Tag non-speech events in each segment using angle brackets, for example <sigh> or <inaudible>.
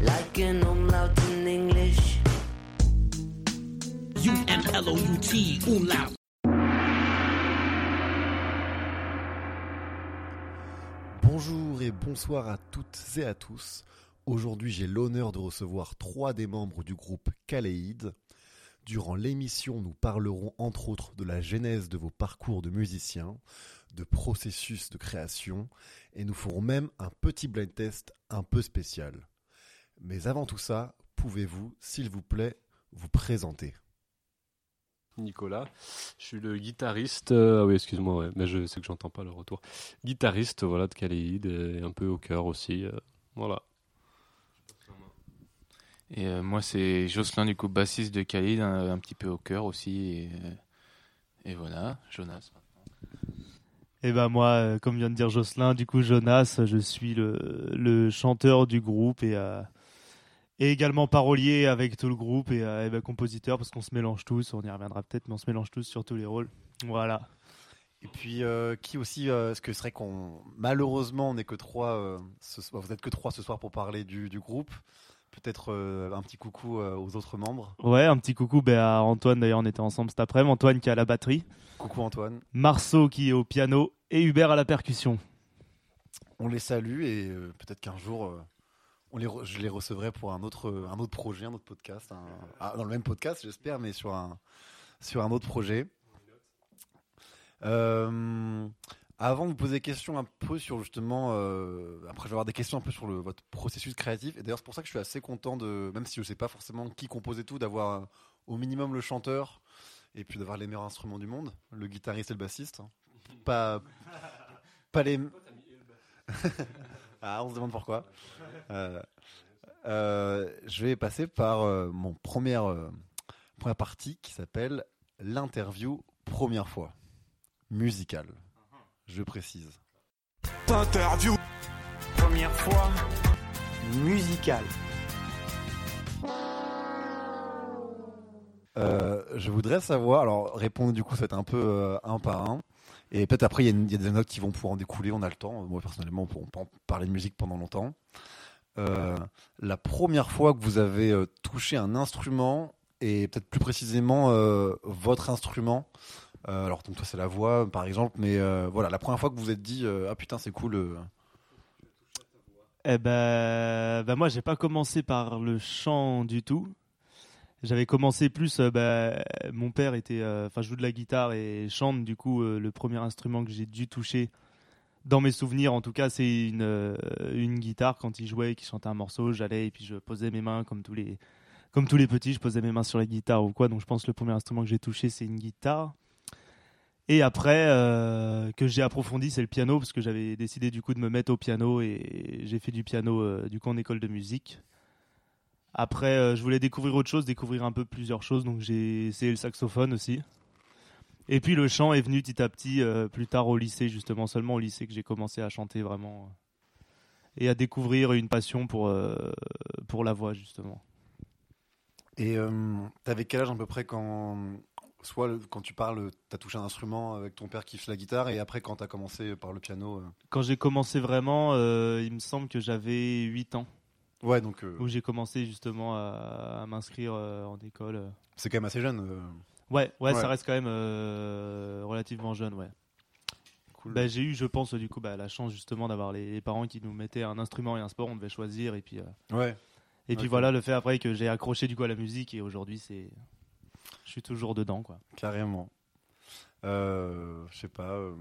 Like an umlaut in English. U-M-L-O-U-T, umlaut. Bonjour et bonsoir à toutes et à tous. Aujourd'hui, j'ai l'honneur de recevoir trois des membres du groupe Kaleid. Durant l'émission, nous parlerons entre autres de la genèse de vos parcours de musiciens, de processus de création, et nous ferons même un petit blind test un peu spécial. Mais avant tout ça, pouvez-vous, s'il vous plaît, vous présenter? Nicolas. Je suis le guitariste. euh, ah oui, excuse-moi, ouais, mais je sais que j'entends pas le retour. Guitariste, voilà, de Kaleid, et un peu au cœur aussi. euh, voilà. Et euh, moi, c'est Jocelyn, du coup, bassiste de Khalid, un, un petit peu au cœur aussi. Et, et voilà, Jonas. Et ben moi, euh, comme vient de dire Jocelyn, du coup Jonas, je suis le, le chanteur du groupe et, euh, également parolier avec tout le groupe et, euh, ben, compositeur parce qu'on se mélange tous, on y reviendra peut-être, mais on se mélange tous sur tous les rôles. Voilà. Et puis, euh, qui aussi, ce que serait qu'on. Malheureusement, on n'est que trois. ce soir- vous êtes que trois ce soir pour parler du, du groupe. Peut-être euh, un petit coucou euh, aux autres membres. Ouais, un petit coucou ben, à Antoine, d'ailleurs on était ensemble cet après-midi, Antoine qui est à la batterie, Coucou Antoine. Marceau qui est au piano et Hubert à la percussion. On les salue et euh, peut-être qu'un jour, euh, on les re- je les recevrai pour un autre, un autre projet, un autre podcast. un- ah, dans le même podcast, j'espère, mais sur un, sur un autre projet. Euh, avant de vous poser des questions un peu sur justement, euh, après je vais avoir des questions un peu sur votre processus créatif. Et d'ailleurs c'est pour ça que je suis assez content de, même si je sais pas forcément qui compose et tout, d'avoir euh, au minimum le chanteur et puis d'avoir les meilleurs instruments du monde, le guitariste et le bassiste. Pas, pas les. ah, on se demande pourquoi. Euh, je vais passer par mon première, première partie qui s'appelle l'interview première fois musicale. Je précise. Interview. Première fois. Musical. Euh, je voudrais savoir, alors répondre du coup, ça va être un peu euh, un par un. Et peut-être après, il y, a y des notes qui vont pouvoir en découler, on a le temps. Moi, personnellement, on peut, en parler de musique pendant longtemps. Euh, la première fois que vous avez touché un instrument, et peut-être plus précisément votre instrument, euh, alors donc toi c'est la voix par exemple, mais euh, voilà, la première fois que vous vous êtes dit, euh, ah putain c'est cool, Eh ben, ben moi, j'ai pas commencé par le chant du tout. J'avais commencé plus. ben, mon père était, enfin, joue de la guitare et chante. Du coup, le premier instrument que j'ai dû toucher, dans mes souvenirs, en tout cas, c'est une une guitare. Quand il jouait, qu'il chantait un morceau, j'allais et puis je posais mes mains comme tous les comme tous les petits, je posais mes mains sur la guitare ou quoi. Donc, je pense que le premier instrument que j'ai touché, c'est une guitare. Et après, euh, que j'ai approfondi, c'est le piano, parce que j'avais décidé du coup de me mettre au piano et j'ai fait du piano euh, du coup en école de musique. Après, euh, je voulais découvrir autre chose, découvrir un peu plusieurs choses, donc j'ai essayé le saxophone aussi. Et puis le chant est venu petit à petit plus tard au lycée, justement, seulement au lycée que j'ai commencé à chanter vraiment et à découvrir une passion pour, pour la voix, justement. Et euh, t'avais quel âge à peu près quand, soit quand tu parles, t'as touché un instrument avec ton père qui fait la guitare, et après quand t'as commencé par le piano euh, Quand j'ai commencé vraiment, euh, il me semble que j'avais 8 ans, Ouais, donc euh, où j'ai commencé justement à, à m'inscrire euh, en école. c'est quand même assez jeune. Ouais, ouais, Ouais. ça reste quand même relativement jeune, ouais. cool. Bah, j'ai eu, je pense, du coup, bah, la chance justement d'avoir les, parents qui nous mettaient un instrument et un sport, on devait choisir, et puis, ouais. et puis voilà, le fait après que j'ai accroché du coup à la musique, et aujourd'hui, c'est, je suis toujours dedans, quoi. Carrément. Euh, je sais pas. euh,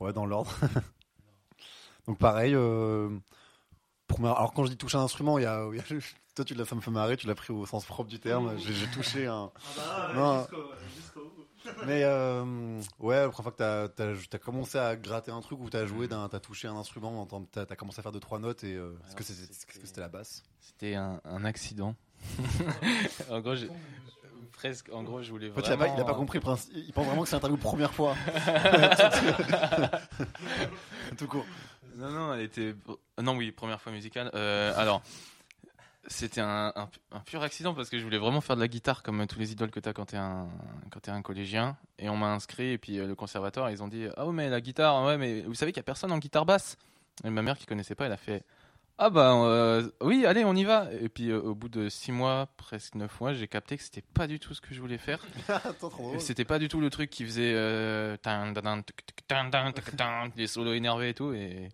Ouais, dans l'ordre. <laughs> Donc pareil. euh, pour ma- Alors quand je dis toucher un instrument, il y a, il y a- <laughs> toi tu l'as, ça me fait marrer, tu l'as pris au sens propre du terme. J'ai, touché un. Non. Mais euh, ouais, la première fois que t'as, t'as, t'as commencé à gratter un truc ou t'as joué, d'un, t'as touché un instrument, t'as, t'as t'as commencé à faire deux trois notes et euh, est-ce que, c'est, est-ce que c'était la basse? C'était un, un accident. <laughs> en gros, j'ai- presque. En gros, je voulais En fait, vraiment. il, a pas, il a pas compris le principe. Il pense vraiment que c'est l'interview première fois. <laughs> <laughs> Tout court. Non, non, elle était. Non, oui, première fois musicale. Euh, alors, C'était un, un, un pur accident parce que je voulais vraiment faire de la guitare comme tous les idoles que tu as quand tu es, un, quand t'es un collégien. Et on m'a inscrit, et puis euh, le conservatoire, ils ont dit Ah, ouais, mais la guitare, ouais, mais vous savez qu'il n'y a personne en guitare basse. Et ma mère qui connaissait pas, elle a fait Ah, bah euh, oui, allez, on y va. Et puis euh, au bout de six mois, presque neuf mois, j'ai capté que c'était pas du tout ce que je voulais faire. <laughs> C'était pas du tout le truc qui faisait euh, solos énervés et tout. Et,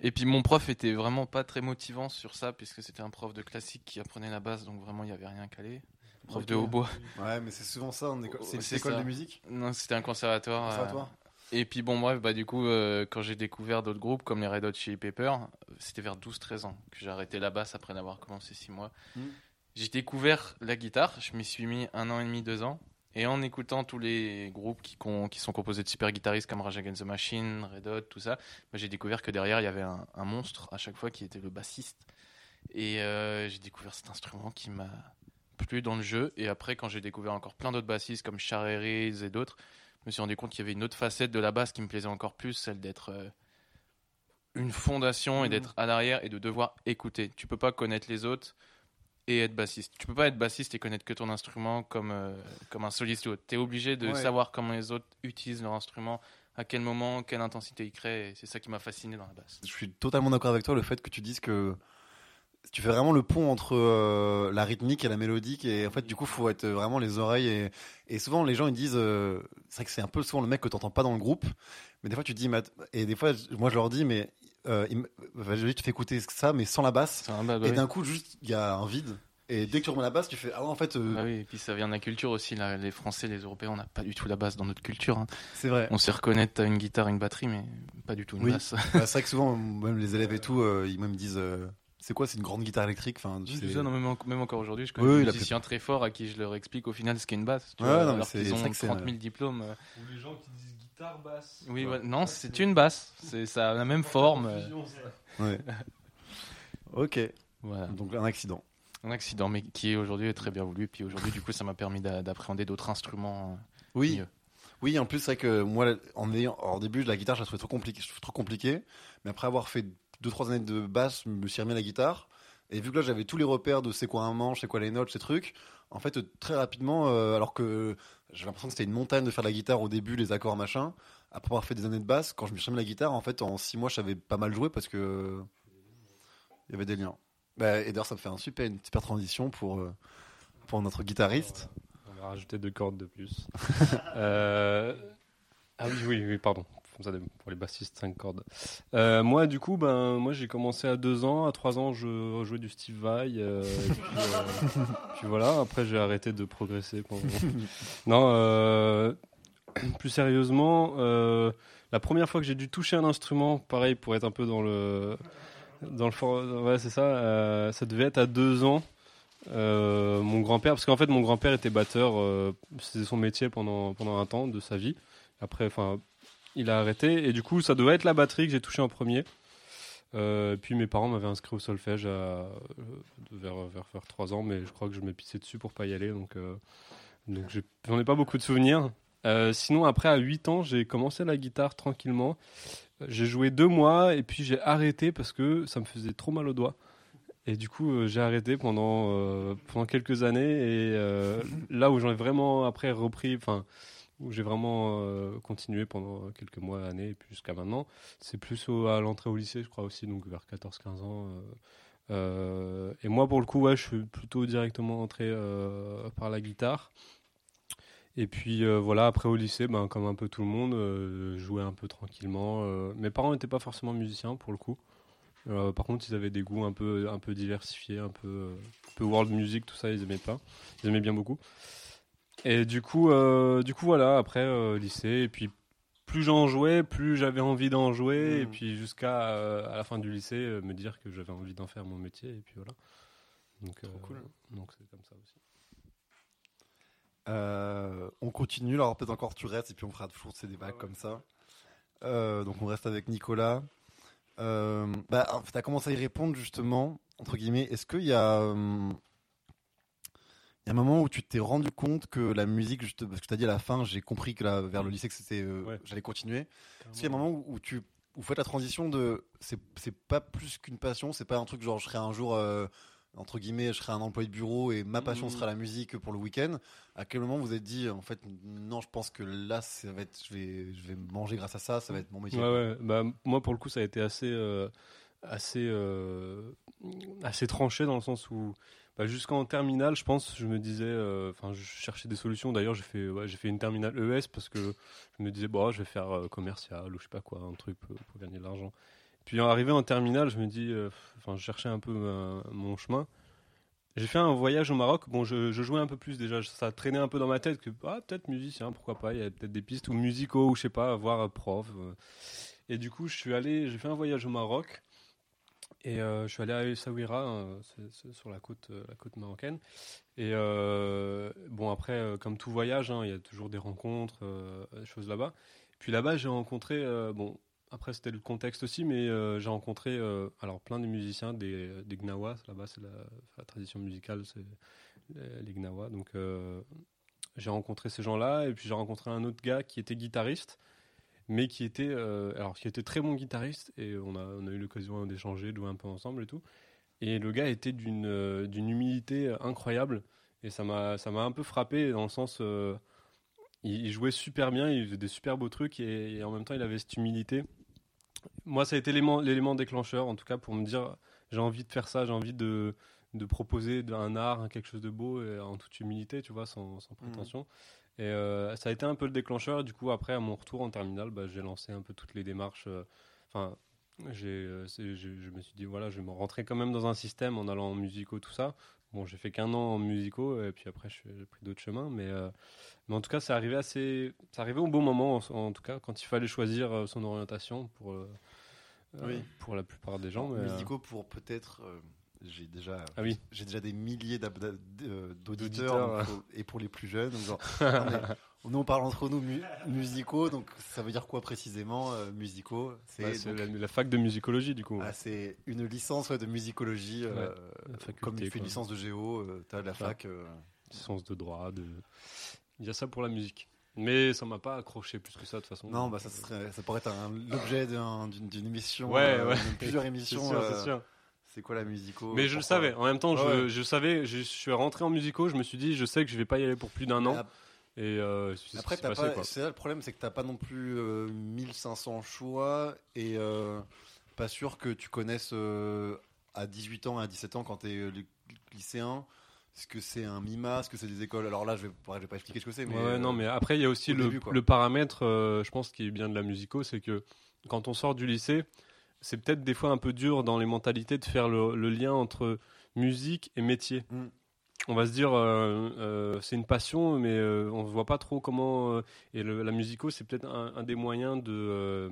et puis mon prof était vraiment pas très motivant sur ça, puisque c'était un prof de classique qui apprenait la basse, donc vraiment il y avait rien calé. Prof de hautbois. Ouais, mais c'est souvent ça en école. C'est une école ça. de musique? Non, c'était un conservatoire. euh, Conservatoire? Et puis bon, bref, bah, du coup, euh, quand j'ai découvert d'autres groupes comme les Red Hot Chili Peppers, c'était vers 12-13 ans que j'ai arrêté la basse après n'avoir commencé 6 mois. Mm. J'ai découvert la guitare, je m'y suis mis un an et demi, deux ans. Et en écoutant tous les groupes qui, sont composés de super guitaristes comme Rage Against the Machine, Red Hot, tout ça, bah, j'ai découvert que derrière il y avait un, un monstre à chaque fois qui était le bassiste. Et euh, j'ai découvert cet instrument qui m'a plu dans le jeu. Et après, quand j'ai découvert encore plein d'autres bassistes comme Charles Harris et d'autres, je me suis rendu compte qu'il y avait une autre facette de la basse qui me plaisait encore plus, celle d'être euh, une fondation et d'être à l'arrière et de devoir écouter. Tu peux pas connaître les autres et être bassiste. Tu peux pas être bassiste et connaître que ton instrument comme, euh, comme un soliste ou autre. Tu es obligé de Ouais. savoir comment les autres utilisent leur instrument, à quel moment, quelle intensité ils créent. C'est ça qui m'a fasciné dans la basse. Je suis totalement d'accord avec toi, le fait que tu dises que tu fais vraiment le pont entre euh, la rythmique et la mélodique et en fait du coup faut être vraiment les oreilles et, et souvent les gens ils disent euh, c'est vrai que c'est un peu souvent le mec que t'entends pas dans le groupe mais des fois tu te dis et des fois moi je leur dis mais euh, il je te fais écouter ça mais sans la basse bas, bah et oui. d'un coup juste il y a un vide et dès que tu remets la basse tu fais ah ouais en fait euh, Bah oui, et puis ça vient de la culture aussi. là. Les Français, les Européens, on n'a pas du tout la basse dans notre culture. hein. c'est vrai On sait reconnaître une guitare, une batterie, mais pas du tout une Oui. basse. Bah, c'est vrai que souvent même les élèves et tout euh, ils me disent euh, c'est quoi c'est une grande guitare électrique enfin Oui, c'est- c'est ça, non, même, en- même encore aujourd'hui, je connais Oui, des musiciens très forts à qui je leur explique au final ce qu'est une basse. Tu Ouais, vois, non, mais alors c'est- qu'ils c'est ont vrai que c'est 30 un- 000 diplômes. euh. Ou les gens qui disent guitare basse. Oui, ouais, non, c'est une basse. C'est ça a la même forme. euh. ouais ok Voilà. donc un accident Un accident, mais qui est aujourd'hui très bien voulu. Et puis aujourd'hui, du coup, ça m'a permis d'a- d'appréhender d'autres instruments. euh. Oui. Mieux. Oui, en plus, c'est vrai que moi, en ayant, alors, au début, la guitare, je la trouvais trop compliquée, je la trouvais trop compliquée. Mais après avoir fait 2-3 années de basse, je me suis remis la guitare. Et vu que là, j'avais tous les repères de c'est quoi un manche, c'est quoi les notes, ces trucs, en fait, très rapidement, euh, alors que j'avais l'impression que c'était une montagne de faire de la guitare au début, les accords, machin. Après avoir fait des années de basse, quand je me suis remis la guitare, en fait, en 6 mois, je savais pas mal jouer parce que il y avait des liens. Bah, et d'ailleurs, ça me fait un super, une super transition pour, euh, pour notre guitariste. On va rajouter deux cordes de plus. <laughs> Euh, Ah oui, oui, oui, pardon. Comme ça, pour les bassistes, cinq cordes. Euh, moi, du coup, ben, moi, j'ai commencé à deux ans. À trois ans, je jouais du Steve Vai. euh, et puis, euh, <laughs> puis voilà. Après, j'ai arrêté de progresser. pendant- non, <clears throat> plus sérieusement, la première fois que j'ai dû toucher un instrument, pareil, pour être un peu dans le dans le for- ouais, c'est ça. ça devait être à deux ans. Mon grand-père, parce qu'en fait mon grand-père était batteur, c'était son métier pendant, pendant un temps de sa vie. Après, enfin, il a arrêté et du coup ça devait être la batterie que j'ai touché en premier. Euh, puis mes parents m'avaient inscrit au solfège à, euh, vers, vers, vers 3 ans, mais je crois que je m'ai pissé dessus pour pas y aller, donc, euh, donc j'en ai pas beaucoup de souvenirs. Euh, sinon, après, à 8 ans, j'ai commencé la guitare tranquillement. J'ai joué deux mois et puis j'ai arrêté parce que ça me faisait trop mal aux doigts. Et du coup, j'ai arrêté pendant, pendant quelques années. Et là où j'en ai vraiment après repris, enfin, où j'ai vraiment euh, continué pendant quelques mois, années, jusqu'à maintenant, c'est plus à l'entrée au lycée, je crois aussi, donc vers 14-15 ans. euh, euh, et moi, pour le coup, je suis plutôt directement entré par la guitare. Et puis voilà, après au lycée, ben, comme un peu tout le monde, euh, jouais un peu tranquillement. Mes parents n'étaient pas forcément musiciens pour le coup. Par contre, ils avaient des goûts un peu, diversifiés, un peu, un peu world music, tout ça, ils aimaient pas. Ils aimaient bien beaucoup. Et du coup, euh, du coup voilà, après euh, lycée, et puis plus j'en jouais, plus j'avais envie d'en jouer, et Mhm. puis jusqu'à euh, à la fin du lycée, euh, me dire que j'avais envie d'en faire mon métier, et puis voilà. Donc, euh, cool. donc c'est comme ça aussi. Euh, on continue, alors peut-être encore tu restes et puis on fera toujours ces débats comme ça. Euh, donc on reste avec Nicolas. Euh, bah, tu as commencé à y répondre justement, entre guillemets. Est-ce qu'il y a, hum, il y a un moment où tu t'es rendu compte que la musique, juste, parce que tu as dit à la fin, j'ai compris que là, vers le lycée que c'était, euh, Ouais. j'allais continuer. Est-ce qu'il y a un moment où, où tu où faites la transition de c'est c'est pas plus qu'une passion, c'est pas un truc genre je serai un jour euh, entre guillemets, je serai un employé de bureau et ma passion sera la musique pour le week-end. À quel moment vous êtes dit, en fait, non, je pense que là, ça va être, je vais, je vais manger grâce à ça, ça va être mon métier. Ouais, ouais. Bah, moi, pour le coup, ça a été assez, euh, assez, assez tranché dans le sens où, bah, jusqu'en terminale, je pense, je me disais, euh, enfin, je cherchais des solutions. D'ailleurs, j'ai fait, j'ai fait une terminale ES parce que je me disais, bon, je vais faire euh, commercial ou je sais pas quoi, un truc pour, gagner de l'argent. Puis, arrivé en terminale, je me dis, euh, enfin, je cherchais un peu ma- mon chemin. J'ai fait un voyage au Maroc. Bon, je, jouais un peu plus déjà. Ça traînait un peu dans ma tête que ah, peut-être musicien, pourquoi pas. Il y a peut-être des pistes ou musicaux ou je sais pas, voir euh, prof. euh. Et du coup, je suis allé, j'ai fait un voyage au Maroc et euh, je suis allé à Essaouira, euh, c'est- c'est sur la côte, euh, la côte marocaine. Et euh, bon, après, comme tout voyage, hein, il y a toujours des rencontres, des choses là-bas. Puis là-bas, j'ai rencontré, bon, après c'était le contexte aussi, mais j'ai rencontré alors plein de musiciens, des, des Gnawa, là-bas c'est la, tradition musicale, c'est les, les Gnawa. Donc j'ai rencontré ces gens-là, et puis j'ai rencontré un autre gars qui était guitariste, mais qui était, euh, alors, qui était très bon guitariste, et on a, on a eu l'occasion d'échanger, de jouer un peu ensemble et tout. Et le gars était d'une euh, d'une humilité incroyable, et ça m'a un peu frappé dans le sens. euh, il, il jouait super bien, il faisait des super beaux trucs, et, et en même temps, il avait cette humilité. Moi, ça a été l'élément déclencheur, en tout cas, pour me dire j'ai envie de faire ça, j'ai envie de, de proposer un art, quelque chose de beau, et en toute humilité, tu vois, sans, sans prétention. Et euh, ça a été un peu le déclencheur. Et du coup, après, à mon retour en terminale, bah, j'ai lancé un peu toutes les démarches. euh, Enfin, euh, je, me suis dit, voilà, je vais me rentrer quand même dans un système en allant en musicaux, tout ça. Bon, j'ai fait qu'un an en musicaux, et puis après, j'ai pris d'autres chemins. Mais, euh, mais en tout cas, c'est arrivé assez. Arrivé au bon moment, en, en tout cas, quand il fallait choisir son orientation pour, Oui. pour la plupart des gens. mais, Musicaux pour peut-être. Euh, j'ai déjà, Ah oui. j'ai déjà des milliers euh, D'auditeurs, et pour les plus jeunes. genre, non, mais <laughs> nous on parle entre nous mu- musicaux, donc ça veut dire quoi précisément euh, musicaux? C'est ouais, donc- la, la fac de musicologie, du coup. ah, c'est une licence ouais, de musicologie, euh, faculté, comme tu fais quoi. une licence de géo, tu as de la fac. euh, sciences de droit, de... il y a ça pour la musique. Mais ça m'a pas accroché plus que ça de toute façon. Non, bah ça serait, ça pourrait être un- l'objet d'un- d'une d'une émission, Ouais, euh, ouais. plusieurs émissions. sûr, <laughs> euh, c'est sûr. C'est quoi la musico Mais je le savais. En même temps, je, Ouais, ouais. je savais. Je suis rentré en musico. Je me suis dit, je sais que je vais pas y aller pour plus d'un an. Et euh, c'est Après, t'as passé, pas, c'est là le problème, c'est que t'as pas non plus euh, 1500 choix et euh, pas sûr que tu connaisses euh, à 18 ans, à 17 ans, quand t'es euh, ly- lycéen, ce que c'est un MIMA, ce que c'est des écoles. Alors là, je vais, je vais pas expliquer ce que c'est, mais, Ouais, ouais, non, euh, mais après, il y a aussi au le, début, quoi. le paramètre, euh, je pense, qui est bien de la musico, c'est que quand on sort du lycée, c'est peut-être des fois un peu dur dans les mentalités de faire le, le lien entre musique et métier. Mm. On va se dire, euh, euh, c'est une passion, mais euh, on ne voit pas trop comment. et le- la musico, c'est peut-être un, un des moyens de.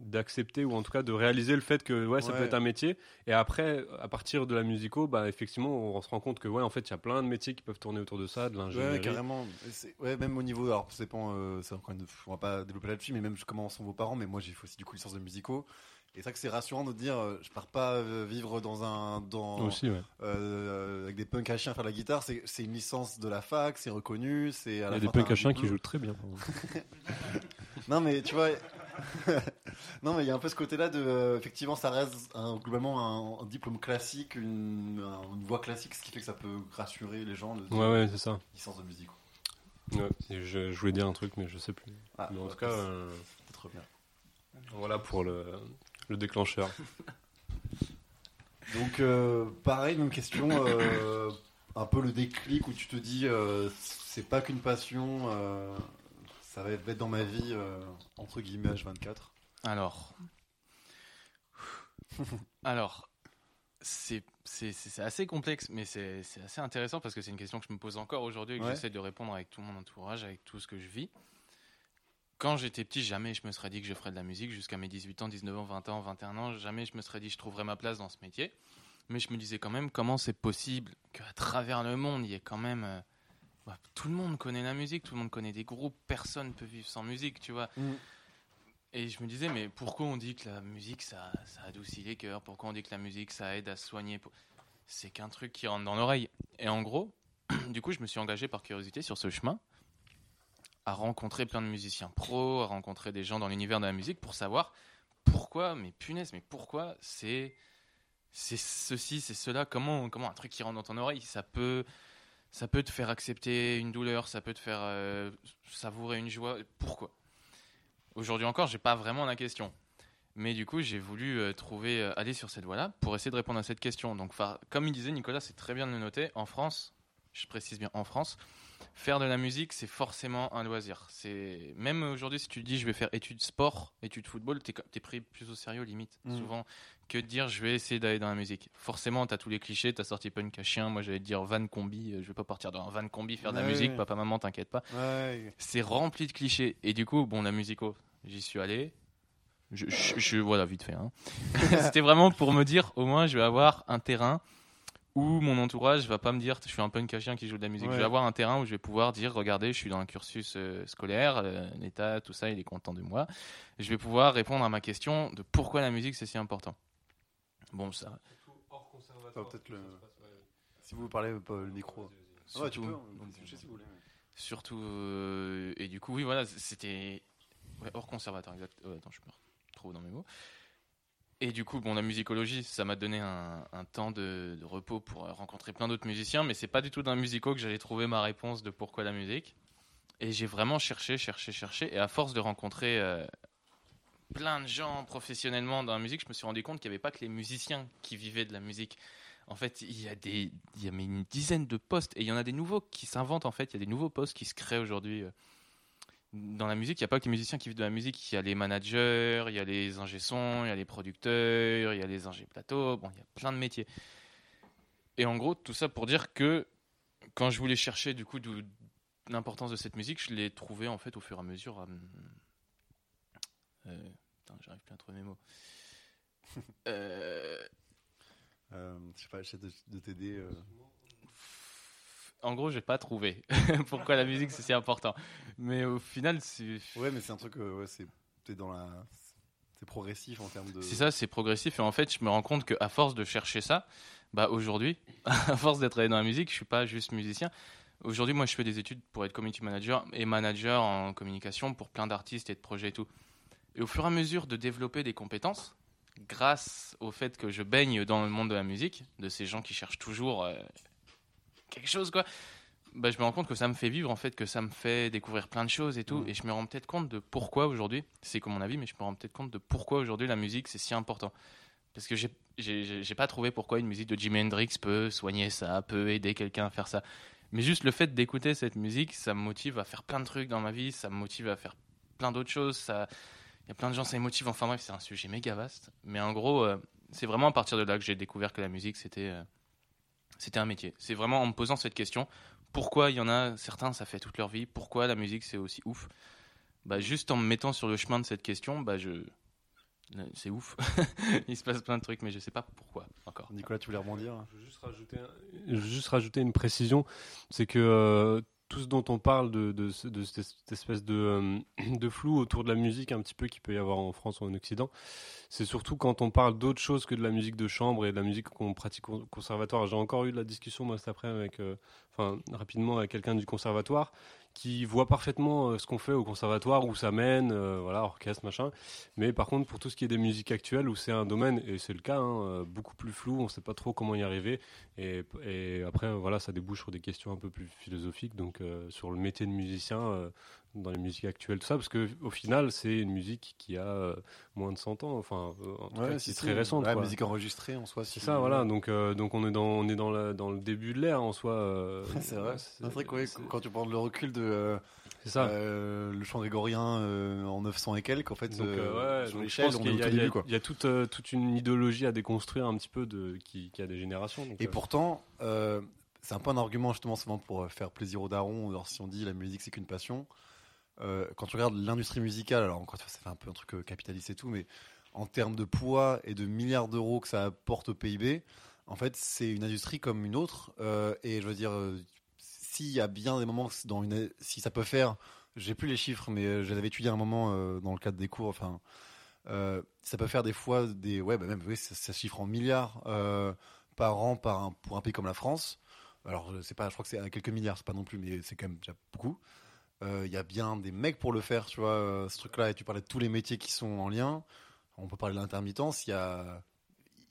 d'accepter ou en tout cas de réaliser le fait que ouais, ça Ouais. peut être un métier et après à partir de la musico bah effectivement on se rend compte que ouais en fait il y a plein de métiers qui peuvent tourner autour de ça de l'ingénierie ouais, carrément. Ouais, même au niveau, alors c'est pas, euh, c'est encore une- on va pas développer là-dessus, mais même comment sont vos parents, mais moi j'ai fait aussi du coup licence de musicaux. Et c'est vrai que c'est rassurant de dire, euh, je pars pas euh, vivre dans un, dans, aussi ouais euh, avec des punks à chiens faire la guitare. C'est, c'est une licence de la fac, c'est reconnu, c'est. Il y a des punks à chiens qui jouent très bien. <laughs> Non, mais tu vois. <laughs> non, mais il y a un peu ce côté-là de. euh, effectivement, ça reste un- globalement un, un diplôme classique, une, un- une voie classique, ce qui fait que ça peut rassurer les gens de Ouais, ouais, c'est ça. licence de musique. Ouais, je, je voulais dire un truc, mais je sais plus. Ah, mais en ouais, tout cas, trop bien. voilà pour le, le déclencheur. <laughs> Donc, euh, pareil, même question. euh, un peu le déclic où tu te dis, euh, c'est pas qu'une passion, euh, ça va être dans ma vie, euh, entre guillemets, H24. Alors. Alors. C'est c'est- c'est- c'est assez complexe, mais c'est c'est assez intéressant parce que c'est une question que je me pose encore aujourd'hui et que Ouais. j'essaie de répondre avec tout mon entourage, avec tout ce que je vis. Quand j'étais petit, jamais je me serais dit que je ferais de la musique jusqu'à mes 18 ans, 19 ans, 20 ans, 21 ans. Jamais je me serais dit que je trouverais ma place dans ce métier. Mais je me disais quand même comment c'est possible qu'à travers le monde, il y ait quand même. euh, bah, tout le monde connaît la musique, tout le monde connaît des groupes, personne ne peut vivre sans musique, tu vois. Mm. Et je me disais, mais pourquoi on dit que la musique, ça, ça adoucit les cœurs? Pourquoi on dit que la musique, ça aide à se soigner C'est qu'un truc qui rentre dans l'oreille. Et en gros, <clears throat> du coup, je me suis engagé par curiosité sur ce chemin à rencontrer plein de musiciens pros, à rencontrer des gens dans l'univers de la musique pour savoir pourquoi, mais punaise, mais pourquoi c'est c'est ceci, c'est cela. Comment, comment un truc qui rentre dans ton oreille, ça peut, ça peut te faire accepter une douleur, ça peut te faire euh, savourer une joie. Pourquoi? Aujourd'hui encore, j'ai pas vraiment la question. Mais du coup, j'ai voulu euh, trouver, euh, aller sur cette voie-là pour essayer de répondre à cette question. Donc, comme il disait Nicolas, c'est très bien de le noter. En France, je précise bien en France, faire de la musique, c'est forcément un loisir. C'est même aujourd'hui, si tu te dis je vais faire études sport, études football, t'es es pris plus au sérieux limite, Mm. souvent que de dire je vais essayer d'aller dans la musique. Forcément, t'as tous les clichés, t'as sorti punk à chien. Moi, j'allais te dire van combi. euh, Je vais pas partir dans un van combi faire de la Ouais, musique. Papa, maman, t'inquiète pas Ouais. c'est rempli de clichés. Et du coup, bon, la musico, j'y suis allé. Je, je- je- voilà, vite fait. hein. <laughs> C'était vraiment pour me dire, au moins, je vais avoir un terrain où mon entourage va pas me dire, je suis un punk à chien qui joue de la musique. Je Ouais. vais avoir un terrain où je vais pouvoir dire, regardez, je suis dans un cursus euh, scolaire, euh, l'État, tout ça, il est content de moi. Je vais pouvoir répondre à ma question de pourquoi la musique c'est si important. Bon, ça. Ah, peut-être le- Si vous parlez pas le micro. Ouais, tu surtout- peux. si vous voulez. Surtout, euh, et du coup, oui, voilà, c'était ouais, hors conservatoire, exact. ouais, attends, je me retrouve dans mes mots. Et du coup, bon, la musicologie, ça m'a donné un, temps de, repos pour euh, rencontrer plein d'autres musiciens, mais c'est pas du tout dans le musico que j'allais trouver ma réponse de pourquoi la musique. Et j'ai vraiment cherché, cherché, cherché, et à force de rencontrer euh, plein de gens professionnellement dans la musique, je me suis rendu compte qu'il n'y avait pas que les musiciens qui vivaient de la musique. En fait, il y a des, il y a une dizaine de postes et il y en a des nouveaux qui s'inventent. En fait, il y a des nouveaux postes qui se créent aujourd'hui euh, dans la musique. Il n'y a pas que les musiciens qui vivent de la musique. Il y a les managers, il y a les ingé sons, il y a les producteurs, il y a les ingé plateaux. Bon, il y a plein de métiers. Et en gros, tout ça pour dire que quand je voulais chercher du coup l'importance de cette musique, je l'ai trouvé en fait au fur et à mesure. à- euh, putain, j'arrive plus à trouver mes mots. <laughs> Euh, Euh, je sais pas, j'essaie de, de t'aider. euh. En gros, j'ai pas trouvé <laughs> pourquoi la musique c'est si important. Mais au final, c'est Ouais, mais c'est un truc, euh, ouais, c'est dans la. C'est progressif en termes de. c'est ça, c'est progressif. Et en fait, je me rends compte qu'à force de chercher ça, bah aujourd'hui, <laughs> à force d'être dans la musique, je suis pas juste musicien. Aujourd'hui, moi, je fais des études pour être community manager et manager en communication pour plein d'artistes et de projets et tout. Et au fur et à mesure de développer des compétences, grâce au fait que je baigne dans le monde de la musique, de ces gens qui cherchent toujours euh, quelque chose, quoi, bah, je me rends compte que ça me fait vivre, en fait, que ça me fait découvrir plein de choses et tout. Mhm. Et je me rends peut-être compte de pourquoi aujourd'hui, c'est comme mon avis, mais je me rends peut-être compte de pourquoi aujourd'hui la musique c'est si important. Parce que j'ai pas trouvé pourquoi une musique de Jimi Hendrix peut soigner ça, peut aider quelqu'un à faire ça. Mais juste le fait d'écouter cette musique, ça me motive à faire plein de trucs dans ma vie, ça me motive à faire plein d'autres choses. Ça, il y a plein de gens, ça les motive. Enfin bref, c'est un sujet méga vaste. Mais en gros, euh, c'est vraiment à partir de là que j'ai découvert que la musique c'était euh, c'était un métier. C'est vraiment en me posant cette question pourquoi il y en a certains, ça fait toute leur vie, pourquoi la musique c'est aussi ouf? Bah, juste en me mettant sur le chemin de cette question, bah, je... c'est ouf. <laughs> il se passe plein de trucs, mais je sais pas pourquoi encore. Nicolas, tu voulais rebondir? Je veux juste rajouter, un- je veux juste rajouter une précision, c'est que euh, tout ce dont on parle de, de, ce- de cette espèce de, euh, <clears throat> de flou autour de la musique un petit peu qu'il peut y avoir en France ou en Occident, c'est surtout quand on parle d'autre chose que de la musique de chambre et de la musique qu'on pratique au conservatoire. J'ai encore eu de la discussion moi cet après avec, euh, enfin rapidement avec quelqu'un du conservatoire qui voit parfaitement euh, ce qu'on fait au conservatoire, où ça mène, euh, voilà, orchestre, machin. Mais par contre, pour tout ce qui est des musiques actuelles, où c'est un domaine, et c'est le cas, hein, euh, beaucoup plus flou, on ne sait pas trop comment y arriver. Et, après, voilà, ça débouche sur des questions un peu plus philosophiques, donc sur le métier de musicien dans les musiques actuelles, tout ça, parce que au final, c'est une musique qui a euh, moins de 100 ans, enfin, euh, en tout cas, si, c'est si, très récente. La musique enregistrée en soi. C'est ça, voilà. Donc, euh, donc on est dans, on est dans, la, dans le début de l'ère en soi. euh, <laughs> c'est vrai. C'est vrai que ouais, quand tu prends le recul de euh, C'est ça. le chant grégorien en 900 et quelques, en fait, Donc, ouais, sur l'échelle, on est au tout il y a- début. Quoi. il y a toute, toute une idéologie à déconstruire un petit peu de, qui, qui a des générations. donc, Et pourtant, c'est un peu un argument justement souvent pour faire plaisir aux darons. Alors si on dit la musique c'est qu'une passion, euh, quand tu regardes l'industrie musicale, alors encore ça fait un peu un truc euh, capitaliste et tout, mais en termes de poids et de milliards d'euros que ça apporte au PIB, en fait c'est une industrie comme une autre. euh, et je veux dire, s'il y a bien des moments dans une, si ça peut faire, j'ai plus les chiffres, mais je l'avais étudié à un moment dans le cadre des cours, enfin. ça peut faire des fois des ouais bah même oui, ça, ça chiffre en milliards par an par un- pour un pays comme la France. Alors, je pas, je crois que c'est quelques milliards, c'est pas non plus, mais c'est quand même déjà beaucoup. Euh, Il y a bien des mecs pour le faire, tu vois, euh, ce truc-là. Et tu parlais de tous les métiers qui sont en lien. On peut parler de l'intermittence. Il y a,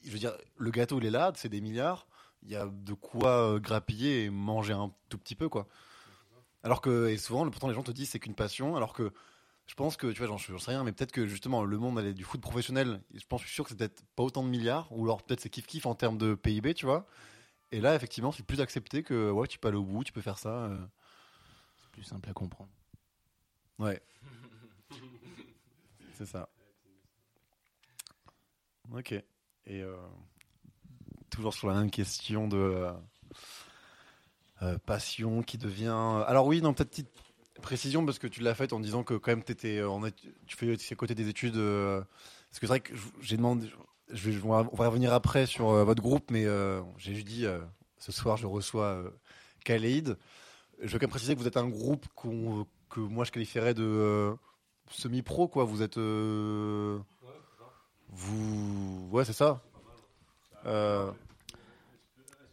je veux dire, le gâteau il est là, c'est des milliards. Il y a de quoi euh, grappiller et manger un tout petit peu, quoi. Alors que, et souvent, pourtant, les gens te disent c'est qu'une passion, alors que je pense que, tu vois, j'en sais rien, mais peut-être que justement, le monde allait du foot professionnel, je pense, je suis sûr que c'est peut-être pas autant de milliards, ou alors peut-être c'est kiff-kiff en termes de PIB, tu vois. Et là, effectivement, c'est plus accepté que, ouais, tu peux aller au bout, tu peux faire ça. euh. Plus simple à comprendre. Ouais. <laughs> c'est ça. Ok. Et euh, toujours sur la même question de euh, euh, passion qui devient. Alors oui, non, peut-être petite précision parce que tu l'as faite en disant que quand même étu- tu fais à côté des études. parce que c'est vrai que j'ai demandé. On va revenir après sur votre groupe, mais j'ai juste dit ce soir je reçois Khalid. Je veux quand même préciser que vous êtes un groupe que moi je qualifierais de euh, semi-pro, quoi. Vous êtes. euh, vous. Ouais, c'est ça. Euh,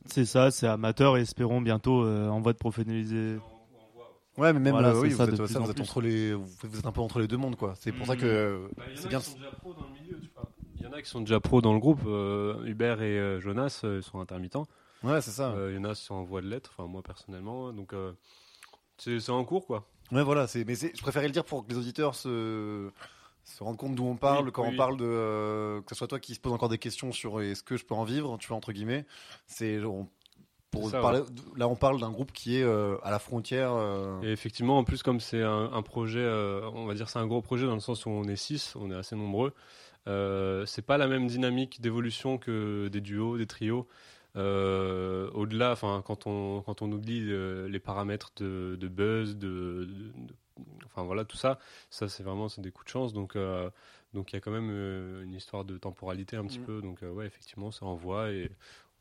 C'est ça, c'est amateur et espérons bientôt euh, en voie de professionnaliser. Ouais, mais même Voilà, euh, oui, vous êtes, ça, vous êtes plus. entre les, vous vous êtes un peu entre les deux mondes, quoi. C'est pour ça Mhm. que Bah, il y en c'est a bien. qui sont déjà pros dans le milieu, tu vois. Il y en a qui sont déjà pros dans le groupe. euh, Hubert et euh, Jonas euh, sont intermittents. Ouais, c'est ça. Euh, Jonas sont en voie de l'être, enfin moi personnellement. Donc euh, c'est c'est en cours quoi. Ouais, voilà. C'est, mais c'est- je préférais le dire pour que les auditeurs se se rendent compte d'où on parle Oui, quand oui. on parle de euh, que ce soit toi qui se pose encore des questions sur est-ce que je peux en vivre, tu vois entre guillemets. C'est on- pour C'est ça, parler, là on parle d'un groupe qui est euh, à la frontière. euh, Et effectivement, en plus, comme c'est un, un projet, on va dire c'est un gros projet dans le sens où on est six, on est assez nombreux. C'est pas la même dynamique d'évolution que des duos, des trios. Euh, Au-delà, enfin, quand on quand on oublie euh, les paramètres de, de buzz, de, de- de- enfin voilà, tout ça, ça c'est vraiment c'est des coups de chance. Donc euh, donc il y a quand même euh, une histoire de temporalité un petit Mm. peu. Donc euh, ouais, effectivement, ça envoie et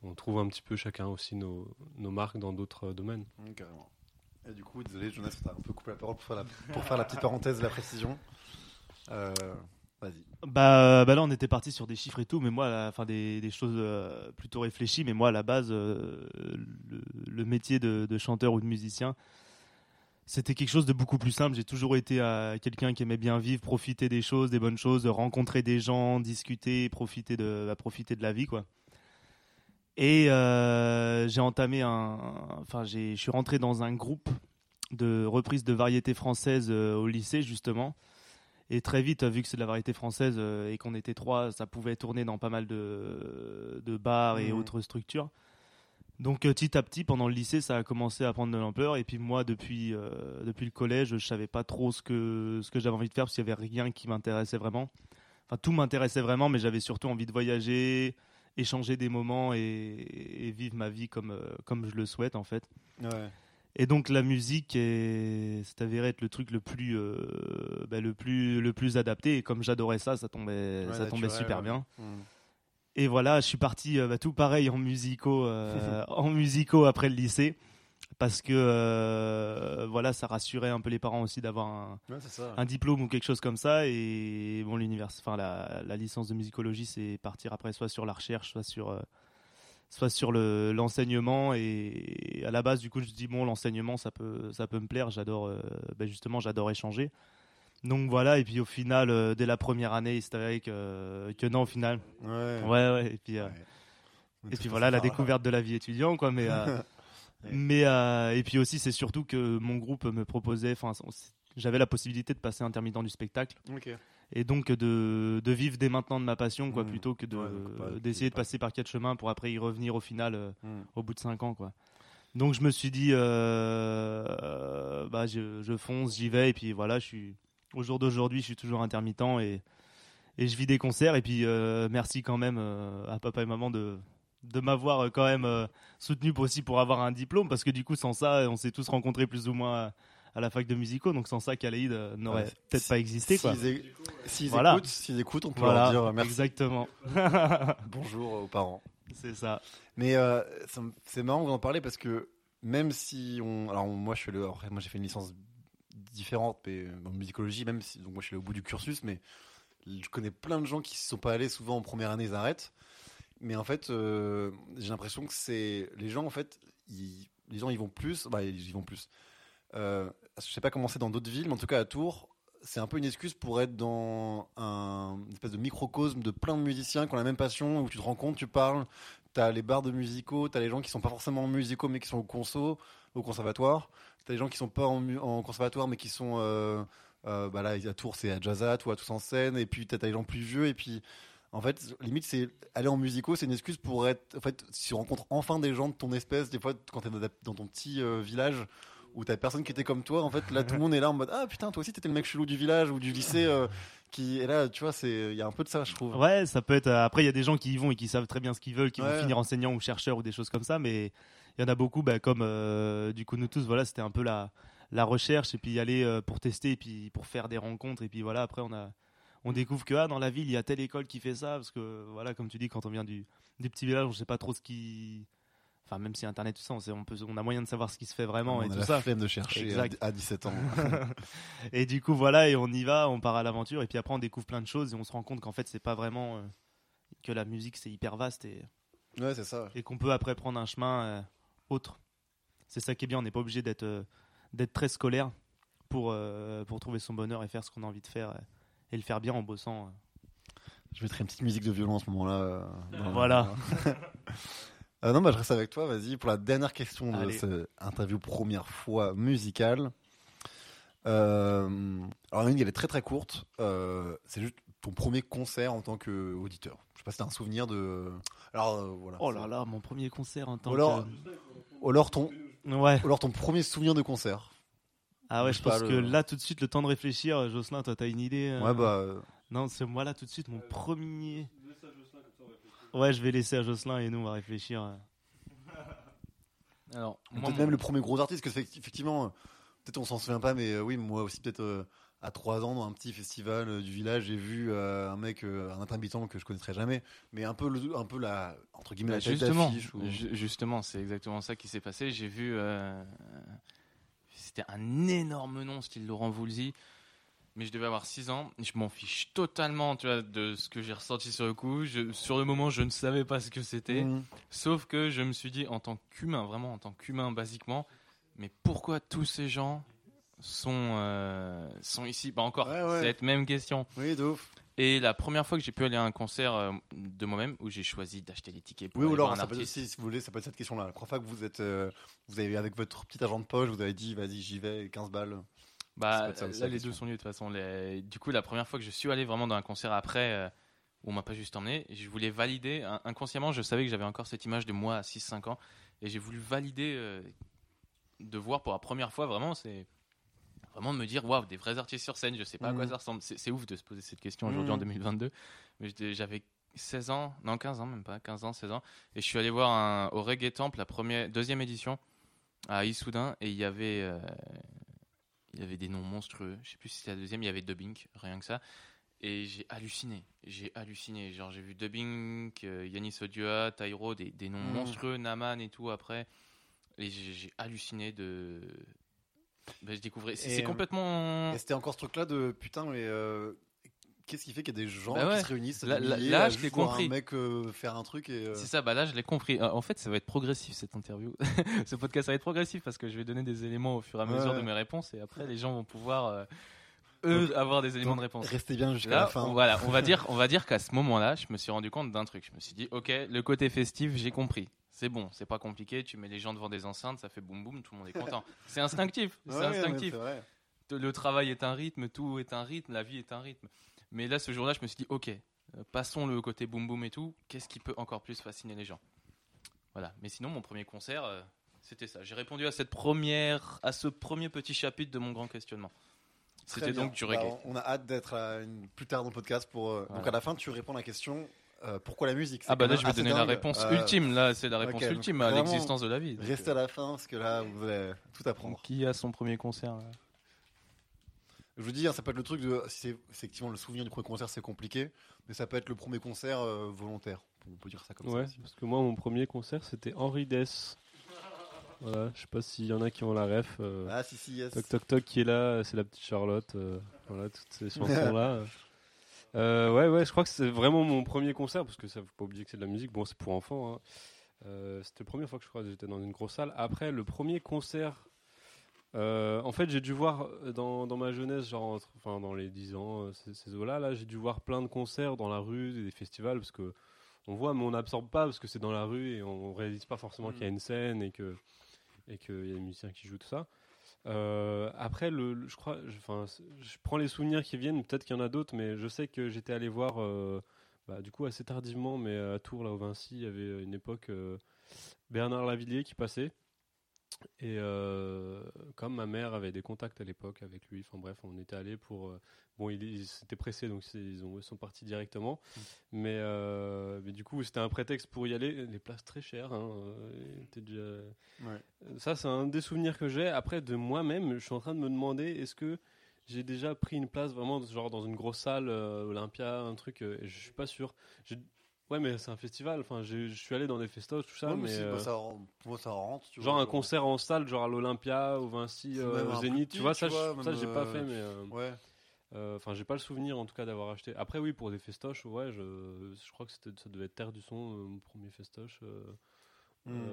on trouve un petit peu chacun aussi nos, nos marques dans d'autres domaines. Mm, carrément. Et du coup, désolé, Jonas, on t'a un peu coupé la parole pour faire la, pour faire la petite parenthèse, la précision. Euh, Bah, bah là, on était parti sur des chiffres et tout, mais moi, la- enfin des, choses euh, plutôt réfléchies. Mais moi, à la base, euh, le, métier de, chanteur ou de musicien, c'était quelque chose de beaucoup plus simple. J'ai toujours été euh, quelqu'un qui aimait bien vivre, profiter des choses, des bonnes choses, rencontrer des gens, discuter, profiter de, bah, la vie, quoi. Et j'ai entamé un, enfin, je suis rentré dans un groupe de reprise de variété française au lycée justement. Et très vite, vu que c'est de la variété française euh, et qu'on était trois, ça pouvait tourner dans pas mal de, de bars et autres structures. Donc euh, petit à petit, pendant le lycée, ça a commencé à prendre de l'ampleur. Et puis moi, depuis, euh, depuis le collège, je savais pas trop ce que, ce que j'avais envie de faire parce qu'il y avait rien qui m'intéressait vraiment. Enfin, tout m'intéressait vraiment, mais j'avais surtout envie de voyager, échanger des moments et, et vivre ma vie comme, euh, comme je le souhaite en fait. Ouais. Et donc la musique est, c'est avéré être le truc le plus, euh, bah, le plus, le plus adapté. Et comme j'adorais ça, ça tombait, Ouais, ça tombait super ouais. bien. Mm. Et voilà, je suis parti euh, bah, tout pareil en musicaux, euh, <laughs> en musicaux après le lycée, parce que euh, voilà, ça rassurait un peu les parents aussi d'avoir un, Ouais, diplôme ou quelque chose comme ça. Et bon, l'univers, enfin la, la licence de musicologie, c'est partir après soit sur la recherche, soit sur soit sur le l'enseignement. Et, à la base, du coup, je dis bon, l'enseignement, ça peut ça peut me plaire. J'adore, euh, ben, justement, j'adore échanger. Donc voilà, et puis au final, euh, dès la première année, il s'est avéré que, que non, au final. Ouais. Ouais, ouais, et puis, euh, Ouais. et puis voilà, la découverte de la vie étudiante, quoi. Mais, <laughs> Ouais. mais et puis aussi, c'est surtout que mon groupe me proposait, enfin, j'avais la possibilité de passer intermittent du spectacle. Et donc de, de vivre dès maintenant de ma passion, quoi, Mm. plutôt que de Ouais, donc pas- d'essayer de pas- passer par quatre chemins pour après y revenir au final euh, Mm. au bout de cinq ans, quoi. Donc je me suis dit, euh, euh, bah je, je fonce, j'y vais, et puis voilà, je suis au jour d'aujourd'hui, je suis toujours intermittent et et je vis des concerts, et puis euh, merci quand même à papa et maman de de m'avoir quand même soutenu aussi pour avoir un diplôme, parce que du coup sans ça, on s'est tous rencontrés plus ou moins à la fac de musico, donc sans ça, Kaleid euh, n'aurait Ouais, peut-être si- pas existé. S'ils s'ils Voilà. écoutent, écoutent, on peut Voilà, leur dire merci, exactement. <laughs> bonjour aux parents. C'est ça. Mais euh, c'est marrant que vous en parlez parce que même si on, alors moi je fais le, après, moi j'ai fait une licence différente, mais euh, en musicologie, même si donc moi je suis au bout du cursus, mais je connais plein de gens qui ne sont pas allés souvent en première année, ils arrêtent. Mais en fait, euh, j'ai l'impression que c'est les gens en fait, ils- les gens ils vont plus, bah ils y vont plus. Euh, je sais pas comment c'est dans d'autres villes, mais en tout cas à Tours, c'est un peu une excuse pour être dans un une espèce de microcosme de plein de musiciens qui ont la même passion, où tu te rends compte, tu parles, t'as les bars de musicaux, t'as les gens qui sont pas forcément musicaux mais qui sont au conso, au conservatoire, t'as les gens qui sont pas en, conservatoire mais qui sont euh, euh, bah là à Tours c'est à Jazzat ou à Tous en scène, et puis t'as t'as les gens plus vieux, et puis en fait limite c'est aller en musicaux c'est une excuse pour être en fait si tu rencontres enfin des gens de ton espèce, des fois quand dans ta- dans ton petit euh, village où t'as personne qui était comme toi, en fait là tout le <laughs> monde est là en mode ah putain toi aussi t'étais le mec chelou du village ou du lycée euh, qui et là tu vois c'est il y a un peu de ça je trouve. Ouais, ça peut être. Après, il y a des gens qui y vont et qui savent très bien ce qu'ils veulent, qui Ouais. vont finir enseignants ou chercheurs ou des choses comme ça, mais il y en a beaucoup, bah, comme euh, du coup nous tous, voilà, c'était un peu la, la recherche et puis y aller euh, pour tester et puis pour faire des rencontres et puis voilà. Après, on a, on découvre que ah, dans la ville, il y a telle école qui fait ça parce que voilà, comme tu dis, quand on vient du, du petit village, on sait pas trop ce qui. Enfin, même si Internet tout ça, on, sait, on peut, on a moyen de savoir ce qui se fait vraiment on et a tout la ça. flemme de chercher Exact. à, à 17 ans. <laughs> Et du coup, voilà, et on y va, on part à l'aventure, et puis après, on découvre plein de choses, et on se rend compte qu'en fait, c'est pas vraiment. euh, que la musique, c'est hyper vaste, et, ouais c'est ça. et qu'on peut après prendre un chemin euh, autre. C'est ça qui est bien, on n'est pas obligé d'être euh, d'être très scolaire pour, pour trouver son bonheur et faire ce qu'on a envie de faire, et le faire bien en bossant. Je mettrai une petite musique de violon en ce moment-là. Voilà. <laughs> Euh, non, bah, je reste avec toi, vas-y, pour la dernière question de cette interview première fois musicale. Euh, alors, une, elle est très très courte. Euh, c'est juste ton premier concert en tant qu'auditeur. Je sais pas si t'as un souvenir de. Alors, euh, voilà. Oh là là, mon premier concert en tant alors, que. ou alors ton, Ouais. ou alors ton premier souvenir de concert. Ah ouais, je pense que là, tout de suite, le temps de réfléchir, Jocelyn, toi, t'as une idée euh, Ouais, bah. Non, c'est moi là tout de suite mon premier. Ouais, je vais laisser à Jocelyn et nous on va réfléchir. euh. <laughs> Alors, moi, peut-être même le premier gros artiste, parce que effectivement, euh, peut-être on s'en souvient pas, mais euh, oui, moi aussi, peut-être euh, à 3 ans, dans un petit festival euh, du village, j'ai vu euh, un mec, euh, un intermittent que je connaîtrais jamais, mais un peu, le, un peu la, entre guillemets, la Bah, tête justement, d'affiche. ou- ju- justement, c'est exactement ça qui s'est passé. J'ai vu, euh, c'était un énorme nom, style Laurent Voulzy, mais je devais avoir 6 ans. Je m'en fiche totalement, tu vois, de ce que j'ai ressenti sur le coup. Je- sur le moment, je ne savais pas ce que c'était, Mhm. sauf que je me suis dit, en tant qu'humain, vraiment en tant qu'humain, basiquement, mais pourquoi tous ces gens sont euh, sont ici? Bah encore, Ouais, ouais. cette même question. Oui, de ouf. Et la première fois que j'ai pu aller à un concert euh, de moi-même, où j'ai choisi d'acheter les tickets pour Oui, ou voir alors, un ça peut être artiste. aussi, si vous voulez, ça peut être cette question-là. La première fois que vous êtes, euh, vous avez, avec votre petit agent de poche, vous avez dit, vas-y, j'y vais, 15 balles. Bah, ça là, les deux question. sont liés de toute façon. Les- Du coup, la première fois que je suis allé vraiment dans un concert après, euh, où on m'a pas juste emmené, je voulais valider. in- Inconsciemment, je savais que j'avais encore cette image de moi à 6-5 ans. Et j'ai voulu valider euh, de voir pour la première fois vraiment, c'est vraiment de me dire, waouh, des vrais artistes sur scène, je sais pas à quoi Mhm. ça ressemble. C'est ouf de se poser cette question aujourd'hui en 2022. Mais j'étais- j'avais 16 ans, non 15 ans même pas, 15 ans, 16 ans. Et je suis allé voir un, au Reggae Temple, la première, deuxième édition, à Issoudun. Et il y avait. euh, il y avait des noms monstrueux. Je sais plus si c'était la deuxième. Il y avait Dubbing, rien que ça. Et j'ai halluciné. J'ai halluciné. Genre, j'ai vu Dubbing, euh, Yanis Odua, Tyro, des, des noms Mhm. monstrueux, Naman et tout après. Et j'ai halluciné de. Ben, je découvrais. C'est euh, complètement. Et c'était encore ce truc-là de putain, mais euh, qu'est-ce qui fait qu'il y a des gens Bah qui se réunissent Là- là- milliers là, je l'ai compris. un mec euh, faire un truc et. euh, C'est ça, bah là je l'ai compris. En fait, ça va être progressif cette interview. <laughs> Ce podcast ça va être progressif parce que je vais donner des éléments au fur et à mesure Ouais. de mes réponses et après les gens vont pouvoir euh, eux avoir des éléments de réponse. Restez bien jusqu'à Là, la fin. on- voilà, on va dire, <laughs> on va dire qu'à ce moment-là, je me suis rendu compte d'un truc. Je me suis dit, ok, le côté festif, j'ai compris. C'est bon, c'est pas compliqué. Tu mets les gens devant des enceintes, ça fait boum boum, tout le monde est content. <laughs> c'est instinctif, c'est Ouais, instinctif. Le travail est un rythme, tout est un rythme, la vie est un rythme. Mais là, ce jour-là, je me suis dit, ok, euh, passons le côté boum boum et tout. Qu'est-ce qui peut encore plus fasciner les gens? Voilà. Mais sinon, mon premier concert, euh, c'était ça. J'ai répondu à cette première, à ce premier petit chapitre de mon grand questionnement. C'était donc du Bah, reggae. on a hâte d'être plus tard dans le podcast pour. euh, Donc à la fin, tu réponds à la question euh, pourquoi la musique? Ah bah là je vais donner la réponse Euh, ultime là c'est la réponse ultime à l'existence de la vie. Restez à la fin parce que là, vous allez tout apprendre. Qui a son premier concert là? Je vous dis, hein, ça peut être le truc de. Si c'est effectivement le souvenir du premier concert, c'est compliqué, mais ça peut être le premier concert euh, volontaire. On peut dire ça comme Ouais, ça. aussi. parce que moi, mon premier concert, c'était Henri Dess. Voilà, je sais pas s'il y en a qui ont la ref. euh, Ah, si, si, yes. Toc Toc Toc qui est là, c'est la petite Charlotte. euh, voilà, toutes ces <laughs> chansons-là. Euh, ouais, ouais, je crois que c'est vraiment mon premier concert, parce que ça, faut pas oublier que c'est de la musique. Bon, c'est pour enfants. hein. C'était la première fois que je crois que j'étais dans une grosse salle. Après, le premier concert Euh, en fait, j'ai dû voir euh, dans, dans ma jeunesse, genre entre- enfin, dans les 10 ans, euh, ces, ces eaux-là, là, j'ai dû voir plein de concerts dans la rue, des festivals, parce que on voit, mais on n'absorbe pas parce que c'est dans la rue et on réalise pas forcément qu'il y a une scène et que et qu'il y a des musiciens qui jouent tout ça. Euh, après, le, le- je crois, je, je prends les souvenirs qui viennent. Peut-être qu'il y en a d'autres, mais je sais que j'étais allé voir, euh, bah, du coup assez tardivement, mais à Tours, là au Vinci, il y avait une époque euh, Bernard Lavillier qui passait. Et euh, comme ma mère avait des contacts à l'époque avec lui, enfin bref, on était allé pour. euh, bon, il, il s'était pressé, donc ils, ont, ils sont partis directement. Mais, euh, mais du coup, c'était un prétexte pour y aller. Les places très chères. Hein, déjà- Ouais. Ça, c'est un des souvenirs que j'ai. Après, de moi-même, je suis en train de me demander est-ce que j'ai déjà pris une place vraiment, genre dans une grosse salle, Olympia, un truc Je suis pas sûr. Ouais, mais c'est un festival. Enfin, je suis allé dans des festoches, tout ça, Ouais, mais mais. euh, bah, ça, rentre. tu Genre vois, un concert en salle, genre à l'Olympia, au Vinci, euh, au Zénith, tu vois, ça, tu vois, je- ça j'ai pas fait, mais euh, Ouais. euh, enfin j'ai pas le souvenir en tout cas d'avoir acheté. Après oui, pour des festoches, ouais, je, je crois que ça devait être Terre du Son, mon premier festoche, Hmm.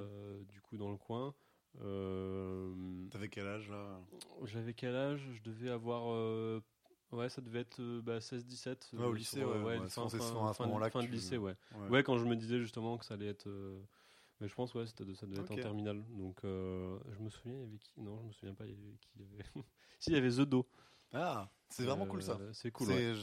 du coup dans le coin. Euh, T'avais quel âge là? J'avais quel âge? Je devais avoir, euh, ouais, ça devait être euh, bah, 16-17. Ouais, au euh, lycée, sur, ouais, euh, ouais, fin, fin- à ce de- moment-là que fin de tu- lycée, ouais. Ouais. Quand je me disais justement que ça allait être. euh, Mais je pense, ouais, ça devait être en terminale. Donc, euh, je me souviens, il y avait qui? Non, je me souviens pas, il y avait qui il y avait... <laughs> Si, il y avait The Do. Ah, c'est vraiment cool ça. Euh, C'est cool, ouais.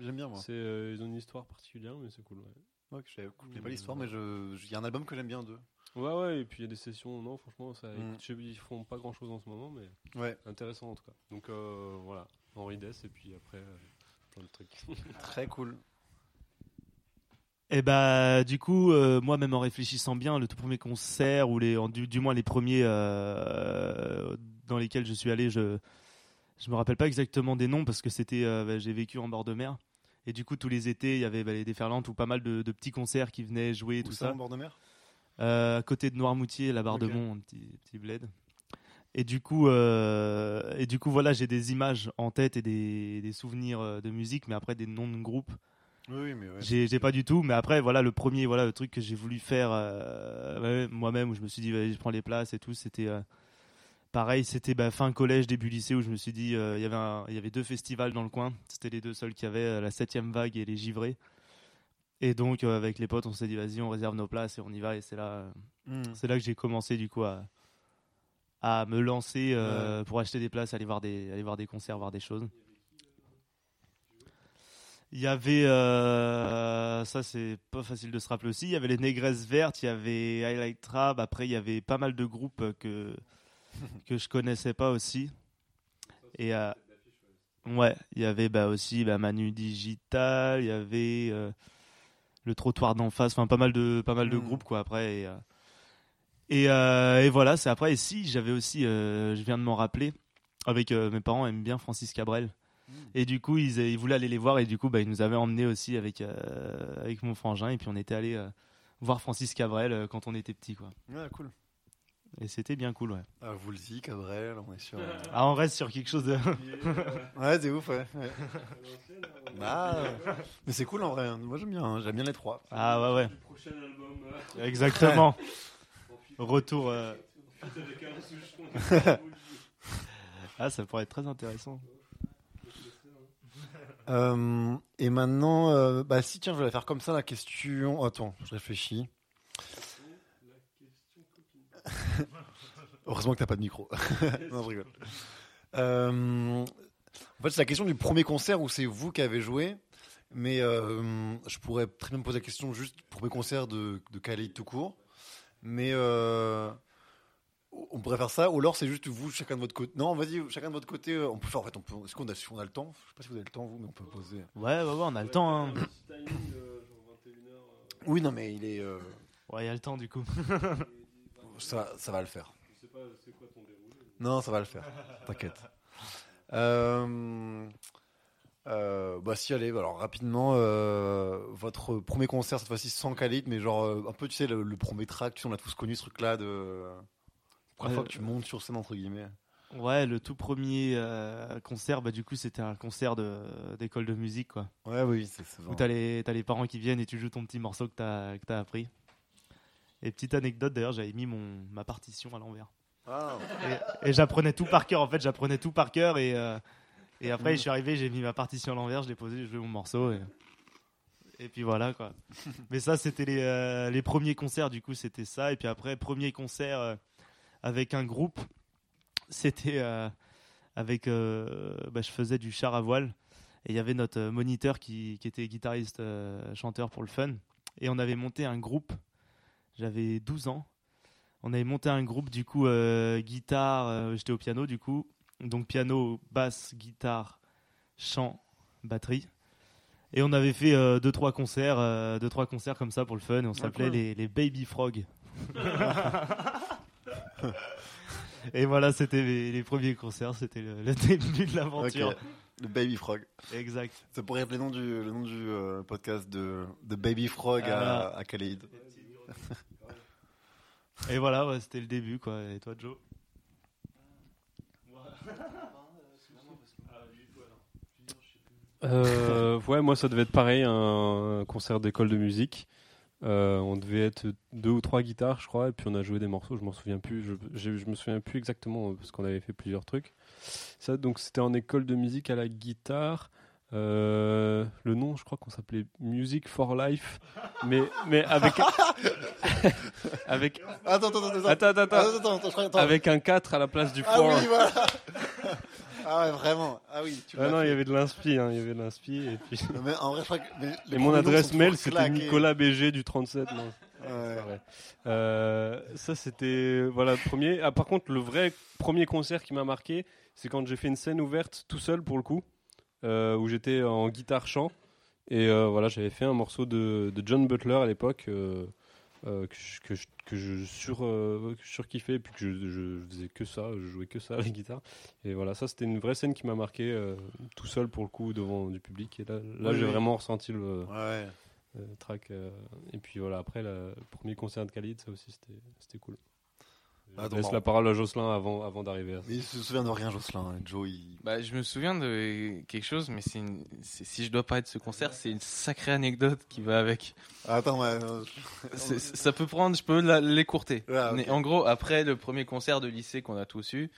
J'aime bien moi. Euh, ils ont une histoire particulière, mais c'est cool, ouais. Je connais pas l'histoire, mais il y a un album que j'aime bien d'eux. Ouais, ouais, et puis il y a des sessions, non, franchement, ça, Mm. ils font pas grand chose en ce moment, mais Ouais, intéressant en tout cas. Donc, euh, voilà, Henri Dess, et puis après, euh, plein de trucs. <laughs> très cool. Et bah du coup, euh, moi même en réfléchissant bien, le tout premier concert ou les, en- du, du moins les premiers euh, dans lesquels je suis allé, je je me rappelle pas exactement des noms parce que c'était euh, bah, j'ai vécu en bord de mer et du coup tous les étés il y avait bah, les déferlantes ou pas mal de, de petits concerts qui venaient jouer Où tout ça, ça. en bord de mer? Euh, à côté de Noirmoutier, la barre de Mont, un petit, petit bled. Et du coup, euh, et du coup, voilà, j'ai des images en tête et des, des souvenirs euh, de musique, mais après des noms de groupes, Oui, mais ouais. j'ai pas du tout. Mais après, voilà, le premier, voilà, le truc que j'ai voulu faire euh, moi-même, où je me suis dit, vas-y, je prends les places et tout, c'était euh, pareil, c'était bah, fin collège, début lycée, où je me suis dit, il y avait un- il y avait deux festivals dans le coin. C'était les deux seuls qu'il y avait, la septième vague et les givrés. Et donc, avec les potes, on s'est dit, vas-y, on réserve nos places et on y va. Et c'est là. Hmm. c'est là que j'ai commencé du coup à, à me lancer euh, pour acheter des places, aller voir des, aller voir des concerts, voir des choses. Il y avait, euh, ça c'est pas facile de se rappeler aussi, il y avait les Négresses Vertes, il y avait Highlight Trap, après il y avait pas mal de groupes que, <laughs> que je connaissais pas aussi. Et euh, ouais, il y avait bah, aussi bah, Manu Digital, il y avait euh, le Trottoir d'en face, enfin pas mal de, pas mal de Mhm. groupes quoi après. Et, et, euh, et voilà, c'est après. Et si, j'avais aussi, euh, je viens de m'en rappeler, avec euh, mes parents aiment bien Francis Cabrel. Et du coup, ils, ils voulaient aller les voir et du coup, bah, ils nous avaient emmenés aussi avec, euh, avec mon frangin. Et puis, on était allé euh, voir Francis Cabrel euh, quand on était petit, quoi. Ouais, cool. Et c'était bien cool, ouais. Ah, Woolsey, Cabrel, on est sur. Ah, on reste sur quelque chose de. <laughs> Ouais, c'est ouf, ouais. ouais. Bah, <laughs> euh, mais c'est cool en vrai. hein. Moi j'aime bien, hein. j'aime bien les trois. ah, ouais, ouais. prochain album, Exactement. <laughs> Retour. euh, <laughs> Ah, ça pourrait être très intéressant. Euh, et maintenant, euh, bah si, tiens, je vais la faire comme ça la question. Attends, je réfléchis. <laughs> Heureusement que t'as pas de micro. <laughs> non, je rigole. Euh, en fait, c'est la question du premier concert où c'est vous qui avez joué. Mais euh, je pourrais très bien me poser la question juste premier concert de, de Khalid tout court. Mais euh, on pourrait faire ça. Ou alors c'est juste vous, chacun de votre côté. Non, vas-y, chacun de votre côté. euh, On peut faire. En fait, on peut. Est-ce qu'on a, on a le temps? Je sais pas si vous avez le temps vous, mais on peut poser. Ouais, ouais, ouais, on a le temps. Hein. Oui, non, mais il est. euh, Ouais, il y a le temps du coup. <laughs> ça, ça va le faire. Non, ça va le faire. T'inquiète. Euh, euh, bah si, allez, alors rapidement, euh, votre premier concert cette fois-ci sans Khalid, mais genre euh, un peu, tu sais, le, le premier track, tu sais, on a tous connu ce truc-là de. Première Ouais. fois que tu montes sur scène, entre guillemets. Ouais, le tout premier concert, bah, du coup, c'était un concert d'école de, musique, quoi. Ouais, oui, c'est c'est Où t'as les, les parents qui viennent et tu joues ton petit morceau que t'as, que t'as appris. Et petite anecdote, d'ailleurs, j'avais mis mon, ma partition à l'envers. Ah. Et, et j'apprenais tout par cœur. En fait, j'apprenais tout par cœur. Et, et après, je suis arrivé, j'ai mis ma partition à l'envers, je l'ai posé, j'ai joué mon morceau. Et, et puis voilà, quoi. <laughs> Mais ça, c'était les, euh, les premiers concerts, du coup, c'était ça. Et puis après, premier concert euh, avec un groupe, c'était euh, avec. bah, je faisais du char à voile. Et il y avait notre moniteur qui, qui était guitariste, chanteur pour le fun. Et on avait monté un groupe. J'avais 12 ans. On avait monté un groupe, du coup, guitare. J'étais au piano, du coup. Donc piano, basse, guitare, chant, batterie. Et on avait fait euh, deux trois concerts, euh, deux trois concerts comme ça pour le fun. Et on s'appelait les, les Baby Frog. <laughs> et voilà, c'était les, les premiers concerts. C'était le, le début de l'aventure. Ok. Le Baby Frog. Exact. Ça pourrait être le nom du, le nom du euh, podcast de, de Baby Frog Ah, à, voilà. à Khalid. Et voilà, ouais, c'était le début, quoi. Et toi, Joe? Euh, ouais, moi ça devait être pareil, un concert d'école de musique. Euh, on devait être deux ou trois guitares, je crois, et puis on a joué des morceaux. Je m'en souviens plus. Je, je, me souviens plus exactement euh, parce qu'on avait fait plusieurs trucs. Ça, donc c'était en école de musique à la guitare. Euh, le nom, je crois qu'on s'appelait Music for Life, mais mais avec <laughs> avec Attends, attends, attends. attends attends, attends. Attends, attends, avec un 4 à la place du Ah for. oui, voilà. <laughs> ah ouais, vraiment. Ah oui, tu Ah non, il y avait de l'inspi, hein, il y avait de l'inspi et puis. Mais en vrai, je crois que. mais les Et mon adresse mail c'était. Nicolas BG du 37. Non. Ouais. C'est vrai. Euh, ça c'était voilà le premier. Ah, par contre le vrai premier concert qui m'a marqué, c'est quand j'ai fait une scène ouverte tout seul pour le coup, euh, où j'étais en guitare chant et euh, voilà j'avais fait un morceau de, de John Butler à l'époque euh, que, je, que, je, que je sur surkiffais et puis que je, je faisais que ça, je jouais que ça à la guitare et voilà ça c'était une vraie scène qui m'a marqué tout seul pour le coup devant du public et là là Oui, j'ai oui. vraiment ressenti le Ouais. track. et puis voilà, après, le premier concert de Khalid, ça aussi, c'était cool. Je Attends, laisse bon. la parole à Jocelyn avant, avant d'arriver à ça. Mais il se souvient de rien, Jocelyn. Joe, il. Bah, je me souviens de quelque chose, mais c'est une- c'est- si je dois parler de ce concert, c'est une sacrée anecdote qui va avec. Attends, ouais. euh, <laughs> C'est- Ça peut prendre, je peux l'écourter. Ah, en gros, après le premier concert de lycée qu'on a tous eu,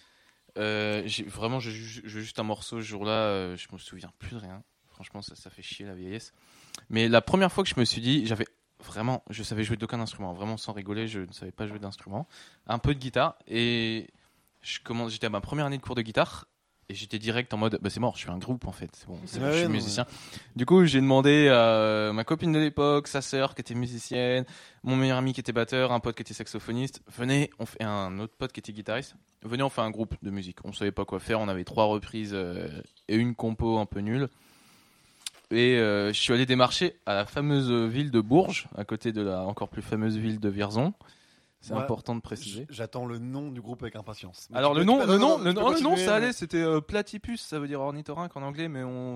euh, j'ai vraiment, je je joue juste un morceau ce jour-là, euh, je me souviens plus de rien. Franchement, ça, ça fait chier la vieillesse. Mais la première fois que je me suis dit, j'avais vraiment, je savais jouer d'aucun instrument, vraiment sans rigoler, je ne savais pas jouer d'instrument. Un peu de guitare et j'étais à ma première année de cours de guitare. Et j'étais direct en mode, bah c'est mort, je suis un groupe en fait, c'est bon, je suis musicien. Du coup, j'ai demandé à ma copine de l'époque, sa sœur qui était musicienne, mon meilleur ami qui était batteur, un pote qui était saxophoniste. Venez, on fait un autre pote qui était guitariste. Venez, on fait un groupe de musique. On savait pas quoi faire. On avait trois reprises euh, et une compo un peu nulle. Et euh, je suis allé démarcher à la fameuse ville de Bourges, à côté de la encore plus fameuse ville de Vierzon. C'est Ouais. important de préciser. J'attends le nom du groupe avec impatience. Mais Alors le nom, le nom, le nom, ça mais- allait. C'était euh, platypus, ça veut dire ornithorynque en anglais, mais on.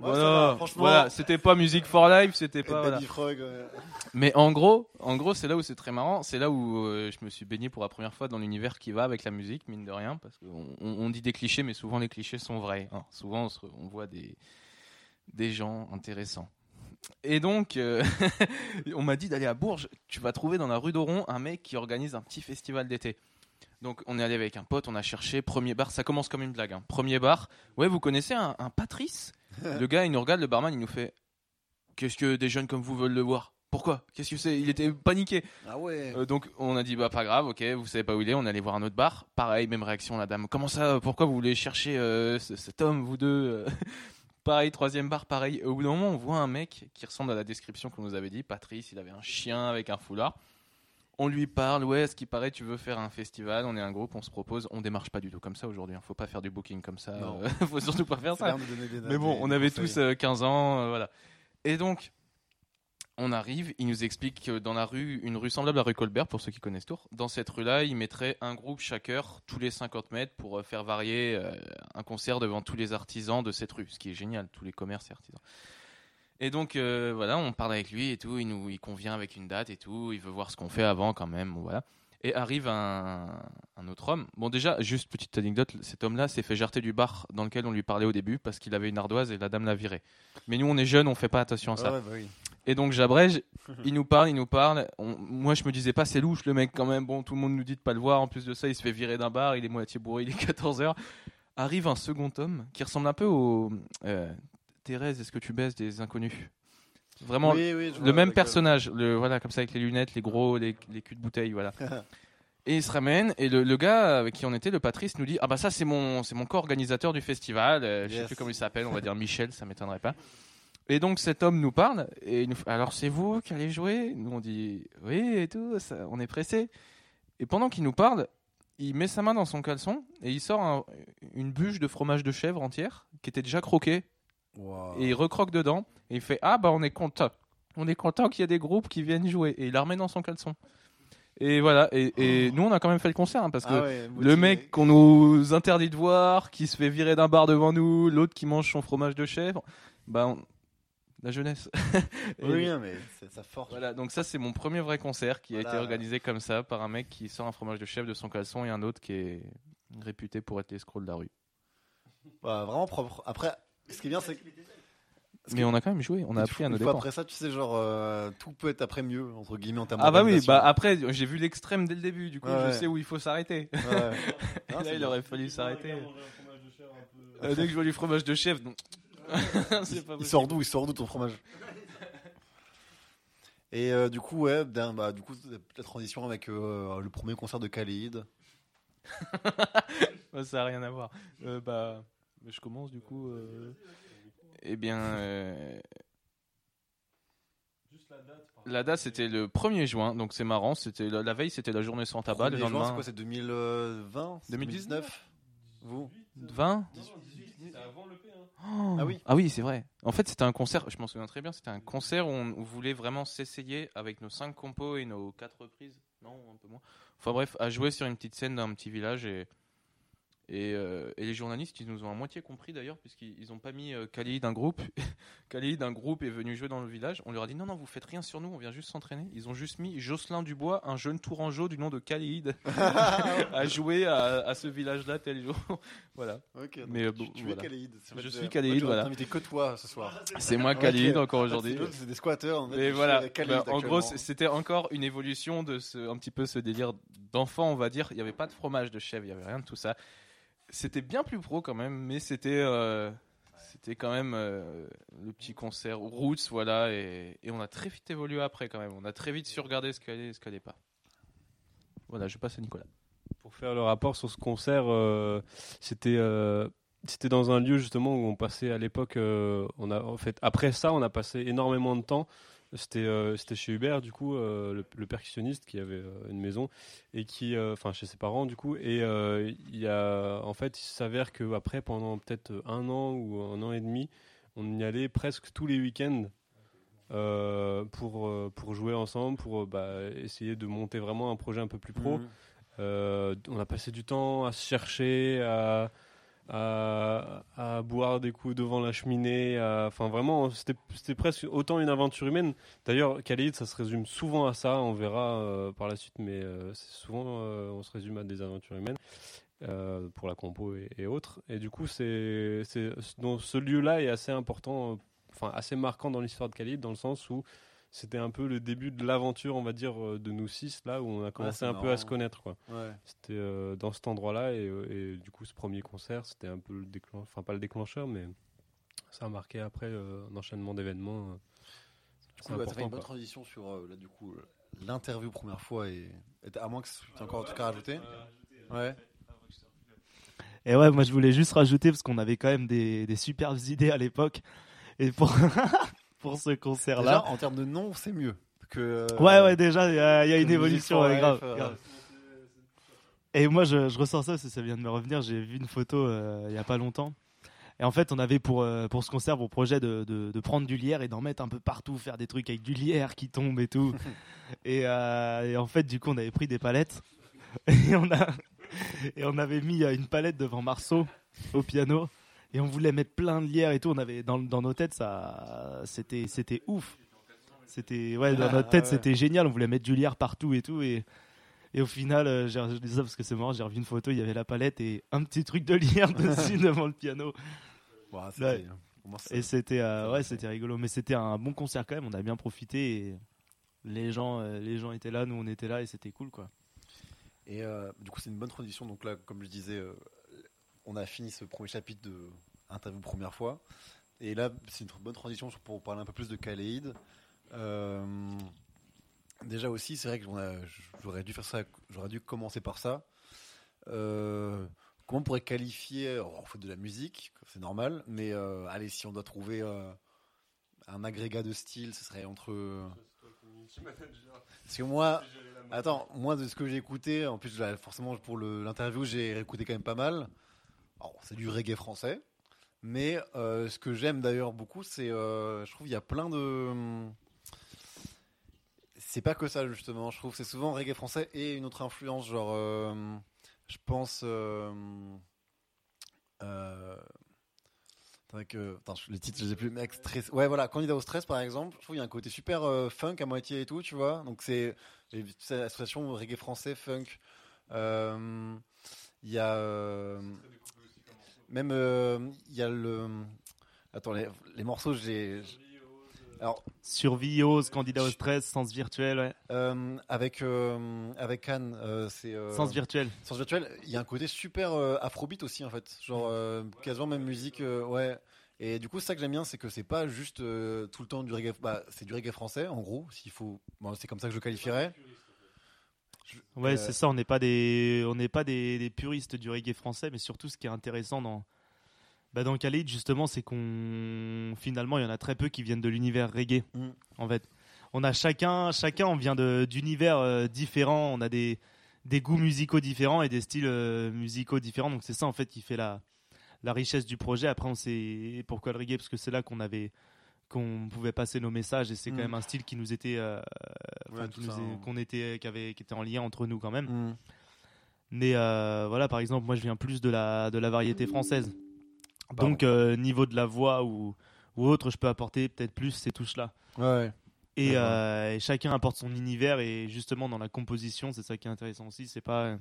Ouais, voilà, voilà, c'était pas Music for Life, c'était pas. voilà. Frog. ouais. Mais en gros, en gros, c'est là où c'est très marrant. C'est là où euh, je me suis baigné pour la première fois dans l'univers qui va avec la musique, mine de rien, parce qu'on on, on dit des clichés, mais souvent les clichés sont vrais. hein. Souvent, on, se- on voit des des gens intéressants. Et donc, euh, <laughs> on m'a dit d'aller à Bourges. Tu vas trouver dans la rue d'Oron un mec qui organise un petit festival d'été. Donc, on est allé avec un pote, on a cherché premier bar. Ça commence comme une blague. hein. Premier bar. Ouais, vous connaissez un, un Patrice? <laughs> Le gars, il nous regarde, le barman, il nous fait Qu'est-ce que des jeunes comme vous veulent le voir? Pourquoi? Qu'est-ce que c'est? Il était paniqué. Ah ouais. Euh, donc on a dit bah pas grave, ok, vous savez pas où il est, on est allé voir un autre bar. Pareil, même réaction la dame. Comment ça? Pourquoi vous voulez chercher euh, ce- cet homme, vous deux? Pareil, troisième bar, pareil. Au bout d'un moment, on voit un mec qui ressemble à la description qu'on nous avait dit. Patrice, il avait un chien avec un foulard. On lui parle, ouais, ce qui paraît, tu veux faire un festival, on est un groupe, on se propose, on démarche pas du tout comme ça aujourd'hui. hein. Faut pas faire du booking comme ça, euh, <laughs> faut surtout pas faire ça. Mais bon, on avait tous euh, 15 ans, euh, voilà. Et donc, on arrive, il nous explique que dans la rue, une rue semblable à rue Colbert, pour ceux qui connaissent Tours, dans cette rue-là, il mettrait un groupe chaque heure, tous les 50 mètres, pour euh, faire varier euh, un concert devant tous les artisans de cette rue, ce qui est génial, tous les commerces et artisans. Et donc, euh, voilà, on parle avec lui et tout, il nous il convient avec une date et tout, il veut voir ce qu'on fait avant quand même, voilà. Et arrive un, autre homme. Bon, déjà, juste petite anecdote, cet homme-là s'est fait jarter du bar dans lequel on lui parlait au début parce qu'il avait une ardoise et la dame l'a viré. Mais nous, on est jeunes, on fait pas attention à ça. Bah. Et donc j'abrège, <laughs> il nous parle, il nous parle. On- moi je me disais pas c'est louche le mec quand même. Bon, tout le monde nous dit de pas le voir. En plus de ça, il se fait virer d'un bar, il est moitié bourré, il est <laughs> 14h. Arrive un second homme qui ressemble un peu au euh, Thérèse, est-ce que tu baisses des inconnus? Vraiment Oui, oui, le même gueule. personnage, le, voilà, comme ça avec les lunettes, les gros, les, les culs de bouteille, voilà. <laughs> et il se ramène et le, le gars avec qui on était, le Patrice, nous dit ah bah ça c'est mon c'est mon co-organisateur du festival, euh, je sais plus comment il s'appelle, on va dire Michel, ça m'étonnerait pas. Et donc cet homme nous parle et il nous fait, alors c'est vous qui allez jouer? Nous on dit oui et tout, ça- on est pressé. Et pendant qu'il nous parle, il met sa main dans son caleçon et il sort un- une bûche de fromage de chèvre entière qui était déjà croquée. Et il recroque dedans et il fait ah bah on est content. On est content qu'il y a des groupes qui viennent jouer. Et il la remet dans son caleçon. Et voilà et, et nous on a quand même fait le concert hein, parce que Ah ouais, le mec qu'on nous interdit de voir qui se fait virer d'un bar devant nous l'autre qui mange son fromage de chèvre bah on- la jeunesse <laughs> Oui, non, mais c'est ça force. voilà donc ça c'est mon premier vrai concert qui a été organisé comme ça par un mec qui sort un fromage de chèvre de son caleçon et un autre qui est réputé pour être l'escroc de la rue Ouais, vraiment propre. Après, ce qui est bien, c'est que. mais on a quand même joué on a appris à nos dépens Après ça, tu sais, genre, euh, tout peut être après mieux, entre guillemets, en termes Ah bah oui, bah après j'ai vu l'extrême dès le début, du coup Ouais, je ouais. sais où il faut s'arrêter. Ouais. <laughs> Là il bien. aurait fallu s'arrêter. Euh, dès que je vois du fromage de chef, non. <laughs> Il sort d'où Il sort d'où ton fromage Et euh, du coup, ouais, bah, du coup, la transition avec euh, le premier concert de Khalid. Ouais, <laughs> ça a rien à voir. Euh, bah, je commence du coup. euh, Eh bien, euh, la date c'était le 1er juin, donc c'est marrant. C'était la, la veille, c'était la journée sans tabac. Le 1er juin, c'est lendemain, quoi C'est 2020 2019 Vous 20 Ah oui. Ah oui, c'est vrai. En fait, c'était un concert, je m'en souviens très bien, c'était un concert où on voulait vraiment s'essayer avec nos 5 compos et nos 4 reprises. Non, un peu moins. Enfin bref, à jouer sur une petite scène d'un petit village et. Et, euh, et les journalistes, ils nous ont à moitié compris d'ailleurs, puisqu'ils ils ont pas mis euh, Khalid un groupe. <laughs> Khalid un groupe est venu jouer dans le village. On leur a dit non, non, vous faites rien sur nous, on vient juste s'entraîner. Ils ont juste mis Jocelyn Dubois, un jeune tourangeau du nom de Khalid, <laughs> <laughs> à jouer à, à ce village-là tel jour. voilà. Ok. donc Mais, euh, tu, bon, tu voilà. es Khalid. Je suis Khalid, voilà. invité que toi ce soir. C'est moi. Khalid encore En fait, aujourd'hui. c'est des squatteurs. en fait, Mais voilà, Khalid bah, en gros, c'était encore une évolution de ce, un petit peu ce délire d'enfant, on va dire. Il n'y avait pas de fromage de chèvre, il n'y avait rien de tout ça. C'était bien plus pro quand même, mais c'était euh, c'était quand même euh, le petit concert Roots, voilà, et, on a très vite évolué après quand même. On a très vite su regarder ce qu'elle est et ce qu'elle n'est pas. Voilà, je passe à Nicolas. Pour faire le rapport sur ce concert, euh, c'était c'était dans un lieu justement où on passait à l'époque. en fait après ça, on a passé énormément de temps. C'était euh, c'était chez Hubert du coup, euh, le, le percussionniste qui avait euh, une maison et qui, enfin chez ses parents du coup. Et il y a en fait, il s'avère que après pendant peut-être un an ou un an et demi, on y allait presque tous les week-ends. pour, pour jouer ensemble, pour bah, essayer de monter vraiment un projet un peu plus pro. Euh, on a passé du temps à se chercher, à, à, boire des coups devant la cheminée. Enfin, vraiment, c'était presque autant une aventure humaine. D'ailleurs, Khalid, ça se résume souvent à ça. On verra euh, par la suite, mais euh, souvent, euh, on se résume à des aventures humaines. pour la compo et, autres. Et du coup, c'est, ce lieu-là est assez important, enfin assez marquant dans l'histoire de Khalid, dans le sens où c'était un peu le début de l'aventure, on va dire, euh, de nous six, là où on a commencé un peu à se connaître. Quoi. Ouais. C'était euh, dans cet endroit-là et, euh, et du coup ce premier concert c'était un peu le déclencheur, enfin pas le déclencheur mais ça a marqué après euh, un enchaînement d'événements. Du coup, bah, important, une bonne quoi. transition sur euh, là, du coup, l'interview première fois et, et à moins que tu aies encore un truc à rajouter. Ouais. Et ouais, moi je voulais juste rajouter parce qu'on avait quand même des, des superbes idées à l'époque. Et pour, <laughs> pour ce Déjà, concert-là. en termes de nom, c'est mieux que. euh, Ouais, ouais, déjà, il y a, y une évolution, ouais, grave, euh, grave. Et moi, je, je ressens ça parce que ça vient de me revenir. J'ai vu une photo euh, il y a pas longtemps. Et en fait, on avait pour, euh, pour ce concert pour projet de, de, de prendre du lierre et d'en mettre un peu partout, faire des trucs avec du lierre qui tombe et tout. <laughs> et, euh, et en fait, du coup, on avait pris des palettes <laughs> et on, a, et on avait mis une palette devant Marceau au piano et on voulait mettre plein de lierre et tout. On avait dans, dans nos têtes, ça, c'était, c'était ouf. C'était ouais, dans notre tête, ouais. c'était génial. On voulait mettre du lierre partout et tout et et au final, euh, j'ai je dis ça parce que c'est marrant, j'ai revu une photo, il y avait la palette et un petit truc de lierre <laughs> dessus devant le piano. Ouais, Et c'était euh, ouais, c'était rigolo. Mais c'était un bon concert quand même. On a bien profité. Et les gens, euh, les gens étaient là, nous on était là et c'était cool quoi. Et euh, du coup, c'est une bonne transition. Donc là, comme je disais, euh, on a fini ce premier chapitre de interview première fois. Et là, c'est une bonne transition pour parler un peu plus de Kaleid. Euh, déjà aussi, c'est vrai que j'aurais dû faire ça, j'aurais dû commencer par ça. Euh, comment on pourrait qualifier On fait de la musique, c'est normal, mais euh, allez, si on doit trouver un agrégat de style, ce serait entre. Parce que moi, Attends, moi de ce que j'ai écouté, en plus forcément pour l'interview j'ai écouté quand même pas mal. C'est du reggae français, mais euh, ce que j'aime d'ailleurs beaucoup, c'est, euh, je trouve il y a plein de, c'est pas que ça justement. Je trouve c'est souvent reggae français et une autre influence, genre, euh, je pense, euh, attends, les titres je les ai plus, mec, stress. Ouais, voilà, candidat au stress par exemple. Je trouve il y a un côté super funk à moitié et tout, tu vois. Donc c'est j'ai vu cette association reggae français, funk. Il y a même euh, il y a le attends les, les morceaux j'ai alors Survie, ose, candidat au stress, sens virtuel, ouais. euh, avec euh, avec Anne euh, c'est Sens virtuel. Sens virtuel il y a un côté super afrobeat aussi en fait genre quasiment même musique ouais et du coup ça que j'aime bien c'est que c'est pas juste tout le temps du reggae bah, c'est du reggae français en gros s'il faut bon, c'est comme ça que je le qualifierais Ouais, euh, c'est ça. On n'est pas des, on n'est pas des, des puristes du reggae français, mais surtout ce qui est intéressant dans, bah, dans Khalid justement, c'est qu'on, finalement, il y en a très peu qui viennent de l'univers reggae. Mm. En fait, on a chacun, chacun, on vient d'univers euh, différents. On a des des goûts musicaux différents et des styles euh, musicaux différents. Donc c'est ça en fait qui fait la la richesse du projet. Après, on sait pourquoi le reggae parce que c'est là qu'on avait qu'on pouvait passer nos messages et c'est Mm. quand même un style qui nous était euh, Ouais, qu'on était qui avait qui était en lien entre nous quand même Mm. mais euh, voilà par exemple moi je viens plus de la de la variété française Pardon. donc euh, niveau de la voix ou ou autre je peux apporter peut-être plus ces touches là ouais et, et chacun apporte son univers et justement dans la composition c'est ça qui est intéressant aussi c'est pas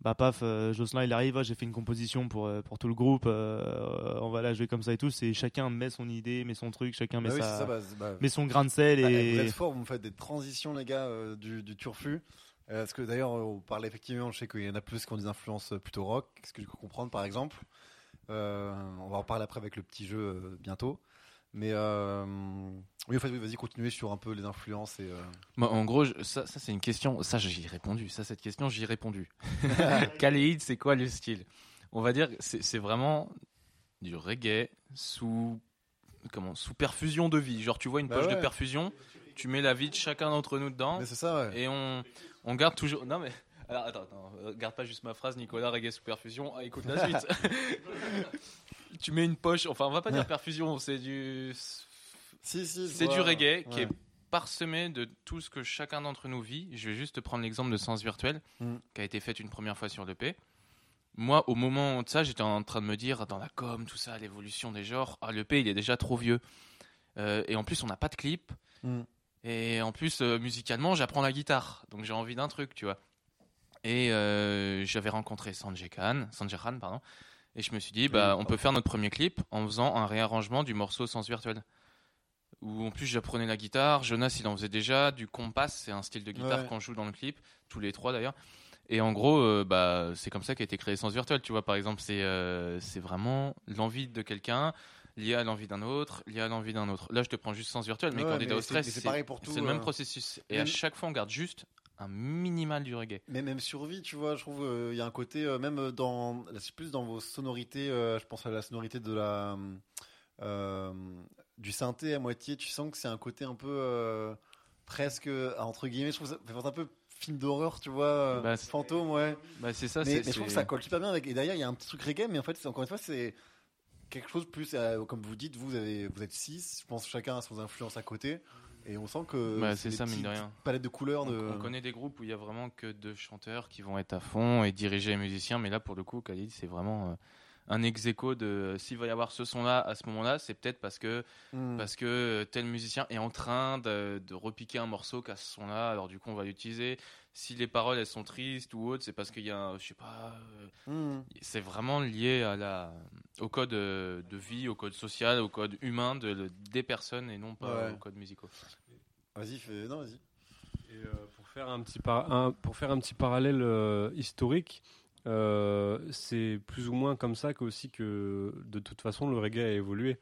bah paf euh, Jocelyn il arrive ah, j'ai fait une composition pour euh, pour tout le groupe euh, on va la jouer comme ça et tout c'est chacun met son idée met son truc chacun met Bah oui, sa c'est ça, bah, bah, met son grain de sel et Vous êtes forts, vous faites des transitions, les gars, du, du turfu. Parce que d'ailleurs, on parle effectivement, je sais qu'il y en a plus qui ont des influences plutôt rock, ce que je peux comprendre par exemple. On va en parler après avec le petit jeu bientôt. Mais euh, oui, en fait, oui, vas-y, continuez sur un peu les influences et. euh, Moi, en gros, je- ça, ça c'est une question. Ça, j'y ai répondu. Ça, cette question, j'y ai répondu. <laughs> Khalid, c'est quoi le style? On va dire, que c'est c'est vraiment du reggae sous comment sous perfusion de vie. Genre, tu vois une Bah poche ouais. de perfusion, tu mets la vie de chacun d'entre nous dedans, Mais c'est ça, ouais. et on on garde toujours. Non mais. Alors attends, attends, garde pas juste ma phrase, Nicolas, reggae sous perfusion. Ah, écoute la suite. <laughs> tu mets une poche, enfin on va pas dire perfusion, c'est du Si, si, je c'est du reggae qui est parsemé de tout ce que chacun d'entre nous vit. Je vais juste te prendre l'exemple de Sens Virtuel, Mm. qui a été fait une première fois sur l'EP. Moi, au moment de ça, j'étais en train de me dire, dans la com, tout ça, l'évolution des genres, ah, l'EP, il est déjà trop vieux. Euh, et en plus, on n'a pas de clip. Mm. Et en plus, euh, musicalement, j'apprends la guitare. Donc j'ai envie d'un truc, tu vois. Et euh, j'avais rencontré Sanjay Khan, Sanjay Khan, pardon. Et je me suis dit, bah, on peut faire notre premier clip en faisant un réarrangement du morceau Sens Virtuel. Où en plus j'apprenais la guitare, Jonas il en faisait déjà, du compas, c'est un style de guitare Ouais. qu'on joue dans le clip, tous les trois d'ailleurs. Et en gros, euh, bah, c'est comme ça qu'a été créé Sens Virtuel, tu vois, par exemple, c'est euh, vraiment l'envie de quelqu'un lié à l'envie d'un autre, lié à l'envie d'un autre. Là, je te prends juste Sens Virtuel, mais Ouais, candidat mais au stress, c'est le même euh, processus. Et à chaque fois, on garde juste un minimal du reggae. Mais même survie, tu vois, je trouve euh, il y a un côté euh, même dans c'est plus dans vos sonorités. euh, je pense à la sonorité de la euh, du synthé à moitié. Tu sens que c'est un côté un peu euh, presque euh, entre guillemets. Je trouve ça fait un peu film d'horreur, tu vois, euh, Bah, fantôme, ouais. Bah, c'est ça, mais, je trouve que ça colle super bien avec. Et derrière, il y a un petit truc reggae, mais en fait, encore une fois, c'est quelque chose plus, euh, comme vous dites, vous avez, vous êtes six. Je pense chacun a son influence à côté, et on sent que Bah, c'est ça, mine de rien. Palette de couleurs. On, De... on connaît des groupes où il y a vraiment que deux chanteurs qui vont être à fond et diriger les musiciens, mais là pour le coup, Khalid, c'est vraiment euh, un ex aequo de euh, s'il va y avoir ce son-là à ce moment-là, c'est peut-être parce que Hmm. parce que euh, tel musicien est en train de, de repiquer un morceau qu'à ce son-là, alors du coup on va l'utiliser. Si les paroles elles sont tristes ou autres, c'est parce qu'il y a, un- je sais pas, euh, Hmm. c'est vraiment lié à la, au code de vie, au code social, au code humain de, des personnes et non pas Ouais. au code musicaux. Vas-y, fais. Non, vas-y. Et, euh, pour, faire un petit par- un- pour faire un petit parallèle euh, historique, euh, c'est plus ou moins comme ça que aussi que de toute façon le reggae a évolué,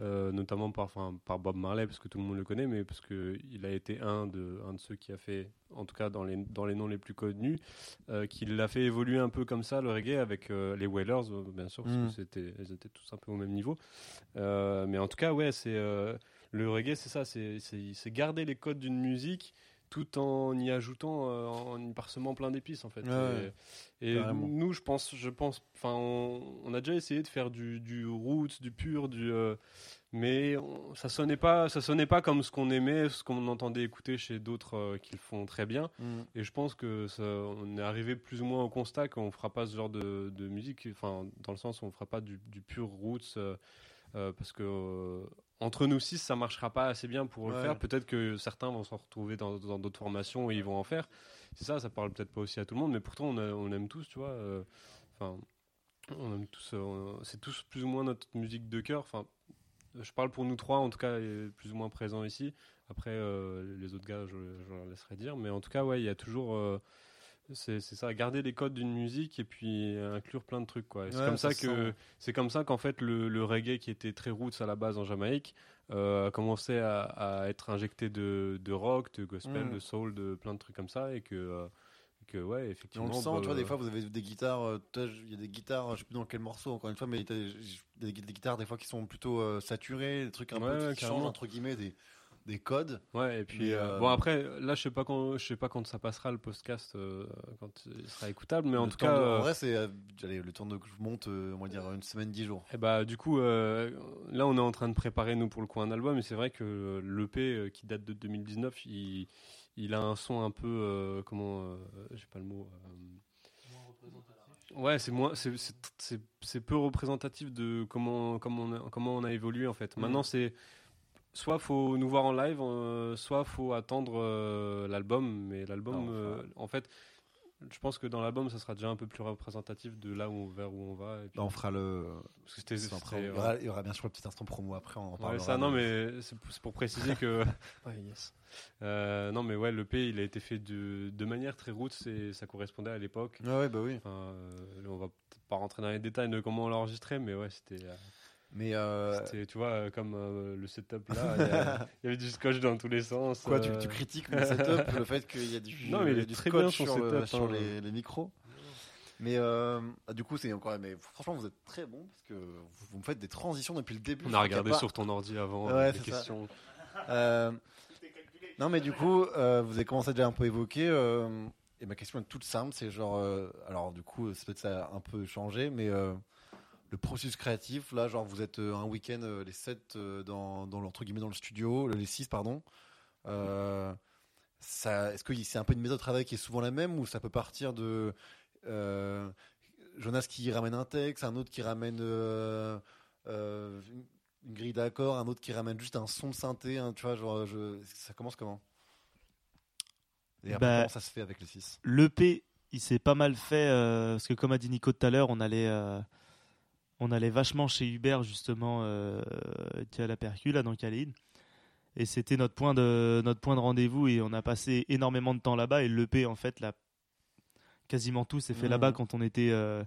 euh, notamment par, enfin, par Bob Marley, parce que tout le monde le connaît, mais parce qu'il a été un de, un de ceux qui a fait, en tout cas dans les, dans les noms les plus connus, euh, qui l'a fait évoluer un peu comme ça le reggae avec euh, les Wailers, bien sûr, parce Mm. que c'était, ils étaient tous un peu au même niveau. Mais en tout cas, ouais, c'est le reggae, c'est ça, c'est garder les codes d'une musique tout en y ajoutant, euh, en y parsemant plein d'épices en fait. Ouais, et nous, je pense, je pense, enfin, on, on a déjà essayé de faire du, du roots, du pur, du, euh, mais on- ça sonnait pas, ça sonnait pas comme ce qu'on aimait, ce qu'on entendait écouter chez d'autres euh, qui le font très bien. Hmm. Et je pense que ça, on est arrivé plus ou moins au constat qu'on fera pas ce genre de, de musique, enfin dans le sens où on fera pas du, du pur roots, euh, parce que euh, entre nous six ça marchera pas assez bien pour le faire. Peut-être que certains vont se retrouver dans dans d'autres formations et ils vont en faire. C'est ça, ça parle peut-être pas aussi à tout le monde, mais pourtant on, a- on aime tous, tu vois. euh, Enfin, on aime tous, c'est tous plus ou moins notre musique de cœur. Enfin, je parle pour nous trois en tout cas, plus ou moins présents ici. Après, les autres gars, je, je leur laisserai dire. Mais en tout cas, ouais, il y a toujours. C'est ça, garder les codes d'une musique et puis inclure plein de trucs. quoi. C'est comme ça, que c'est comme ça qu'en fait le, le reggae qui était très roots à la base en Jamaïque euh, a commencé à, à être injecté de, de rock, de gospel, Mm. de soul, de plein de trucs comme ça et que euh, que ouais Et on effectivement. le sent, bah, tu vois, des fois vous avez des guitares, euh, il y a des guitares, je sais plus dans quel morceau encore une fois, mais des, des guitares des fois qui sont plutôt euh, saturées, des trucs un Ouais, peu qui changent entre guillemets, des, des codes. Ouais, et puis euh, euh, bon après, là je sais pas quand, je sais pas quand ça passera le podcast, euh, quand il sera écoutable, mais en tout cas, de- en vrai, c'est le temps de que je monte, on va dire une semaine, dix jours. eh bah du coup, là on est en train de préparer nous pour le coup un album, et c'est vrai que l'EP qui date de 2019, il, il a un son un peu, comment, j'ai pas le mot. Ouais, c'est moins, c'est- c'est- c'est c'est peu représentatif de comment comment on a, comment on a évolué en fait. Mhm. Maintenant c'est soit faut nous voir en live, euh, soit faut attendre euh, l'album. Mais l'album, Ah, euh, en fait, je pense que dans l'album, ça sera déjà un peu plus représentatif de là où vers où on va. et puis- Là, on fera le. parce que c'était- il, y aura, il y aura bien sûr le petit instant promo après, on en Ouais, parlera. ça, non, mais c'est pour- préciser que. <laughs> Ouais, yes. Euh, non, mais ouais, le P, il a été fait de, de manière très roots et ça correspondait à l'époque. Ouais, ouais, bah oui. Enfin, on va pas rentrer dans les détails de comment on l'a enregistré, mais ouais, c'était. Mais euh, tu vois, euh, comme euh, le setup là, il y, a- <laughs> il y avait du scotch dans tous les sens. quoi, tu, tu critiques le setup, <laughs> le fait qu'il y a du, Non, mais il du très scotch bien, sur, le- setup, sur hein. les, les micros. Mais euh, ah, du coup, c'est encore. Mais franchement, vous êtes très bon parce que vous, me faites des transitions depuis le début. On a y regardé pas- sur ton ordi avant Ouais, les questions. Non, mais du coup, vous avez commencé déjà un peu à évoquer. et ma question est toute simple, c'est genre, alors du coup, c'est peut-être ça a un peu changé, mais le processus créatif, là, genre, vous êtes euh, un week-end euh, les 7 dans, dans le- entre guillemets dans le studio, le- les 6 pardon. Euh, ça, est-ce que c'est un peu une méthode de travail qui est souvent la même ou ça peut partir de euh, Jonas qui ramène un texte, un autre qui ramène euh, euh, une- une grille d'accords, un autre qui ramène juste un son de synthé, hein, tu vois, genre, je, ça commence comment? Et après, Bah, comment ça se fait avec les 6 L'EP, il s'est pas mal fait euh, parce que comme a dit Nico tout à l'heure, on allait, euh, on allait vachement chez Hubert justement, euh, qui a la percule là dans Khalid. Et c'était notre point de notre point de rendez-vous et on a passé énormément de temps là-bas et l'EP en fait là, quasiment tout s'est fait là-bas quand on était euh,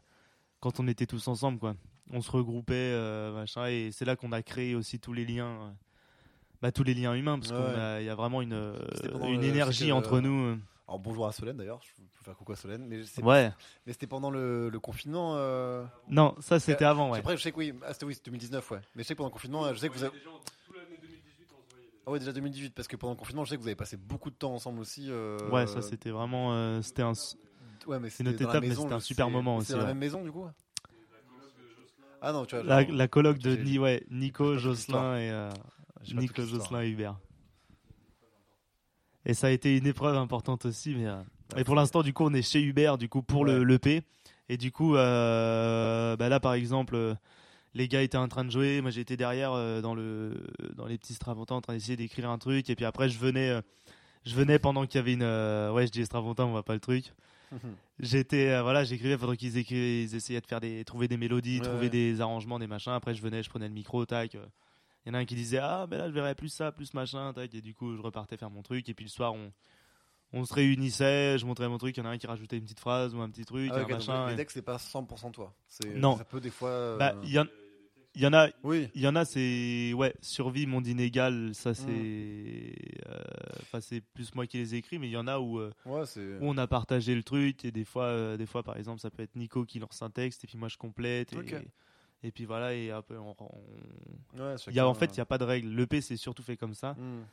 quand on était tous ensemble quoi. On se regroupait euh, machin et c'est là qu'on a créé aussi tous les liens. euh, bah, tous les liens humains parce Ouais. qu'il y a vraiment une, une le- énergie entre nous. Euh. Alors bonjour à Solène d'ailleurs, je peux faire coucou à Solène, mais, Ouais. mais c'était pendant le, le confinement. euh, Non, ça c'était Euh, avant, ouais. Après, je sais que oui, ah, c'était oui, c'est 2019, ouais. Mais je sais que pendant le confinement, je sais que vous avez. Ah ouais, déjà 2018, parce que pendant le confinement, je sais que vous avez passé beaucoup de temps ensemble aussi. euh, Ouais, ça c'était vraiment, euh, c'était un. Ouais, mais c'était étape, mais c'était un super moment C'est aussi, dans la même maison, du coup Ah non, tu vois. La, genre, la colloque de j'ai- Ni, ouais, Nico. Jocelyn et euh, Nico. Jocelyn et Hubert. Et ça a été une épreuve importante aussi, mais. euh, et pour l'instant, du coup, on est chez Hubert, du coup, pour le Ouais. l'EP. Et du coup, euh, bah là, par exemple, euh, les gars étaient en train de jouer. Moi, j'étais derrière euh, dans, le, dans les petits Stravontins en train d'essayer d'écrire un truc. Et puis après, je venais, euh, je venais pendant qu'il y avait une. ouais, je dis Strapontin, on voit pas le truc. <laughs> J'étais, voilà, j'écrivais pendant qu'ils écrivaient, ils essayaient de faire des, trouver des mélodies, Ouais, trouver ouais. des arrangements, des machins. Après, je venais, je prenais le micro, tac. Euh. Il y en a un qui disait, ah, ben là, je verrais plus ça, plus machin, tac. Et du coup, je repartais faire mon truc. Et puis le soir, on, on se réunissait, je montrais mon truc. Il y en a un qui rajoutait une petite phrase ou un petit truc, Ah, un ok, donc machin. les decks, c'est pas 100% toi. C'est- Non. Ça peut des fois. euh, Bah, il y en, il y en a, Oui. il y en a, c'est ouais, survie, monde inégal, ça Mm. c'est, euh, enfin c'est plus moi qui les écris, mais il y en a où, euh, Ouais, c'est. où on a partagé le truc et des fois, euh, des fois par exemple, ça peut être Nico qui lance un texte et puis moi je complète et. Et puis voilà et peu, on, on- Ouais, il y a en fait il y a pas de règle. L'EP c'est surtout fait comme ça. Hmm.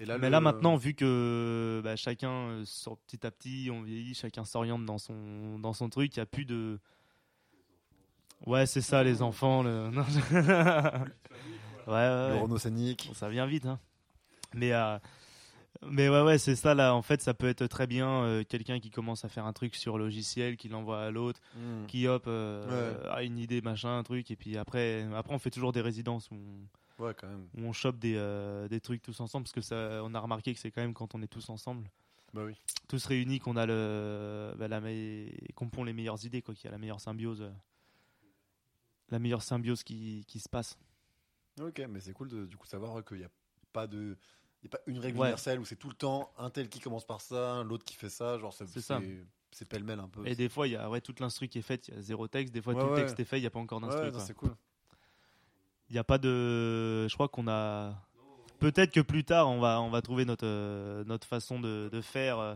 Et mais le- là maintenant, vu que bah, chacun euh, sort petit à petit, on vieillit, chacun s'oriente dans son dans son truc, il y a plus de Ouais, c'est ça, les enfants. Le... non, <laughs> je- ouais, ouais, le ouais. Renault Scénic. Bon, ça vient vite, hein. Mais, euh, mais ouais, ouais, c'est ça là. En fait, ça peut être très bien euh, quelqu'un qui commence à faire un truc sur logiciel, qui l'envoie à l'autre, Hmm. qui hop euh, Ouais. a une idée, machin, un truc, et puis après, après on fait toujours des résidences où on, Ouais, quand même. où on chope des, euh, des trucs tous ensemble, parce que ça, on a remarqué que c'est quand même quand on est tous ensemble, Bah oui. tous réunis, qu'on a le, bah, la me- qu'on pond les meilleures idées, quoi, qu'il y a la meilleure symbiose, la meilleure symbiose qui, qui se passe. Ok, mais c'est cool de du coup savoir qu'il n'y a pas de. Il y a pas une règle Ouais. universelle où c'est tout le temps un tel qui commence par ça, l'autre qui fait ça, genre c'est C'est ça. c'est pêle-mêle un peu. Et des fois, il y a ouais, toute l'instru qui est faite, il y a zéro texte. Des fois, Ouais, tout le texte est fait, il n'y a pas encore d'instru. c'est cool. Il n'y a pas de. Je crois qu'on a. Peut-être que plus tard, on va, on va trouver notre, euh, notre façon de, de faire. euh.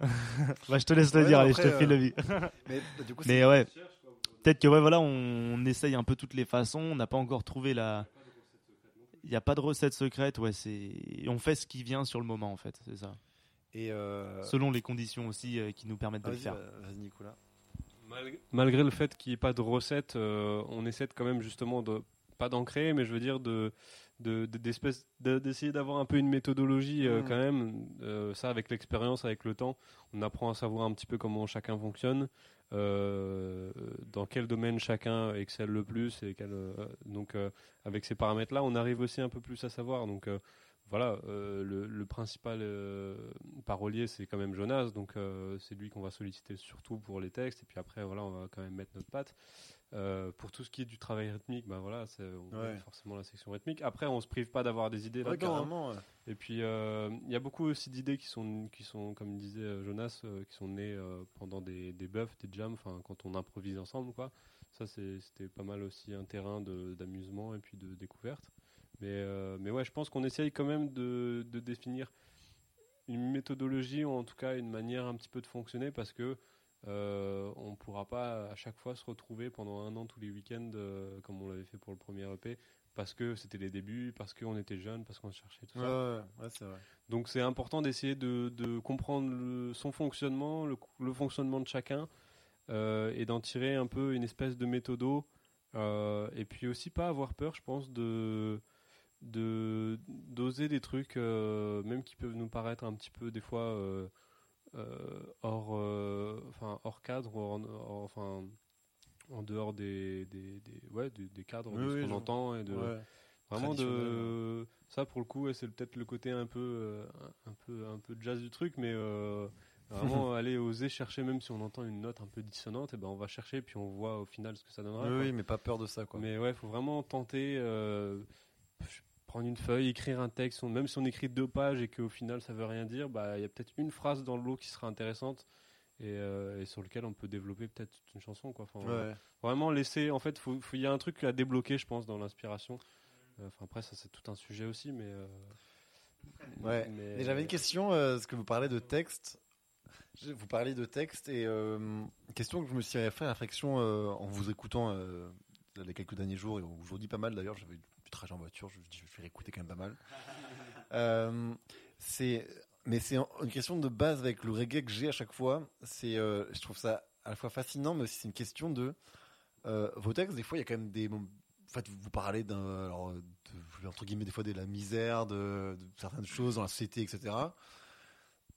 <laughs> Bah, je te laisse le dire, allez, je te file le euh, vie. <laughs> Mais bah, du coup, c'est- Mais ouais, peut-être que ouais, voilà, on, on essaye un peu toutes les façons. On n'a pas encore trouvé la. Il n'y a pas de recette secrète, ouais. C'est. On fait ce qui vient sur le moment, en fait, c'est ça. Et euh... Selon les conditions aussi euh, qui nous permettent de le faire. bah, vas-y, Nicolas. Malgré, malgré le fait qu'il n'y ait pas de recette, euh, on essaie de quand même justement de pas d'en créer, mais je veux dire de de- de- d'espèce- de- d'essayer d'avoir un peu une méthodologie euh, Mm. quand même. Euh, ça, avec l'expérience, avec le temps, on apprend à savoir un petit peu comment chacun fonctionne, euh, dans quel domaine chacun excelle le plus et euh, donc euh, avec ces paramètres-là, on arrive aussi un peu plus à savoir. Donc voilà, le, le principal parolier, c'est quand même Jonas, donc c'est lui qu'on va solliciter surtout pour les textes, et puis après, voilà, on va quand même mettre notre patte. Euh, pour tout ce qui est du travail rythmique, bah voilà, c'est Ouais. forcément la section rythmique. Après, on se prive pas d'avoir des idées Ouais, là-dedans. hein. ouais. Et puis, euh, il y a beaucoup aussi d'idées qui sont, qui sont, comme disait euh, Jonas, euh, qui sont nées euh, pendant des, des buffs, des jams, enfin, quand on improvise ensemble, quoi. Ça, c'était pas mal aussi un terrain d'amusement et puis de découverte. Mais, euh, mais ouais, je pense qu'on essaye quand même de, de définir une méthodologie, ou en tout cas une manière un petit peu de fonctionner, parce que euh, on pourra pas à chaque fois se retrouver pendant un an tous les week-ends, euh, comme on l'avait fait pour le premier EP, parce que c'était les débuts, parce qu'on était jeunes, parce qu'on cherchait tout Ouais, ça. ouais, ouais, c'est vrai. Donc c'est important d'essayer de, de comprendre le- son fonctionnement, le, le fonctionnement de chacun, euh, et d'en tirer un peu une espèce de méthodo. et puis aussi pas avoir peur, je pense, de de d'oser des trucs, même qui peuvent nous paraître un petit peu des fois hors, euh, enfin hors cadre, hors- hors- enfin en dehors des des, des- ouais des, des cadres Oui, de ce qu'on entend et de Ouais. Vraiment de ça pour le coup, c'est peut-être le côté un peu euh, un peu un peu jazz du truc, mais euh, vraiment <laughs> aller oser chercher même si on entend une note un peu dissonante, et ben on va chercher puis on voit au final ce que ça donnera. Oui, mais pas peur de ça, quoi. Mais ouais, faut vraiment tenter euh, prendre une feuille, écrire un texte, même si on écrit deux pages et qu'au final ça veut rien dire, bah il y a peut-être une phrase dans le lot qui sera intéressante. Et, euh, et sur lequel on peut développer peut-être toute une chanson quoi. Enfin, Ouais. Vraiment laisser, en fait, il y a un truc à débloquer, je pense, dans l'inspiration. Euh, Enfin, après, ça, c'est tout un sujet aussi, mais. euh, Ouais. mais- Et j'avais une question, euh, parce que vous parlez de texte. Vous parlez de texte et question que je me suis fait réflexion euh, en vous écoutant les quelques derniers jours et aujourd'hui pas mal d'ailleurs. J'avais trajet en voiture, je dis je vais réécouter quand même pas mal. Euh, c'est mais c'est une question de base avec le reggae que j'ai à chaque fois. C'est euh, je trouve ça à la fois fascinant, mais aussi c'est une question de euh, vos textes. Des fois, il y a quand même des en fait, vous parlez d'un, de, guillemets, des fois de la misère, de, certaines choses dans la société, etc.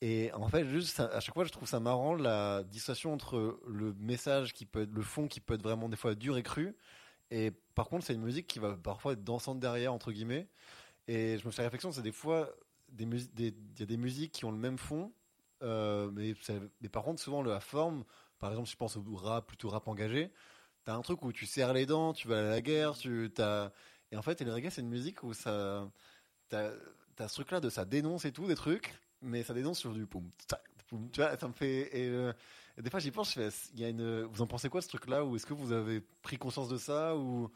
Et en fait, juste à chaque fois, je trouve ça marrant la dissociation entre le message qui peut le fond qui peut être vraiment des fois dur et cru, et par contre, c'est une musique qui va parfois être dansante derrière entre guillemets. Et je me fais la réflexion, c'est des fois des musiques, des- il y a des musiques qui ont le même fond, euh, mais, mais par contre, souvent la forme, par exemple, si je pense au rap, plutôt rap engagé, t'as un truc où tu serres les dents, tu vas à la guerre, tu t'as et en fait, et le reggae, c'est une musique où ça, t'as as ce truc-là de ça dénonce et tout des trucs, mais ça dénonce sur du poum, tu vois, ça me fait et des fois j'y pense, je fais, il y a une, vous en pensez quoi de ce truc-là ou est-ce que vous avez pris conscience de ça ou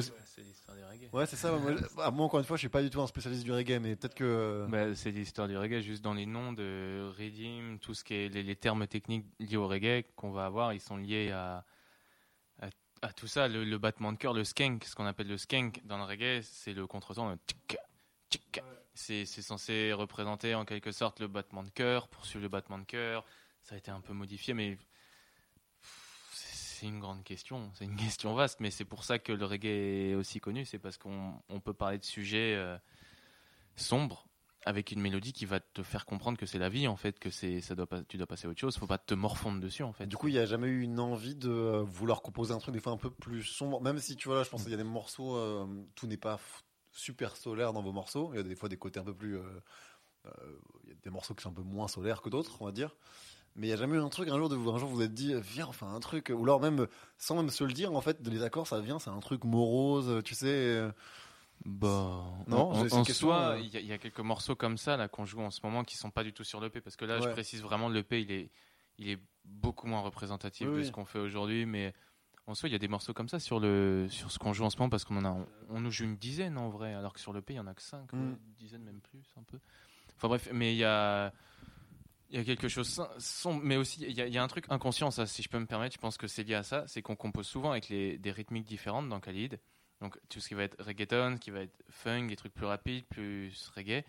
C'est l'histoire du reggae. Ouais, c'est ça. Moi, bah, moi, encore une fois, je suis pas du tout un spécialiste du reggae, mais peut-être que. Bah, c'est l'histoire du reggae, juste dans les noms de Redeem, tout ce qui est les, les termes techniques liés au reggae qu'on va avoir, ils sont liés à, à, à tout ça. Le, le battement de cœur, le skank, ce qu'on appelle le skank dans le reggae, c'est le contretemps. c'est censé représenter en quelque sorte le battement de cœur, poursuivre le battement de cœur. Ça a été un peu modifié, mais c'est une grande question. C'est une <laughs> question vaste, mais c'est pour ça que le reggae est aussi connu. C'est parce qu'on on peut parler de sujets euh, sombres avec une mélodie qui va te faire comprendre que c'est la vie en fait, que c'est ça doit pas, tu dois passer à autre chose. Faut pas te morfondre dessus en fait. Du coup, il n'y a jamais eu une envie de euh, vouloir composer un truc des fois un peu plus sombre, même si tu vois là, je pense qu'il y a des morceaux, euh, tout n'est pas super solaire dans vos morceaux. Il y a des fois des côtés un peu plus, euh, euh, il y a des morceaux qui sont un peu moins solaires que d'autres, on va dire. Mais il n'y a jamais eu un truc un jour de vous, un jour vous êtes dit, viens, enfin un truc, ou alors même sans même se le dire, en fait, de les accords, ça vient, c'est un truc morose, tu sais. euh, Bah, Non, en, en soi, euh. il y, a- il y a quelques morceaux comme ça là qu'on joue en ce moment qui sont pas du tout sur l'EP parce que là, je précise vraiment l'EP, il est, il est beaucoup moins représentatif Oui, de oui. ce qu'on fait aujourd'hui, mais en soi, il y a des morceaux comme ça sur le, sur ce qu'on joue en ce moment parce qu'on en a, on, on nous joue une dizaine en vrai, alors que sur l'EP, il y en a que cinq, Mm. une dizaine même plus, un peu. Enfin bref, mais il y a, il y a quelque chose som- sombre, mais aussi il y, a, il y a un truc inconscient, ça, si je peux me permettre, je pense que c'est lié à ça, c'est qu'on compose souvent avec les, des rythmiques différentes dans Khalid. Donc tout ce qui va être reggaeton, ce qui va être funk, des trucs plus rapides, plus reggae.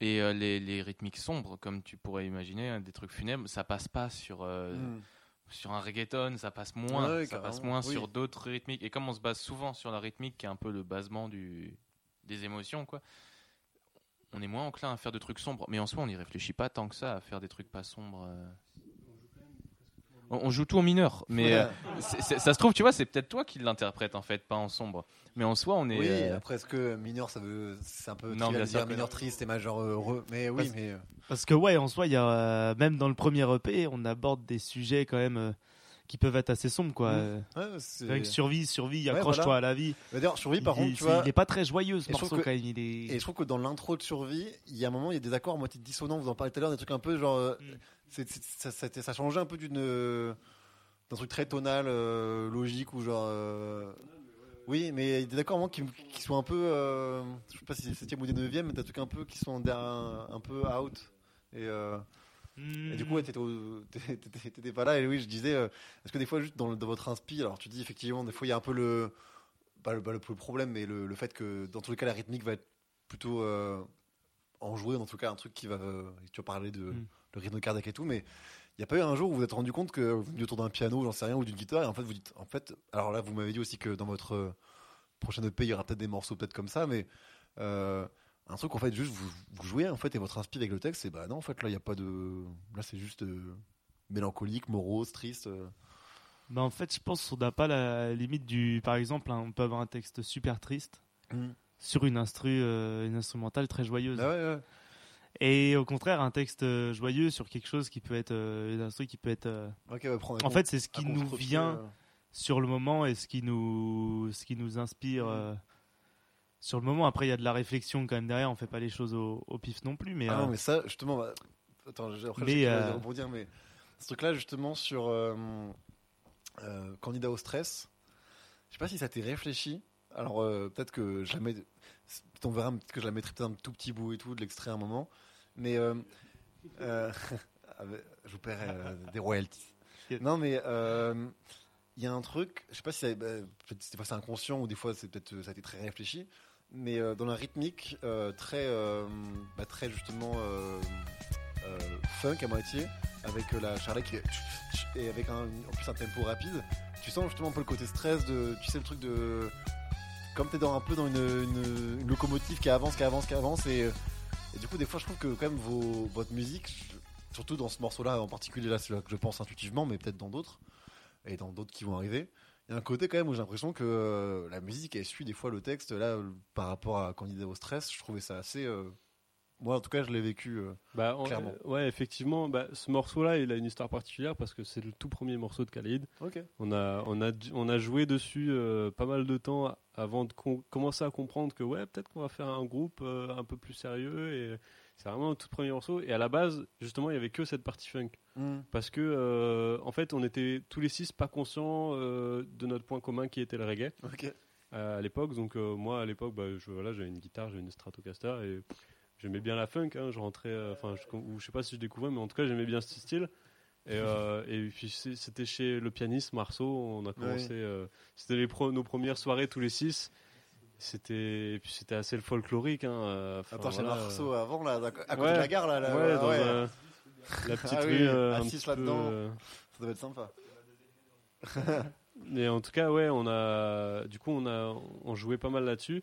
Et euh, les, les rythmiques sombres, comme tu pourrais imaginer, hein, des trucs funèbres, ça passe pas sur, euh, hmm. sur un reggaeton, ça passe moins, Ouais, ça passe moins oui. sur d'autres rythmiques. Et comme on se base souvent sur la rythmique, qui est un peu le basement du, des émotions, quoi, on est moins enclin à faire de trucs sombres. Mais en soi, on n'y réfléchit pas tant que ça à faire des trucs pas sombres. euh. On, on joue tout en mineur, mais Ouais. euh, ça se trouve, tu vois, c'est peut-être toi qui l'interprète en fait, pas en sombre. Mais en soi, on est. Oui, euh, après, est-ce que mineur, ça veut, c'est un peu Non, bien dire mineur triste et majeur heureux, mais oui, Parce- mais. Parce que ouais, en soi, il y a euh, même dans le premier EP, on aborde des sujets quand même euh, qui peuvent être assez sombres quoi. Mm. Euh, ouais, c'est- survie, survie, Ouais, accroche-toi voilà. à la vie. D'ailleurs, survie, par contre, tu vois. il est pas très joyeux ce Et je trouve morceau que- quand même. Il est... Et je trouve que dans l'intro de Survie, il y a un moment, il y a des accords à moitié dissonants, vous en parlez tout à l'heure, des trucs un peu genre. euh, Mm. c'est- ça, ça, ça changeait un peu d'une. euh, d'un truc très tonal, euh, logique, ou genre. euh, Oui, mais il y a des accords à un moment qui, qui sont un peu. euh, je sais pas si c'est le 7 ou 9 mais t'as des trucs un peu qui sont derrière un, un peu out. Et. euh, Et du coup, ouais, t'étais, au- <laughs> pas là. Et oui, je disais, euh, est-ce que des fois, juste dans, le- dans votre inspi, alors tu dis effectivement, des fois, il y a un peu le. Pas le, pas le, problème, mais le, le fait que dans tous les cas, la rythmique va être plutôt euh, enjouée, en tout cas, un truc qui va. euh, tu as parlé de Mm. le rythme cardiaque et tout, mais il n'y a pas eu un jour où vous vous êtes rendu compte que vous autour d'un piano, j'en sais rien, ou d'une guitare, et en fait, vous dites, en fait, alors là, vous m'avez dit aussi que dans votre euh, prochaine EP, il y aura peut-être des morceaux peut-être comme ça, mais. Un truc en fait juste vous, vous jouez en fait et votre inspi avec le texte c'est bah non en fait là il y a pas de là c'est juste euh, mélancolique morose triste euh. Bah, en fait, je pense qu'on n'a pas la limite du. Par exemple, hein, on peut avoir un texte super triste Mm. sur une instru, euh, une instrumentale très joyeuse. Ah ouais, ouais. Et au contraire, un texte euh, joyeux sur quelque chose qui peut être une instru qui peut être. prendre En fait, c'est ce qui nous vient sur le moment et ce qui nous, ce qui nous inspire euh, sur le moment. Après, il y a de la réflexion quand même derrière. On fait pas les choses au, au pif non plus, mais, Ah euh, non mais ça justement bah, attends j'ai- après Mais, euh, rebondir mais ce truc là justement sur euh, euh, candidat au stress je sais pas si ça t'est réfléchi alors euh, peut-être que je la mets on verra que je la mettrai peut-être un tout petit bout et tout de l'extrait à un moment mais euh, euh, <laughs> je vous paierai euh, des royalties non mais euh, il y a un truc je sais pas si bah, peut-être des fois c'est inconscient ou des fois c'est peut-être ça a été très réfléchi mais euh, dans la rythmique euh, très euh, bah, très justement funk à moitié avec la charlette qui et avec un, en plus un tempo rapide. Tu sens justement un peu le côté stress de tu sais le truc de comme t'es dans un peu dans une, locomotive qui avance qui avance qui avance et du coup, des fois, je trouve que quand même vos, votre musique, surtout dans ce morceau-là en particulier, là, c'est là que je pense intuitivement, mais peut-être dans d'autres, et dans d'autres qui vont arriver, il y a un côté quand même où j'ai l'impression que euh, la musique, elle suit des fois le texte. Là, euh, par rapport à Candidat au stress, je trouvais ça assez. euh, Moi, en tout cas, je l'ai vécu. euh, Bah, en- Clairement. ouais, effectivement, bah, ce morceau-là, il a une histoire particulière parce que c'est le tout premier morceau de Khalid. On a, on a, on a joué dessus pas mal de temps avant de com- commencer à comprendre que ouais, peut-être qu'on va faire un groupe un peu plus sérieux et c'est vraiment le tout premier morceau. Et à la base, justement, il y avait que cette partie funk parce que euh, en fait, on était tous les six pas conscients euh, de notre point commun qui était le reggae euh, à l'époque. Donc moi, à l'époque, bah, je, voilà, j'avais une guitare, j'avais une Stratocaster et j'aimais bien la funk. hein, je rentrais, enfin, je, ou je sais pas si je découvrais, mais en tout cas, j'aimais bien ce style. Et, et puis c'était chez le pianiste Marceau. On a commencé. euh, c'était nos premières soirées tous les six. C'était puis c'était assez le folklorique. Hein, euh, enfin, Attends, voilà, Marceau avant, là, à côté Ouais. de la gare, là. là ouais, dans la petite Ah oui, rue. euh, petit peu, là-dedans. euh, Ça doit être sympa. <laughs> Mais en tout cas, ouais, on a, du coup, on a, on jouait pas mal là-dessus.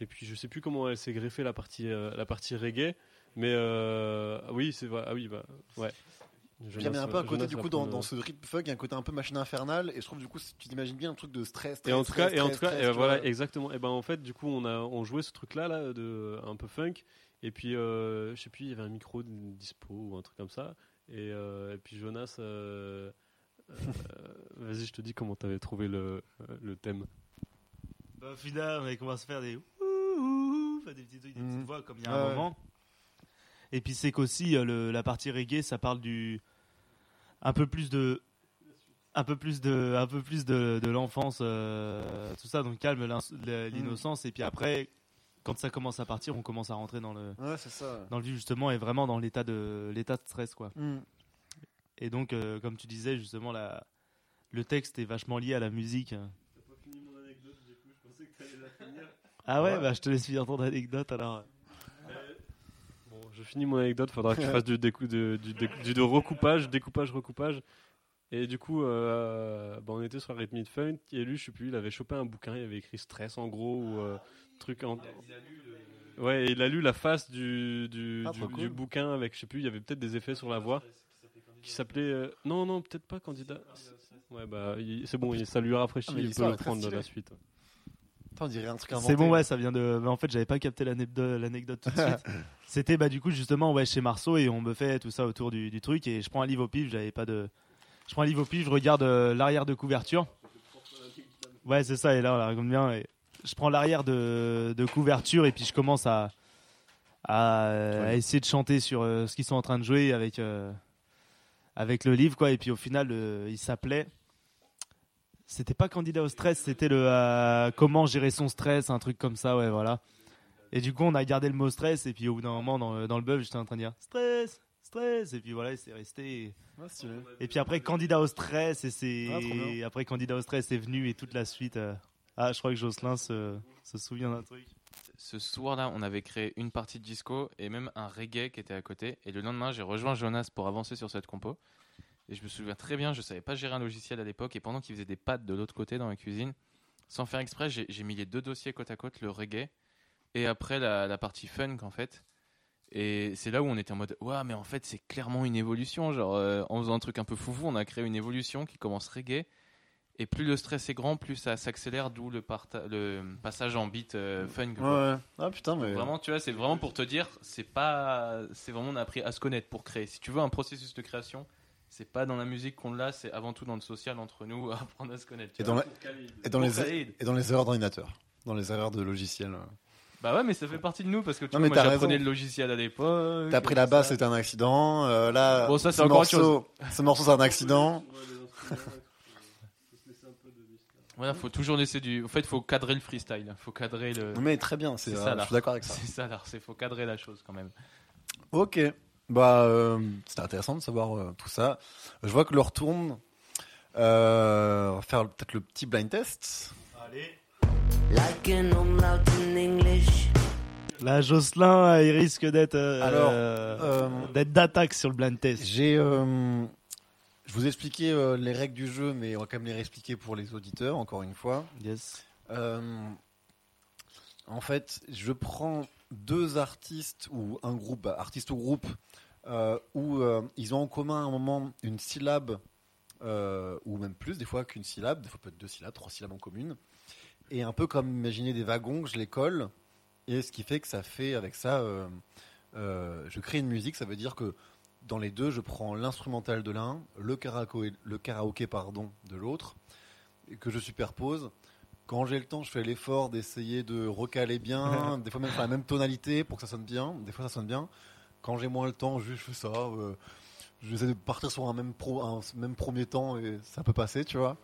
Et puis, je sais plus comment elle s'est greffée la partie, euh, la partie reggae. Mais euh, ah oui, c'est vrai. Ah oui, bah, ouais. Puis il y a un peu un côté, du coup, dans, euh, ce rythme funk, il y a un côté un peu machine infernale. Et je trouve, du coup, si tu t'imagines bien un truc de stress. Et en stress, tout cas, stress, et en tout stress, cas, stress, et tu voilà, vois. exactement. Et ben en fait, du coup, on a, on jouait ce truc-là, là, de un peu funk. Et puis, euh, je sais plus, il y avait un micro dispo ou un truc comme ça. Et, euh, et puis Jonas, euh, euh, <laughs> vas-y, je te dis comment t'avais trouvé le, le thème. Bah, au final, on avait commencé à faire des ouh, ouh, ouh, faire des petits trucs, des Mhm. petites voix comme il y a un moment. Et puis c'est qu'aussi euh, la partie reggae, ça parle du un peu plus de un peu plus de un peu plus de, de l'enfance, euh, tout ça, donc calme le- l'innocence. Et puis après, quand ça commence à partir, on commence à rentrer dans le Ouais, ça. dans le vif justement et vraiment dans l'état de l'état de stress quoi. Mm. Et donc, euh, comme tu disais justement, la, le texte est vachement lié à la musique. Ah ouais, Ouais. bah je te laisse finir ton anecdote alors. Je finis mon anecdote, faudra que je fasse du, décou- recoupage, découpage, recoupage. Et du coup, euh, bah, on était sur Rhythmic Funk, et lui, je sais plus, il avait chopé un bouquin, il avait écrit stress en gros, ou euh, truc en. Ouais, il a lu la face du, du, Ah, du, du bouquin avec, je sais plus, il y avait peut-être des effets sur la voix qui s'appelait. euh, Non, non, peut-être pas candidat. Ouais, bah, c'est bon, ça lui a rafraîchi, Ah, il peut le prendre de la suite. On dirait un truc inventé. C'est bon, ouais, ça vient de. mais en fait, j'avais pas capté l'anecdote tout de suite. <laughs> C'était bah du coup justement ouais chez Marceau et on me fait tout ça autour du, du truc et je prends un livre au pif, j'avais pas de. Je prends un livre au pif, je regarde euh, l'arrière de couverture. Ouais, c'est ça. Et là, on la raconte bien. Et je prends l'arrière de, de couverture et puis je commence à à, euh, à essayer de chanter sur euh, ce qu'ils sont en train de jouer avec euh, avec le livre quoi. Et puis au final, il s'appelait. C'était pas candidat au stress, c'était le euh, comment gérer son stress, un truc comme ça, ouais, voilà. Et du coup, on a gardé le mot stress, et puis au bout d'un moment, dans, dans le buzz, j'étais en train de dire stress, stress, et puis voilà, c'est resté. Ouais. Et puis après, candidat au stress, et c'est. Ah, après, candidat au stress est venu, et toute la suite. euh, Ah, je crois que Jocelyn se, se souvient d'un truc. Ce soir-là, on avait créé une partie de disco et même un reggae qui était à côté. Et le lendemain, j'ai rejoint Jonas pour avancer sur cette compo. Et je me souviens très bien, je savais pas gérer un logiciel à l'époque. Et pendant qu'il faisait des pattes de l'autre côté dans la cuisine, sans faire exprès, j'ai mis les deux dossiers côte à côte, le reggae et après la, la partie funk en fait. Et c'est là où on était en mode, ouais, mais en fait, c'est clairement une évolution. Genre, euh, en faisant un truc un peu foufou, on a créé une évolution qui commence reggae. Et plus le stress est grand, plus ça s'accélère, d'où le, le passage en beat euh, funk. Ouais, quoi. ouais. Ah putain, mais. Vraiment, tu vois, c'est vraiment pour te dire, c'est pas, c'est vraiment on a appris à se connaître pour créer. Si tu veux un processus de création, c'est pas dans la musique qu'on l'a, c'est avant tout dans le social entre nous, <laughs> apprendre à se connaître. Et vois. dans, la- et, dans Pour les... Khalid. et dans les erreurs d'ordinateur. Dans les erreurs de logiciel. Bah ouais, mais ça fait partie de nous parce que tu Non, vois, mais moi t'as j'apprenais raison. le logiciel à l'époque. T'as pris la basse, c'était un accident. euh, là, Bon, ça, c'est ce encore morceau, ce morceau, c'est un accident. Voilà, faut toujours laisser du. En fait, faut cadrer le freestyle. Faut cadrer le. Mais très bien, c'est euh, ça, je suis d'accord avec ça. <laughs> C'est ça, là. C'est faut cadrer la chose quand même. Ok. Bah, euh, c'était intéressant de savoir euh, tout ça. Je vois que l'heure tourne. Euh, on va faire peut-être le petit blind test. Allez. Like an umlaut in English. Là, Jocelyn, il risque d'être. euh, Alors, euh, euh, d'être d'attaque sur le blind test. J'ai, euh, je vous ai expliqué euh, les règles du jeu, mais on va quand même les réexpliquer pour les auditeurs, encore une fois. Yes. Euh, en fait, je prends deux artistes ou un groupe, bah, artiste ou groupe, euh, où euh, ils ont en commun à un moment une syllabe euh, ou même plus des fois qu'une syllabe, des fois peut-être deux syllabes, trois syllabes en commune. Et un peu comme imaginer des wagons, je les colle. Et ce qui fait que ça fait avec ça, euh, euh, je crée une musique. Ça veut dire que dans les deux, je prends l'instrumental de l'un, le karaoké, le karaoké pardon, de l'autre, et que je superpose. Quand j'ai le temps, je fais l'effort d'essayer de recaler bien, <laughs> des fois même faire la même tonalité pour que ça sonne bien. Des fois, ça sonne bien. Quand j'ai moins le temps, je fais ça. euh, J'essaie de partir sur un même, premier temps et ça peut passer, tu vois.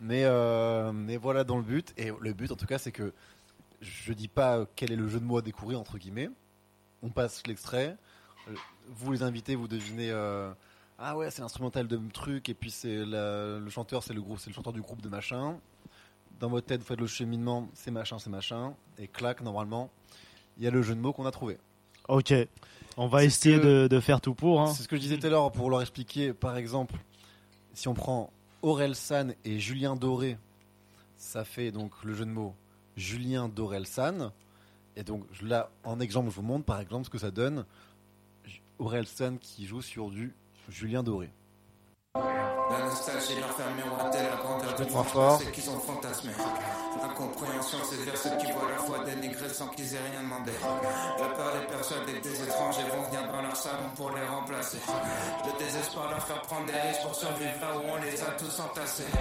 Mais, euh, mais voilà dans le but. Et le but, en tout cas, c'est que je dis pas quel est le jeu de mots à découvrir, entre guillemets. On passe l'extrait. Vous, les invités, vous devinez. euh, ah ouais, c'est l'instrumental de truc. Et puis c'est le chanteur, c'est le, groupe- c'est le chanteur du groupe de machin. Dans votre tête, vous faites le cheminement, c'est machin, c'est machin. Et clac, normalement, il y a le jeu de mots qu'on a trouvé. Ok. On va essayer que- de, de faire tout pour. hein. C'est ce que je disais tout à l'heure pour leur expliquer. Par exemple, si on prend Aurel San et Julien Doré, ça fait donc le jeu de mots Julien Dorel San. Et donc là, en exemple, je vous montre par exemple ce que ça donne. Aurel San qui joue sur du Julien Doré. La nostalgie leur fait miroiter la grandeur de c'est qu'ils ont fantasmé. L'incompréhension, c'est vers ceux qui voient leur foi dénigrée sans qu'ils aient rien demandé. La peur les persuadée que des étrangers vont venir dans leur salon pour les remplacer. Le désespoir leur faire prendre des risques pour survivre là où on les a tous entassés.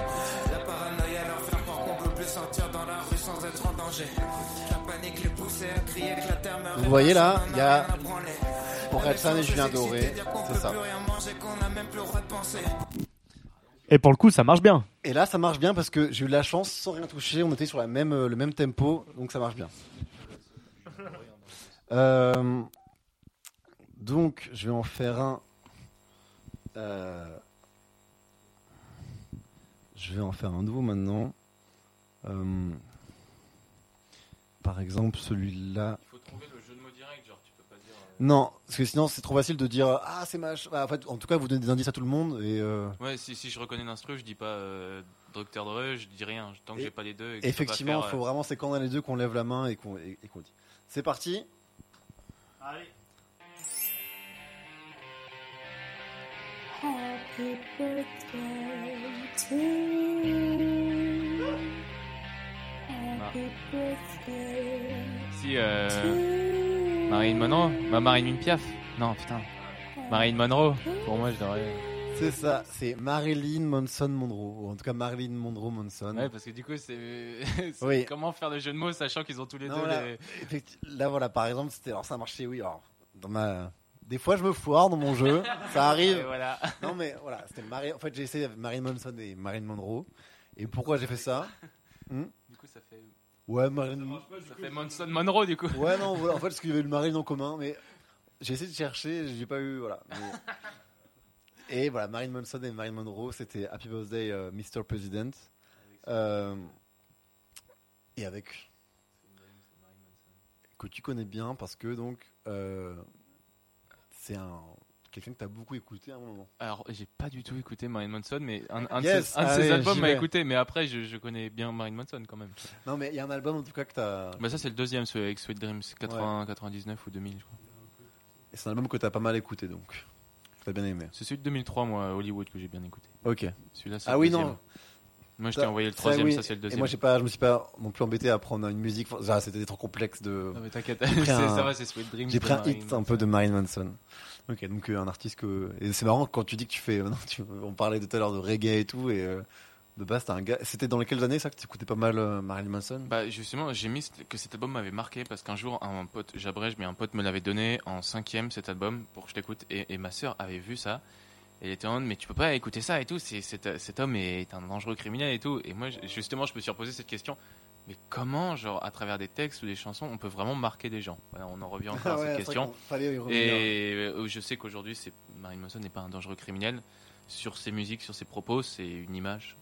La paranoïa leur faire croire qu'on peut plus sortir dans la rue sans être en danger. La panique les poussait à crier que la terre. Vous voyez là, il y a Pour et Julien Doré, c'est ça. Et pour le coup, ça marche bien. Et là, ça marche bien parce que j'ai eu la chance, sans rien toucher, on était sur la même, euh, le même tempo, donc ça marche bien. Euh, donc, je vais en faire un. euh, je vais en faire un nouveau maintenant. Par exemple, celui-là. Il faut trouver le jeu de mots direct, genre tu peux pas dire. euh, Non, parce que sinon c'est trop facile de dire ah c'est mach. Bah, en fait, en tout cas, vous donnez des indices à tout le monde et. euh, Ouais, si, si je reconnais l'instru, je dis pas euh, Dr. Dre, je dis rien. Tant que Et- j'ai pas les deux. et que je peux pas Effectivement, il faire, faut euh, vraiment, c'est quand on a les deux qu'on lève la main et qu'on et, et qu'on le dit. C'est parti. Happy birthday to you. Happy birthday Si, euh, to Marine Monroe Bah, Marine Piaf Non, putain. Marine Monroe Pour moi, je devrais. C'est ça, c'est Marilyn Manson Monroe, ou en tout cas Marilyn Monroe Manson. Ouais, parce que du coup, c'est. <laughs> Oui. Comment faire le jeu de mots sachant qu'ils ont tous les Non, deux là, les- là, voilà, par exemple, c'était alors ça marchait, oui. Alors, dans ma, des fois, je me foire dans mon jeu, <laughs> ça arrive. Et voilà. Non, mais voilà, c'était Mari- En fait, j'ai essayé Marilyn Manson et Marilyn Monroe. Et pourquoi j'ai fait ça? <laughs> Du coup, ça fait. Ouais, Marilyn. Ça fait Monson Monroe, du coup. Ouais, non, voilà, en fait, parce qu'il y avait le Marilyn en commun, mais j'ai essayé de chercher, j'ai pas eu, voilà. mais- Et voilà, Marilyn Manson et Marilyn Monroe, c'était Happy Birthday euh, Mr. President. Euh, et avec que tu connais bien parce que donc euh, c'est un quelqu'un que tu as beaucoup écouté à un moment. Alors, j'ai pas du tout écouté Marilyn Manson, mais un, un Yes, de ses, un de ses allez, albums m'a écouté. Mais après, je, je connais bien Marilyn Manson quand même. Non, mais il y a un album en tout cas que tu as. Bah, ça, c'est le deuxième, celui avec Sweet Dreams, 80, 99 ou 2000, je crois. C'est un album que tu as pas mal écouté donc. Tu as bien aimé. C'est celui de 2003, moi, Hollywood, que j'ai bien écouté. Ok. Celui-là, c'est Ah le oui, deuxième. non. Moi, je t'ai envoyé le troisième, oui. ça, c'est le Et deuxième. moi, j'ai pas, je me suis pas non plus embêté à prendre une musique. Ça, c'était trop complexe de. Non, mais t'inquiète, un- ça va, c'est Sweet Dreams. J'ai pris un hit un peu de Marilyn Manson. Ok, donc euh, un artiste que. Et c'est marrant quand tu dis que tu fais. <laughs> non, tu- On parlait tout à l'heure de reggae et tout, et euh, de base, t'as un gars. C'était dans lesquelles années ça que tu écoutais pas mal euh, Marilyn Manson? Bah justement, j'ai mis que cet album m'avait marqué parce qu'un jour, un pote, j'abrège, mais un pote me l'avait donné en cinquième cet album pour que je l'écoute et, et ma sœur avait vu ça. Et elle était en mode, mais tu peux pas écouter ça et tout. C'est, cet homme est un dangereux criminel et tout. Et moi, justement, je me suis reposé cette question. Mais comment, genre, à travers des textes ou des chansons, on peut vraiment marquer des gens? Voilà, on en revient encore à cette question. Et je sais qu'aujourd'hui, c'est Marilyn Manson n'est pas un dangereux criminel. Sur ses musiques, sur ses propos, c'est une image.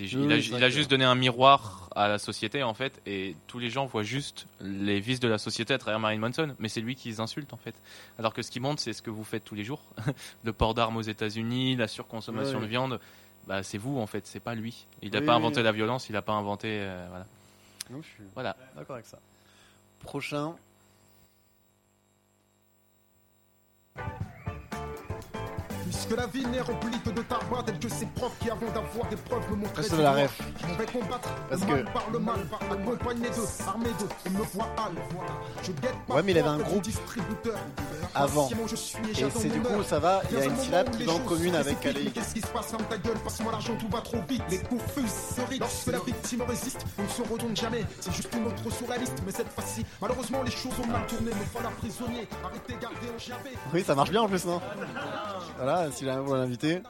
Il, a, juste donné un miroir à la société en fait, et tous les gens voient juste les vices de la société à travers Marine Manson, mais c'est lui qui les insulte en fait. Alors que ce qui monte, c'est ce que vous faites tous les jours, <laughs> le port d'armes aux États-Unis, la surconsommation de viande. Bah, c'est vous en fait, c'est pas lui. Il n'a pas inventé la violence, il n'a pas inventé euh, voilà. Je suis voilà. D'accord avec ça. Prochain. Lorsque la vie n'est remplie que de tabac, tel que ces profs qui, avant d'avoir des preuves, me montraient du la ref. Je vais combattre Parce le que- mal par le mal, accompagné d'eux, armé d'eux, on me voit hal. Je guette Ouais, mais il avait un groupe distributeur. avant. Et c'est du coup, ça va, il y a une un syllabe qui va en commune avec. Mais Qu'est-ce qui se passe Ferme ta gueule, passe-moi l'argent, tout va trop vite. Les coups fusent. Lorsque la victime résiste, on ne se retourne jamais. C'est juste une autre surréaliste, mais cette fois-ci, malheureusement, les choses ont mal tourné. Me voilà prisonnier, arrêtez, gardez en javet. Oui, ça marche bien en plus, non? Voilà, si vous voulez l'inviter.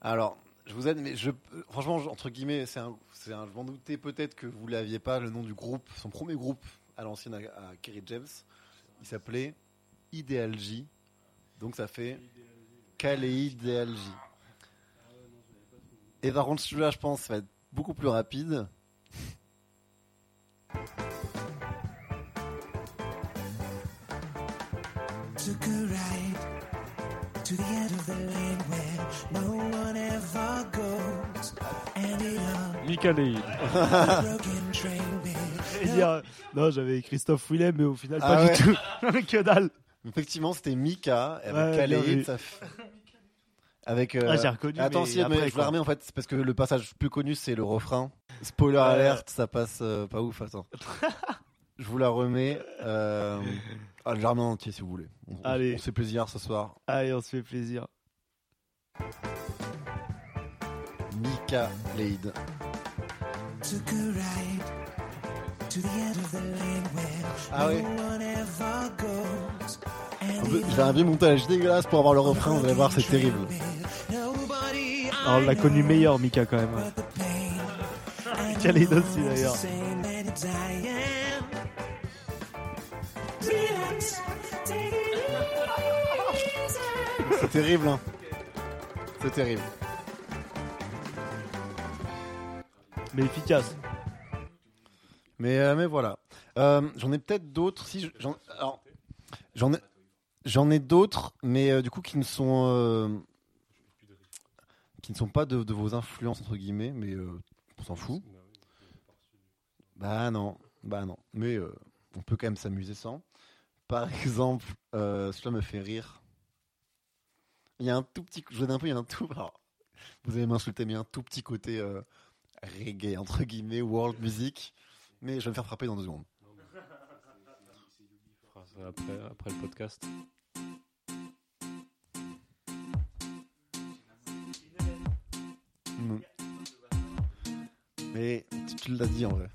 Alors, je vous aide, mais je, franchement, entre guillemets, c'est un, un- je m'en doutais peut-être que vous l'aviez pas le nom du groupe, son premier groupe à l'ancienne à, Kerry James. Il s'appelait Ideal J. Donc ça fait J. Et par contre, celui-là, je pense, va être beaucoup plus rapide. A the end of the lane where no one ever goes. Ended up Michael a <laughs> broken train bed. Et dire, non, j'avais Christophe Willem, mais au final, Ah pas ouais. du tout. <laughs> que dalle. Effectivement, c'était Mika avec Ouais, ça f- Avec. euh, Ah, j'ai reconnu, Attends, mais si, mais après, je vous quoi. la remets en fait, c'est parce que le passage plus connu c'est le refrain. Spoiler alert, ça passe euh, pas ouf. Attends. <laughs> je vous la remets. Euh... Ah, je la remets en entier si vous voulez. On- Allez. on se fait plaisir ce soir. Allez, on se fait plaisir. Mika Leid. Took a ride to the end of the lane where Ah oui. no one ever goes. Un peu- J'ai un vieux montage dégueulasse pour avoir le refrain, vous allez voir, c'est terrible. Alors, on l'a connu meilleur, Mika, quand même. Khalid <laughs> aussi, d'ailleurs. C'est terrible, hein. C'est terrible. Mais efficace. Mais, euh, mais voilà. Euh, j'en ai peut-être d'autres. Si je- j'en, alors, j'en ai, j'en ai d'autres, mais euh, du coup qui ne sont, qui ne sont pas de, de vos influences entre guillemets, mais on s'en fout. Bah non, bah non. Mais on peut quand même s'amuser sans. Par <laughs> exemple, cela me fait rire. Il y a un tout petit, je un peu, il y a un tout. <laughs> alors, vous allez m'insulter, mais il y a un tout petit côté euh, reggae entre guillemets, world music. Mais je vais me faire frapper dans deux secondes. Après, après le podcast. Mm. Mais tu, tu l'as dit en vrai.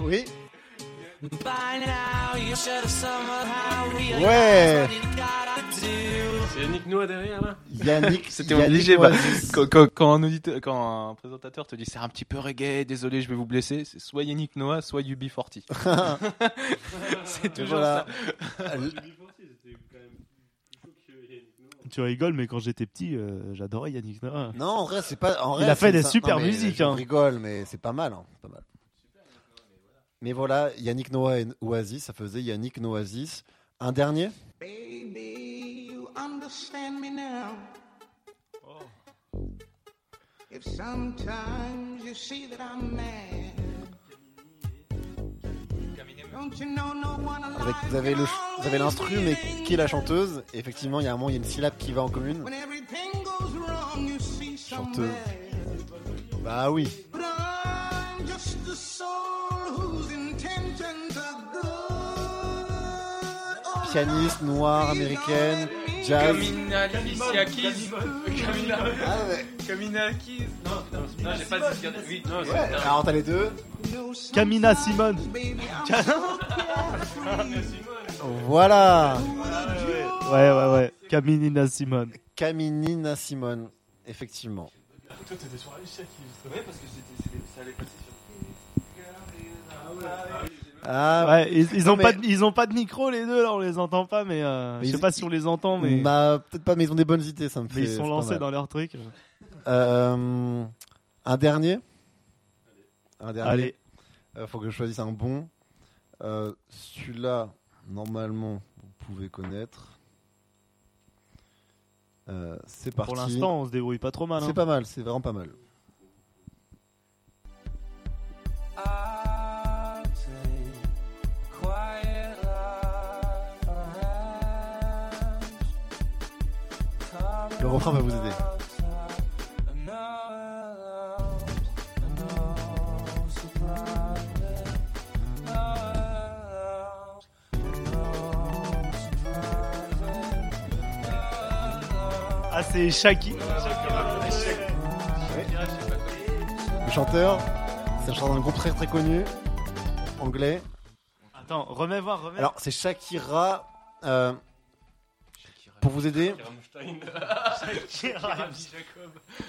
Oui. By now, you should have somehow realized Ouais. C'est Yannick Noah derrière là Yannick. <laughs> C'était obligé. bah, quand, quand- quand un auditeur- quand un présentateur te dit c'est un petit peu reggae, désolé, je vais vous blesser, c'est soit Yannick Noah, soit UB40. <laughs> <laughs> c'est toujours voilà. ça. Tu rigoles, mais quand j'étais petit, euh, j'adorais Yannick Noah. Non, en vrai, c'est pas. En vrai, Il a fait des ça- super non, mais musiques, Je hein. rigole, mais c'est pas mal. hein, c'est pas mal. Mais voilà, Yannick Noah et Oasis, ça faisait Yannick Noasis. Un dernier? Baby, you understand me now. If sometimes you see that I'm mad. Avec, vous avez le, vous avez l'instru, mais qui est la chanteuse Et Effectivement, il y a un moment, il y a une syllabe qui va en commune. Chanteuse. Bah oui. Pianiste noire américaine, jazz. Kamina Alicia Keys. Kamina. Ah ouais. Kamina Keys. Non, non, non, j'ai pas dit. Oui, non, Ouais, alors t'as les deux. Kamina Simone. Voilà. Ouais, ouais, ouais. Kaminina Simone. Kaminina Simone, effectivement. Toi, t'étais sur Alicia Keys. Ouais, parce que c'était, ça allait passer Ah Ouais, ils, ils Non, ont mais- pas de, ils ont pas de micro les deux, là, on les entend pas, mais euh, Mais je sais ils- pas si on les entend, mais, Bah, peut-être pas, mais ils ont des bonnes idées, ça me fait. mais ils sont lancés dans leur truc. Euh, un dernier? Un dernier Allez, Euh, faut que je choisisse un bon. Euh, Celui-là, normalement, vous pouvez connaître. Euh, c'est parti. pour l'instant, on se débrouille pas trop mal. c'est hein. pas mal, c'est vraiment pas mal. I Le refrain va vous aider. Ah, c'est Shaki. Le chanteur, c'est un chanteur d'un groupe très très connu, anglais. Attends, remets voir, remets. Alors, c'est Shakira. euh, pour vous aider,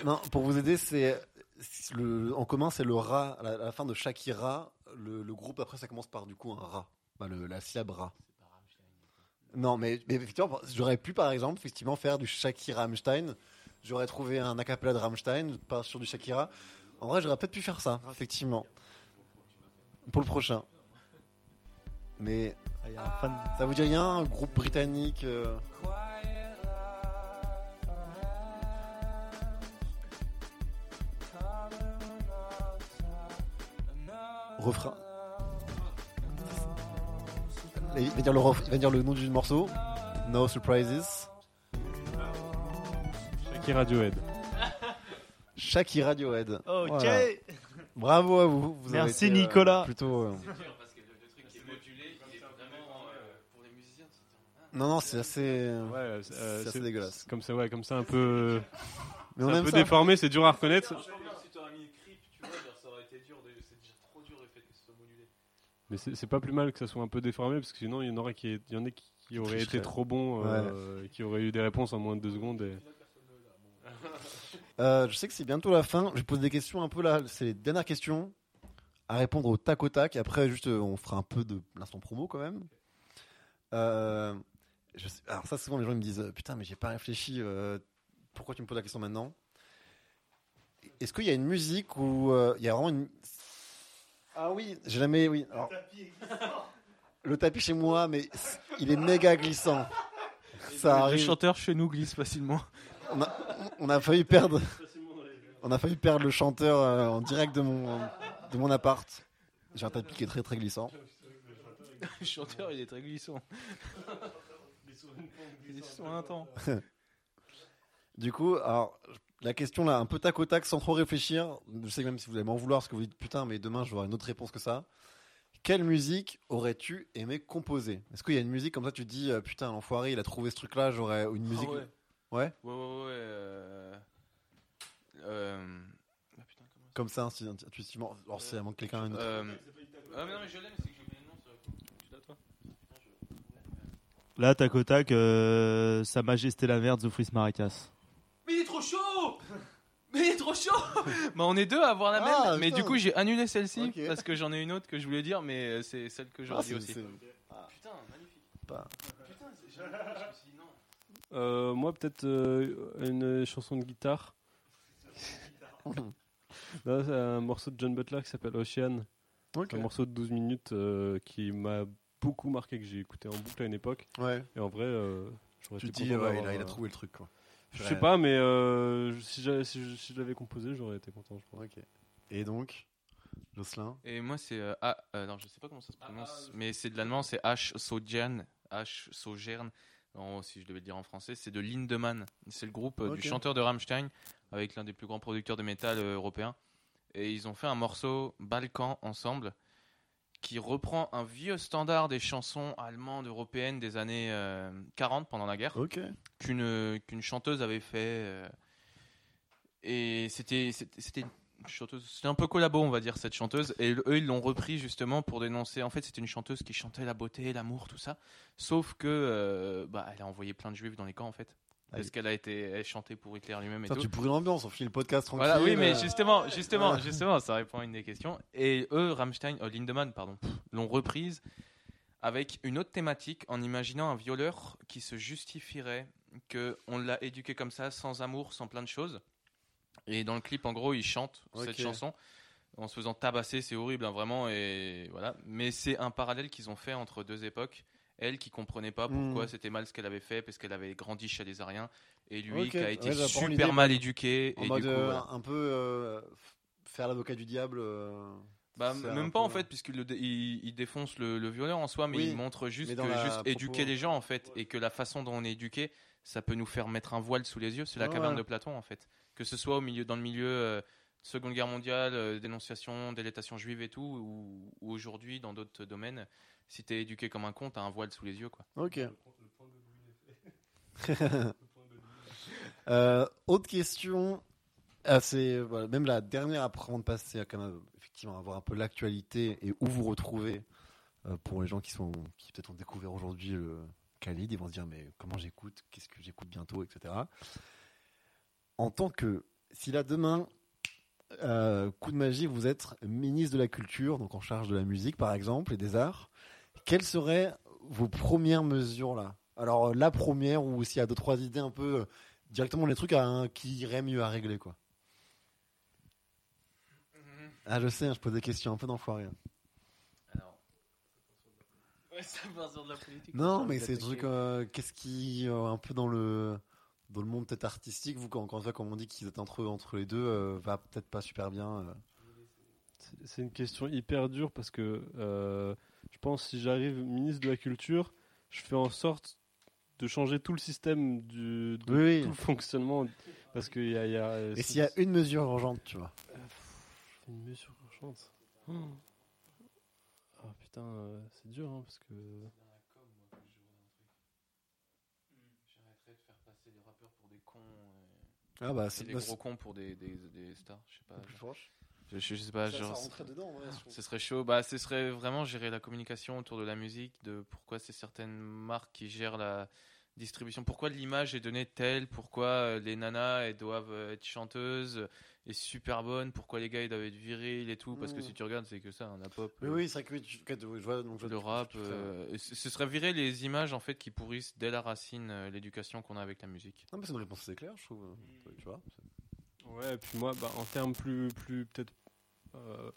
non, pour vous aider, c'est c'est le en commun, c'est le ra. À la, à la fin de Shakira, le, le groupe après, ça commence par du coup un ra, Bah, le- la syllabe ra. Non, mais, mais effectivement, j'aurais pu par exemple effectivement faire du Shakira Rammstein. J'aurais trouvé un acapella de Rammstein, pas sur du Shakira. En vrai, j'aurais peut-être pu faire ça, effectivement, pour le prochain. Mais Ah, y a un fan. ça vous dit rien, un groupe britannique euh, Refrain. Il va dire le, ref- il va dire le nom du morceau. No surprises. Shaki Radiohead. Shaki Radiohead. Ok. Voilà. Bravo à vous. vous avez Merci, euh, Nicolas. plutôt. euh, Non, non, c'est assez. Ouais, euh, c'est euh, assez dégueulasse. Comme ça, ouais, comme ça un peu, Mais c'est on un aime peu ça. déformé, c'est dur à reconnaître. Si t'aurais mis Creep, tu vois, genre, ça aurait été dur, de- c'est déjà trop dur le fait que ce soit modulé. Mais c'est c'est pas plus mal que ça soit un peu déformé parce que sinon il y en aurait qui, il y en a qui, qui auraient été trop bons, euh, et qui auraient eu des réponses en moins de deux secondes. Et... Euh, je sais que c'est bientôt la fin. Je pose des questions un peu là. C'est les dernières questions à répondre au tac au tac. Après, juste, euh, on fera un peu de l'instant promo quand même. Euh, je sais- alors ça, souvent les gens ils me disent euh, putain, mais j'ai pas réfléchi. euh, pourquoi tu me poses la question maintenant? Est-ce qu'il y a une musique où euh, il y a vraiment une Ah oui, j'ai jamais oui. Alors, le tapis chez moi, mais il est méga glissant. Ça Le arrive. chanteur chez nous glisse facilement. On a, on a failli perdre. On a failli perdre le chanteur euh, en direct de mon, de mon appart. J'ai un tapis qui est très très glissant. <laughs> Le chanteur, il est très glissant. <laughs> Sur un temps. <laughs> Du coup, alors, la question là, un peu tac au tac, sans trop réfléchir. Je sais même si vous allez m'en vouloir, parce que vous dites putain, mais demain je vais avoir une autre réponse que ça. Quelle musique aurais-tu aimé composer? Est-ce qu'il y a une musique comme ça, tu te dis euh, putain, l'enfoiré, il a trouvé ce truc là, j'aurais une musique. Ah ouais? Ouais Ouais, ouais, ouais. euh, euh, ah, putain, comment ça Comme ça, intuitivement. Alors, c'est à moins que quelqu'un ait une autre. Euh, Ah, mais non, mais je l'ai, mais c'est que j'ai oublié le nom. ça. Tu l'as, toi Là, tac au tac, euh, Sa Majesté la merde, Zofris Maracas. Mais il est trop chaud Mais il est trop chaud Bah on est deux à avoir la Ah, même, mais putain. du coup j'ai annulé celle-ci Ok. parce que j'en ai une autre que je voulais dire, mais euh, c'est celle que Ah, j'aurais dit c'est- aussi. c'est- Putain, magnifique. Pas- Putain, c'est- je je me suis dit non. Euh, moi, peut-être euh, une chanson de guitare. <laughs> Là, c'est un morceau de John Butler qui s'appelle Ocean. Ok. Un morceau de 12 minutes euh, qui m'a beaucoup marqué, que j'ai écouté en boucle à une époque. Ouais. Et en vrai, euh, j'aurais Tu été dis, content ouais, il a, il a euh, trouvé le truc quoi. Je sais pas, mais euh, si j'avais si je, si je l'avais composé, j'aurais été content, je pense. Ok. Et donc, Jocelyn? Et moi c'est euh, ah euh, non je sais pas comment ça se prononce, mais c'est de l'allemand, c'est H Sogern, H Sogern. En- si je devais le dire en français, c'est de Lindemann. C'est le groupe euh, Ok. du chanteur de Rammstein avec l'un des plus grands producteurs de métal euh, européens. Et ils ont fait un morceau Balkan ensemble qui reprend un vieux standard des chansons allemandes européennes des années euh, 40 pendant la guerre qu'une qu'une chanteuse avait fait. euh, et c'était c'était c'était une chanteuse, c'était un peu collabo, on va dire, cette chanteuse. Et eux, ils l'ont repris justement pour dénoncer. En fait, c'était une chanteuse qui chantait la beauté, l'amour, tout ça. Sauf que, euh, bah, elle a envoyé plein de juifs dans les camps, en fait. Parce qu'elle a été, chantait pour Hitler lui-même et tout. tu pourris l'ambiance, on finit le podcast tranquille. Voilà, oui, mais euh, justement, justement, voilà. justement, ça répond à une des questions. Et eux, Rammstein, euh, Lindemann, pardon, l'ont reprise avec une autre thématique en imaginant un violeur qui se justifierait que on l'a éduqué comme ça, sans amour, sans plein de choses. Et dans le clip, en gros, il chante cette chanson en se faisant tabasser, c'est horrible, hein, vraiment. Et voilà. Mais c'est un parallèle qu'ils ont fait entre deux époques. Elle qui comprenait pas pourquoi Hmm. c'était mal ce qu'elle avait fait parce qu'elle avait grandi chez les Ariens et lui qui a été ouais, super mal éduqué En et mode du coup, euh, voilà. un peu euh, faire l'avocat du diable. euh, Bah, même pas peu- en fait, puisqu'il il, il défonce le, le violeur en soi, mais Oui, il montre juste que juste propos- éduquer les gens en fait, et que la façon dont on est éduqué, ça peut nous faire mettre un voile sous les yeux. C'est la Ouais. caverne de Platon, en fait. Que ce soit au milieu, dans le milieu Seconde Guerre mondiale, dénonciation, délétation juive et tout, ou, ou aujourd'hui dans d'autres domaines, si t'es éduqué comme un con, t'as un voile sous les yeux, quoi. Ok. <laughs> Euh, autre question. Ah, c'est voilà, même la dernière avant de passer à quand même effectivement avoir un peu l'actualité et où vous retrouvez euh, pour les gens qui sont qui peut-être ont découvert aujourd'hui le Khalid, ils vont se dire mais comment j'écoute, qu'est-ce que j'écoute bientôt, etc. En tant que si là demain euh, coup de magie vous êtes ministre de la culture donc en charge de la musique par exemple et des arts, quelles seraient vos premières mesures là? Alors euh, la première ou s'il y a deux trois idées un peu euh, directement les trucs à- qui iraient mieux à régler quoi. Ah je sais, hein, je pose des questions un peu d'enfoiré. hein. Alors. Ouais, ça part sur de la politique. Non mais c'est des trucs euh, qu'est-ce qui euh, un peu dans le dans le monde peut-être artistique vous quand quand, comme on dit qu'ils êtes entre entre les deux euh, va peut-être pas super bien. euh. C'est- C'est une question hyper dure parce que euh, je pense si j'arrive ministre de la Culture, je fais en sorte de changer tout le système du, de Oui, oui. tout le fonctionnement parce qu'il y a, il y a- Et c'est- s'il y a une mesure urgente, tu vois. une mesure urgente. Oh. Ah putain, euh, c'est dur hein, parce que J'arrêterais de faire passer les rappeurs pour des cons. Ah bah, et c'est- des gros cons pour des, des, des stars, je sais pas. Plus proche. Je, je sais pas, Ça- genre, ça dedans, ouais, je ce serait chaud. Bah, ce serait vraiment gérer la communication autour de la musique, de pourquoi c'est certaines marques qui gèrent la distribution, pourquoi l'image est donnée telle, pourquoi euh, les nanas elles doivent euh, être chanteuses et super bonnes, pourquoi les gars ils doivent être virils et tout, parce que Mm. si tu regardes c'est que ça, hein, la pop. Oui, euh, oui, c'est vrai que ok, je vois, donc je vois le rap, euh, ce serait virer les images en fait qui pourrissent dès la racine l'éducation qu'on a avec la musique. Non, mais c'est une réponse assez claire, je trouve. Tu vois. Ouais, et puis moi, bah, en termes plus, plus peut-être euh,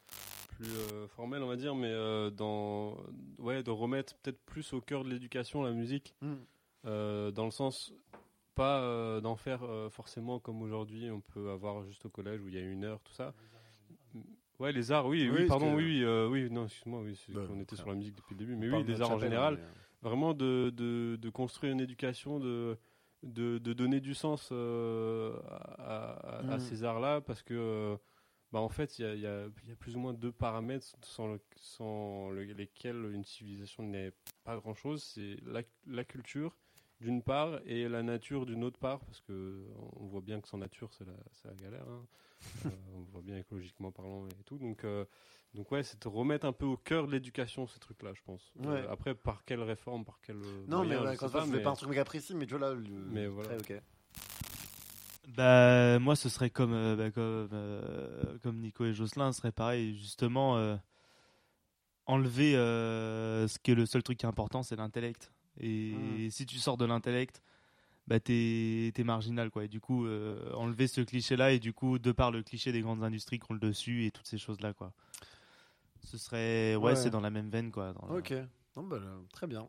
plus euh, formels, on va dire, mais euh, dans, ouais, de remettre peut-être plus au cœur de l'éducation la musique, Mm. euh, dans le sens pas d'en faire forcément comme aujourd'hui, on peut avoir juste au collège où il y a une heure, tout ça. Ouais, les arts, oui, Oui, oui, parce pardon, que- oui, oui, non, excuse-moi, oui, Bah, qu'on était sur la musique depuis le début, On mais oui, de des arts en général, euh, vraiment de, de, de construire une éducation, de, de, de donner du sens euh, à, à- à Mm. ces arts-là, parce que, euh, bah, en fait, il y a, il y, a, il y a plus ou moins deux paramètres sans, le- sans le- lesquels une civilisation n'est pas grand-chose. C'est la, la culture, d'une part, et la nature, d'une autre part, parce que on voit bien que sans nature, c'est la, c'est la galère. hein. <laughs> Euh, on voit bien écologiquement parlant et tout. Donc, euh, donc ouais, c'est de remettre un peu au cœur de l'éducation ces trucs-là, je pense. Euh, après, par quelle réforme, par quel euh, Non, mais ouais, quand ça, mais- pas un truc méga précis, mais tu vois là. Le... Mais voilà. Très, ok. Bah, moi, ce serait comme, euh, bah, comme, euh, comme Nico et Jocelyn, ce serait pareil, justement, euh, enlever euh, ce que le seul truc qui est important, c'est l'intellect. Et Mm. si tu sors de l'intellect, bah, t'es es marginal, quoi. Et du coup, euh, enlever ce cliché-là, et du coup, de par le cliché des grandes industries qui ont le dessus et toutes ces choses-là, quoi. Ce serait, ouais, Ouais. c'est dans la même veine, quoi. dans la- Ok. Non, bah, très bien.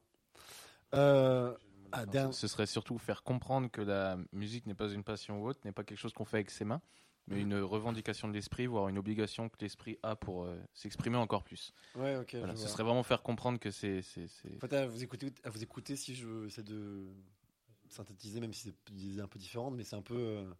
Euh, ah, Ce serait surtout faire comprendre que la musique n'est pas une passion ou autre, n'est pas quelque chose qu'on fait avec ses mains, mais Mm. une revendication de l'esprit, voire une obligation que l'esprit a pour euh, s'exprimer encore plus. Ouais, ok. Voilà, ce serait vraiment faire comprendre que c'est. En fait, à vous écouter, à vous écouter si je essaie de synthétiser, même si c'est des idées un peu différentes, mais c'est un peu euh,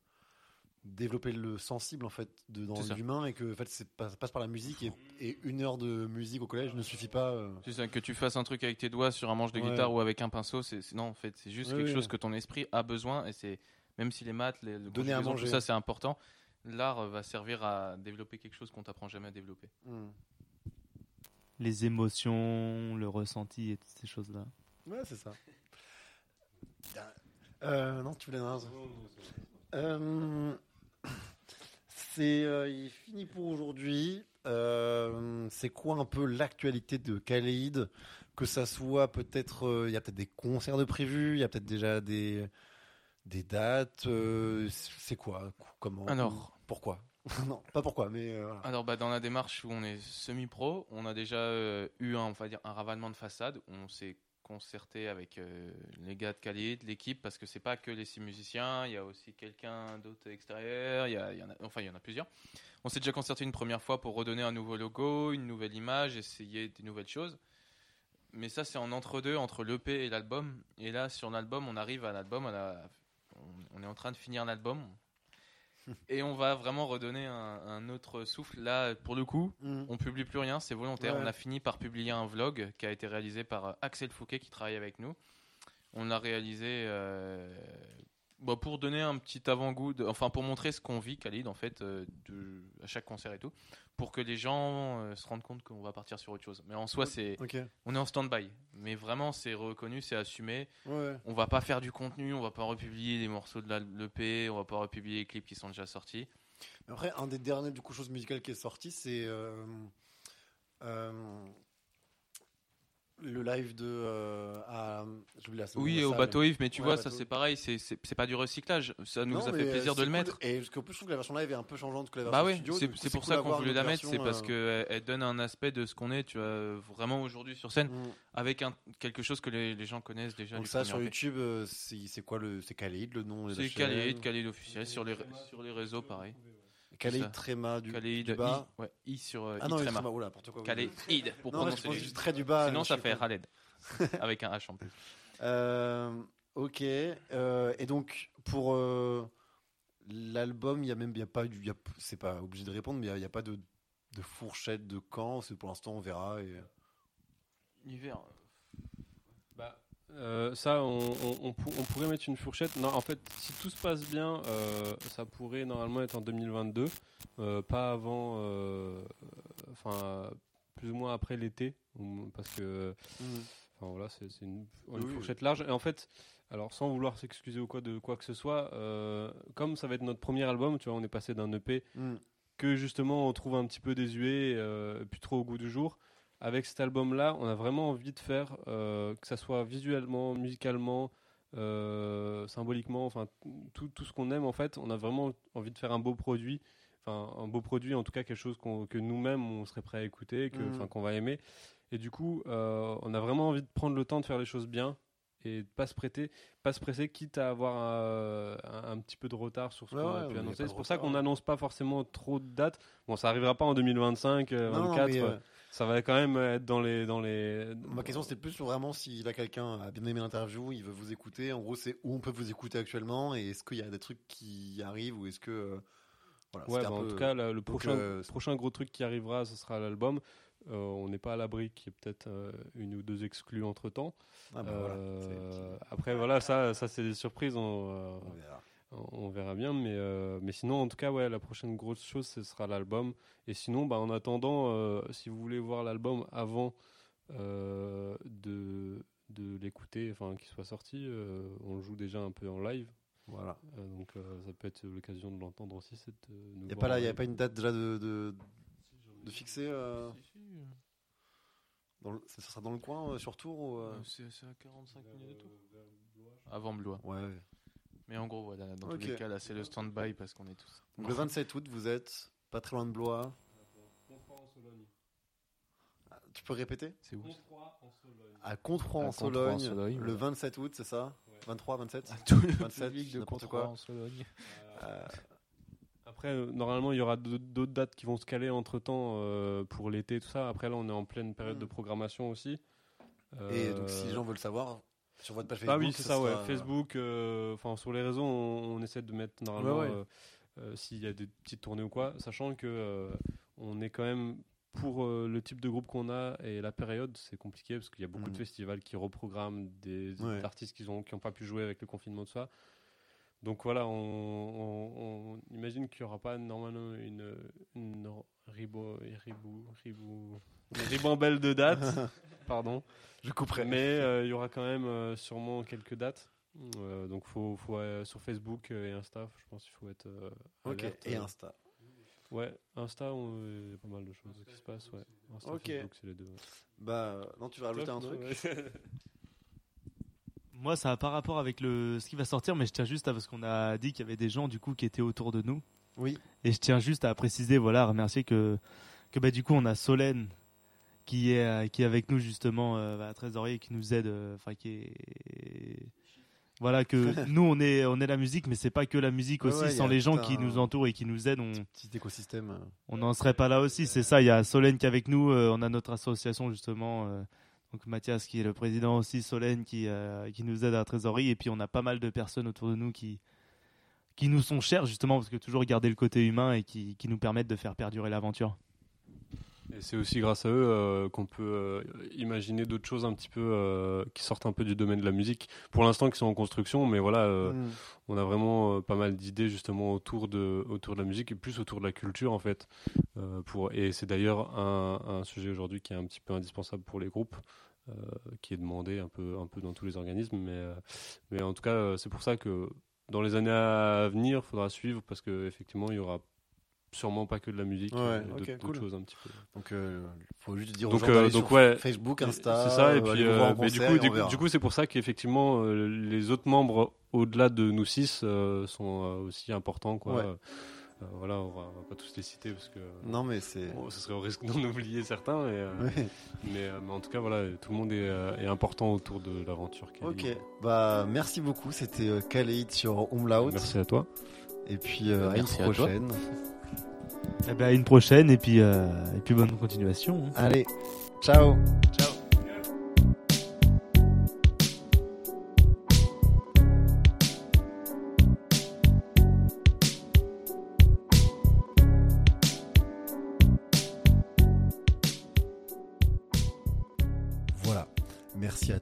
développer le sensible en fait de, dans l'humain et que en fait, c'est passe par la musique et, et une heure de musique au collège ne suffit pas. euh. C'est ça, que tu fasses un truc avec tes doigts sur un manche de Ouais. guitare ou avec un pinceau, c'est non en fait c'est juste quelque chose que ton esprit a besoin et c'est même si les maths, les, le Donner à manger. tout ça c'est important, l'art euh, va servir à développer quelque chose qu'on t'apprend jamais à développer. Hmm. Les émotions, le ressenti et toutes ces choses-là. Ouais, c'est ça. Euh, non, tu voulais un euh, C'est euh, fini pour aujourd'hui. Euh, c'est quoi un peu l'actualité de Kaleid Que ça soit peut-être, euh, il y a peut-être des concerts de prévus, il y a peut-être déjà des des dates. euh, c'est quoi Comment Alors. Pourquoi? <laughs> Non, pas pourquoi, mais euh, voilà. Alors bah, dans la démarche où on est semi-pro, on a déjà euh, eu un, on va dire, un ravalement de façade. où On s'est concerté avec les gars de Khalid, l'équipe, parce que c'est pas que les six musiciens, il y a aussi quelqu'un d'autre extérieur, il y, a- il y en a, enfin il y en a plusieurs. On s'est déjà concerté une première fois pour redonner un nouveau logo, une nouvelle image, essayer des nouvelles choses. Mais ça, c'est en entre-deux, entre l'EP et l'album. Et là, sur l'album, on arrive à l'album, on, a- on- est en train de finir l'album. Et on va vraiment redonner un, un autre souffle. Là, pour le coup, Mm. on publie plus rien, c'est volontaire. Ouais. On a fini par publier un vlog qui a été réalisé par Axel Fouquet qui travaille avec nous. On l'a réalisé euh, bah, pour donner un petit avant-goût, enfin pour montrer ce qu'on vit, Khalid, en fait, euh, de, à chaque concert et tout, pour que les gens euh, se rendent compte qu'on va partir sur autre chose. Mais en soi, c'est, on est en stand-by. Mais vraiment, c'est reconnu, c'est assumé. Ouais. On va pas faire du contenu, on va pas republier les morceaux de l'EP, on va pas republier les clips qui sont déjà sortis. Après, un des derniers du coup choses musicales qui est sorti, c'est euh, le live de euh, à j'oublie la Oui, au bateau Yves, mais tu Ouais, vois, ça c'est pareil, c'est- pas du recyclage. Ça nous Non, a fait euh, plaisir de le cool. mettre. Et parce plus, je trouve que la version live est un peu changeante que la version Bah oui, studio. c'est pour cool ça qu'on voulait la mettre, c'est parce euh, qu'elle elle donne un aspect de ce qu'on est, tu vois, vraiment aujourd'hui sur scène, Mm. avec un, quelque chose que les, les gens connaissent déjà. Donc ça sur. YouTube, c'est quoi le c'est Khalid le nom C'est Khalid, Khalid officiel, sur les, sur les réseaux pareil. Ça. Tréma du, du bas. I, ouais, I sur euh, Ah non, tréma. Oula, n'importe quoi. oui. Khalid, Id, pour Non, prononcer les- juste très du bas. Sinon ça fait. Khaled, <laughs> avec un H en plus. Euh, ok. euh, et donc pour euh, l'album, il y a même, y a pas, du- c'est pas obligé de répondre, mais il y a- pas de, de fourchette de quand. C'est pour l'instant, on verra. Et... Hiver. Euh, ça, on, on- on pour- on pourrait mettre une fourchette. Non, en fait, si tout se passe bien, euh, ça pourrait normalement être en 2022, euh, pas avant, enfin, plus ou moins après l'été, parce que, enfin voilà, c'est une, une Oui, oui. fourchette large. Et en fait, alors sans vouloir s'excuser ou quoi de quoi que ce soit, comme ça va être notre premier album, tu vois, on est passé d'un EP Mm. que justement on trouve un petit peu désuet, plus trop au goût du jour. Avec cet album-là, on a vraiment envie de faire euh, que ça soit visuellement, musicalement, euh, symboliquement, enfin tout, tout ce qu'on aime en fait. On a vraiment envie de faire un beau produit, enfin un beau produit, en tout cas quelque chose que nous-mêmes on serait prêt à écouter, que, Mhm. qu'on va aimer. Et du coup, euh, on a vraiment envie de prendre le temps de faire les choses bien et de pas se prêter, pas se presser, quitte à avoir un, un petit peu de retard sur ce Ouais, qu'on a pu annoncer. C'est pour ça qu'on n'annonce pas forcément trop de dates. Bon, ça arrivera pas en 2025, euh, Non, non, 24. mais, euh, Ça va quand même être dans les dans les. Ma question c'était plus vraiment si là quelqu'un a bien aimé l'interview, il veut vous écouter. En gros, c'est où on peut vous écouter actuellement et est-ce qu'il y a des trucs qui arrivent ou est-ce que euh, voilà, Ouais, un bah, en peu- tout cas, le, le donc, prochain, euh, prochain gros truc qui arrivera, ce sera l'album. Euh, on n'est pas à l'abri qu'il y ait peut-être euh, une ou deux exclus entre temps. Ah bah voilà, après, voilà, ça, ça c'est des surprises. On, euh, on verra. On verra bien, mais, euh, mais sinon, en tout cas, ouais, la prochaine grosse chose, ce sera l'album. Et sinon, bah, en attendant, euh, si vous voulez voir l'album avant euh, de, de l'écouter, enfin qu'il soit sorti, euh, on le joue déjà un peu en live. Voilà. Euh, donc euh, ça peut être l'occasion de l'entendre aussi. Cette, euh, Il n'y a pas là, y a pas une date déjà de de, de fixer. euh, dans le- ça sera dans le coin euh, sur Tours ou euh, C'est à 45 minutes de tout. Avant Blois. Ouais. Mais en gros, voilà, dans tous les cas, là, c'est le stand-by parce qu'on est tous. Donc le 27 août, vous êtes pas très loin de Blois. Ah, Tu peux répéter? C'est où? À Controy À en Sologne, Sologne, le voilà. 27 août, c'est ça? 23, 27 Tout le 27, public de en Sologne. Euh, Après, euh, normalement, il y aura d'autres dates qui vont se caler entre temps pour l'été, tout ça. Après, là, on est en pleine période Mm. de programmation aussi. Et Euh, donc si les gens veulent savoir, sur votre page Facebook, Ah oui, c'est ça, ouais. sera- Facebook, euh, enfin sur les réseaux, on, on essaie de mettre normalement Ouais, ouais. euh, euh, s'il y a des petites tournées ou quoi, sachant que euh, on est quand même pour euh, le type de groupe qu'on a et la période, c'est compliqué parce qu'il y a beaucoup de festivals qui reprogramment des Ouais. artistes qui ont qui ont pas pu jouer avec le confinement de ça. Donc voilà, on, on- on imagine qu'il n'y aura pas normalement une, une ribo, ribou, ribou, ribambelle de dates. <laughs> Pardon. Je couperai. Mais euh, il y aura quand même euh, sûrement quelques dates. Euh, donc faut, faut euh, sur Facebook et Insta, je pense qu'il faut être euh, Ok, alerte, et. Insta. Ouais, Insta, il y a pas mal de choses qui se passent. Ouais. Insta, Ok. Facebook, c'est les deux. ouais. Bah non, tu vas rajouter Top, un truc. ouais. <laughs> Moi, ça n'a pas rapport avec le, ce qui va sortir, mais je tiens juste à parce qu'on a dit qu'il y avait des gens du coup qui étaient autour de nous. Oui. Et je tiens juste à préciser, voilà, à remercier que, que bah, du coup, on a Solène qui est, euh, qui est avec nous justement, euh, bah, trésorier, qui nous aide, euh, enfin, qui est. Voilà, que <laughs> nous, on est, on est la musique, mais c'est pas que la musique aussi. ouais, Sans les gens qui nous entourent et qui nous aident, on, Petit écosystème. euh. on n'en serait pas là aussi. C'est ça, il y a Solène qui est avec nous, euh, on a notre association justement. euh, Donc Mathias qui est le président aussi, Solène qui, euh, qui nous aide à la trésorerie. Et puis on a pas mal de personnes autour de nous qui, qui nous sont chères justement parce que toujours garder le côté humain et qui, qui nous permettent de faire perdurer l'aventure. Et c'est aussi grâce à eux euh, qu'on peut euh, imaginer d'autres choses un petit peu euh, qui sortent un peu du domaine de la musique. Pour l'instant, qui sont en construction, mais voilà, euh, Mm. on a vraiment euh, pas mal d'idées justement autour de, autour de la musique et plus autour de la culture en fait. Euh, pour, et c'est d'ailleurs un, un sujet aujourd'hui qui est un petit peu indispensable pour les groupes. euh, qui est demandé un peu, un peu dans tous les organismes, mais, euh, mais en tout cas, c'est pour ça que dans les années à venir, il faudra suivre parce qu'effectivement, il y aura sûrement pas que de la musique, Ouais, euh, ok, d'autres cool. choses un petit peu. Donc, euh, faut juste dire aux Donc, gens euh, d'aller donc sur ouais, Facebook, Insta. C'est ça, et puis euh, mais du coup, et du, coup, c'est pour ça qu'effectivement, euh, les autres membres, au-delà de nous six, euh, sont euh, aussi importants. Quoi. Ouais. Euh, voilà, on va, on va pas tous les citer parce que Non, mais c'est. bon, ce serait au risque d'en oublier certains. Et, euh, <laughs> mais, euh, mais en tout cas, voilà, tout le monde est, est important autour de l'aventure. Ok, bah merci beaucoup. C'était Khalid sur Umlaut. Merci à toi. Et puis euh, à une Merci à prochaine. Eh ben, à une prochaine et puis, euh, et puis bonne continuation. hein. Allez, ciao. Ciao.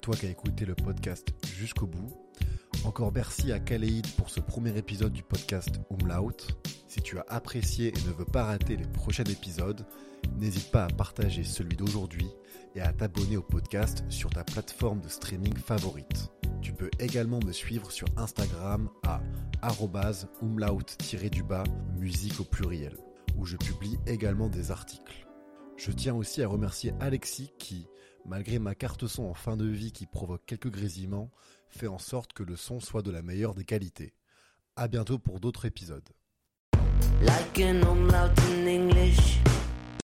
Toi qui écouté le podcast jusqu'au bout. Encore merci à Kaleid pour ce premier épisode du podcast Umlaut. Si tu as apprécié et ne veux pas rater les prochains épisodes, n'hésite pas à partager celui d'aujourd'hui et à t'abonner au podcast sur ta plateforme de streaming favorite. Tu peux également me suivre sur Instagram à umlaut-du-bas musique au pluriel, où je publie également des articles. Je tiens aussi à remercier Alexis qui, malgré ma carte son en fin de vie qui provoque quelques grésillements, fait en sorte que le son soit de la meilleure des qualités. À bientôt pour d'autres épisodes.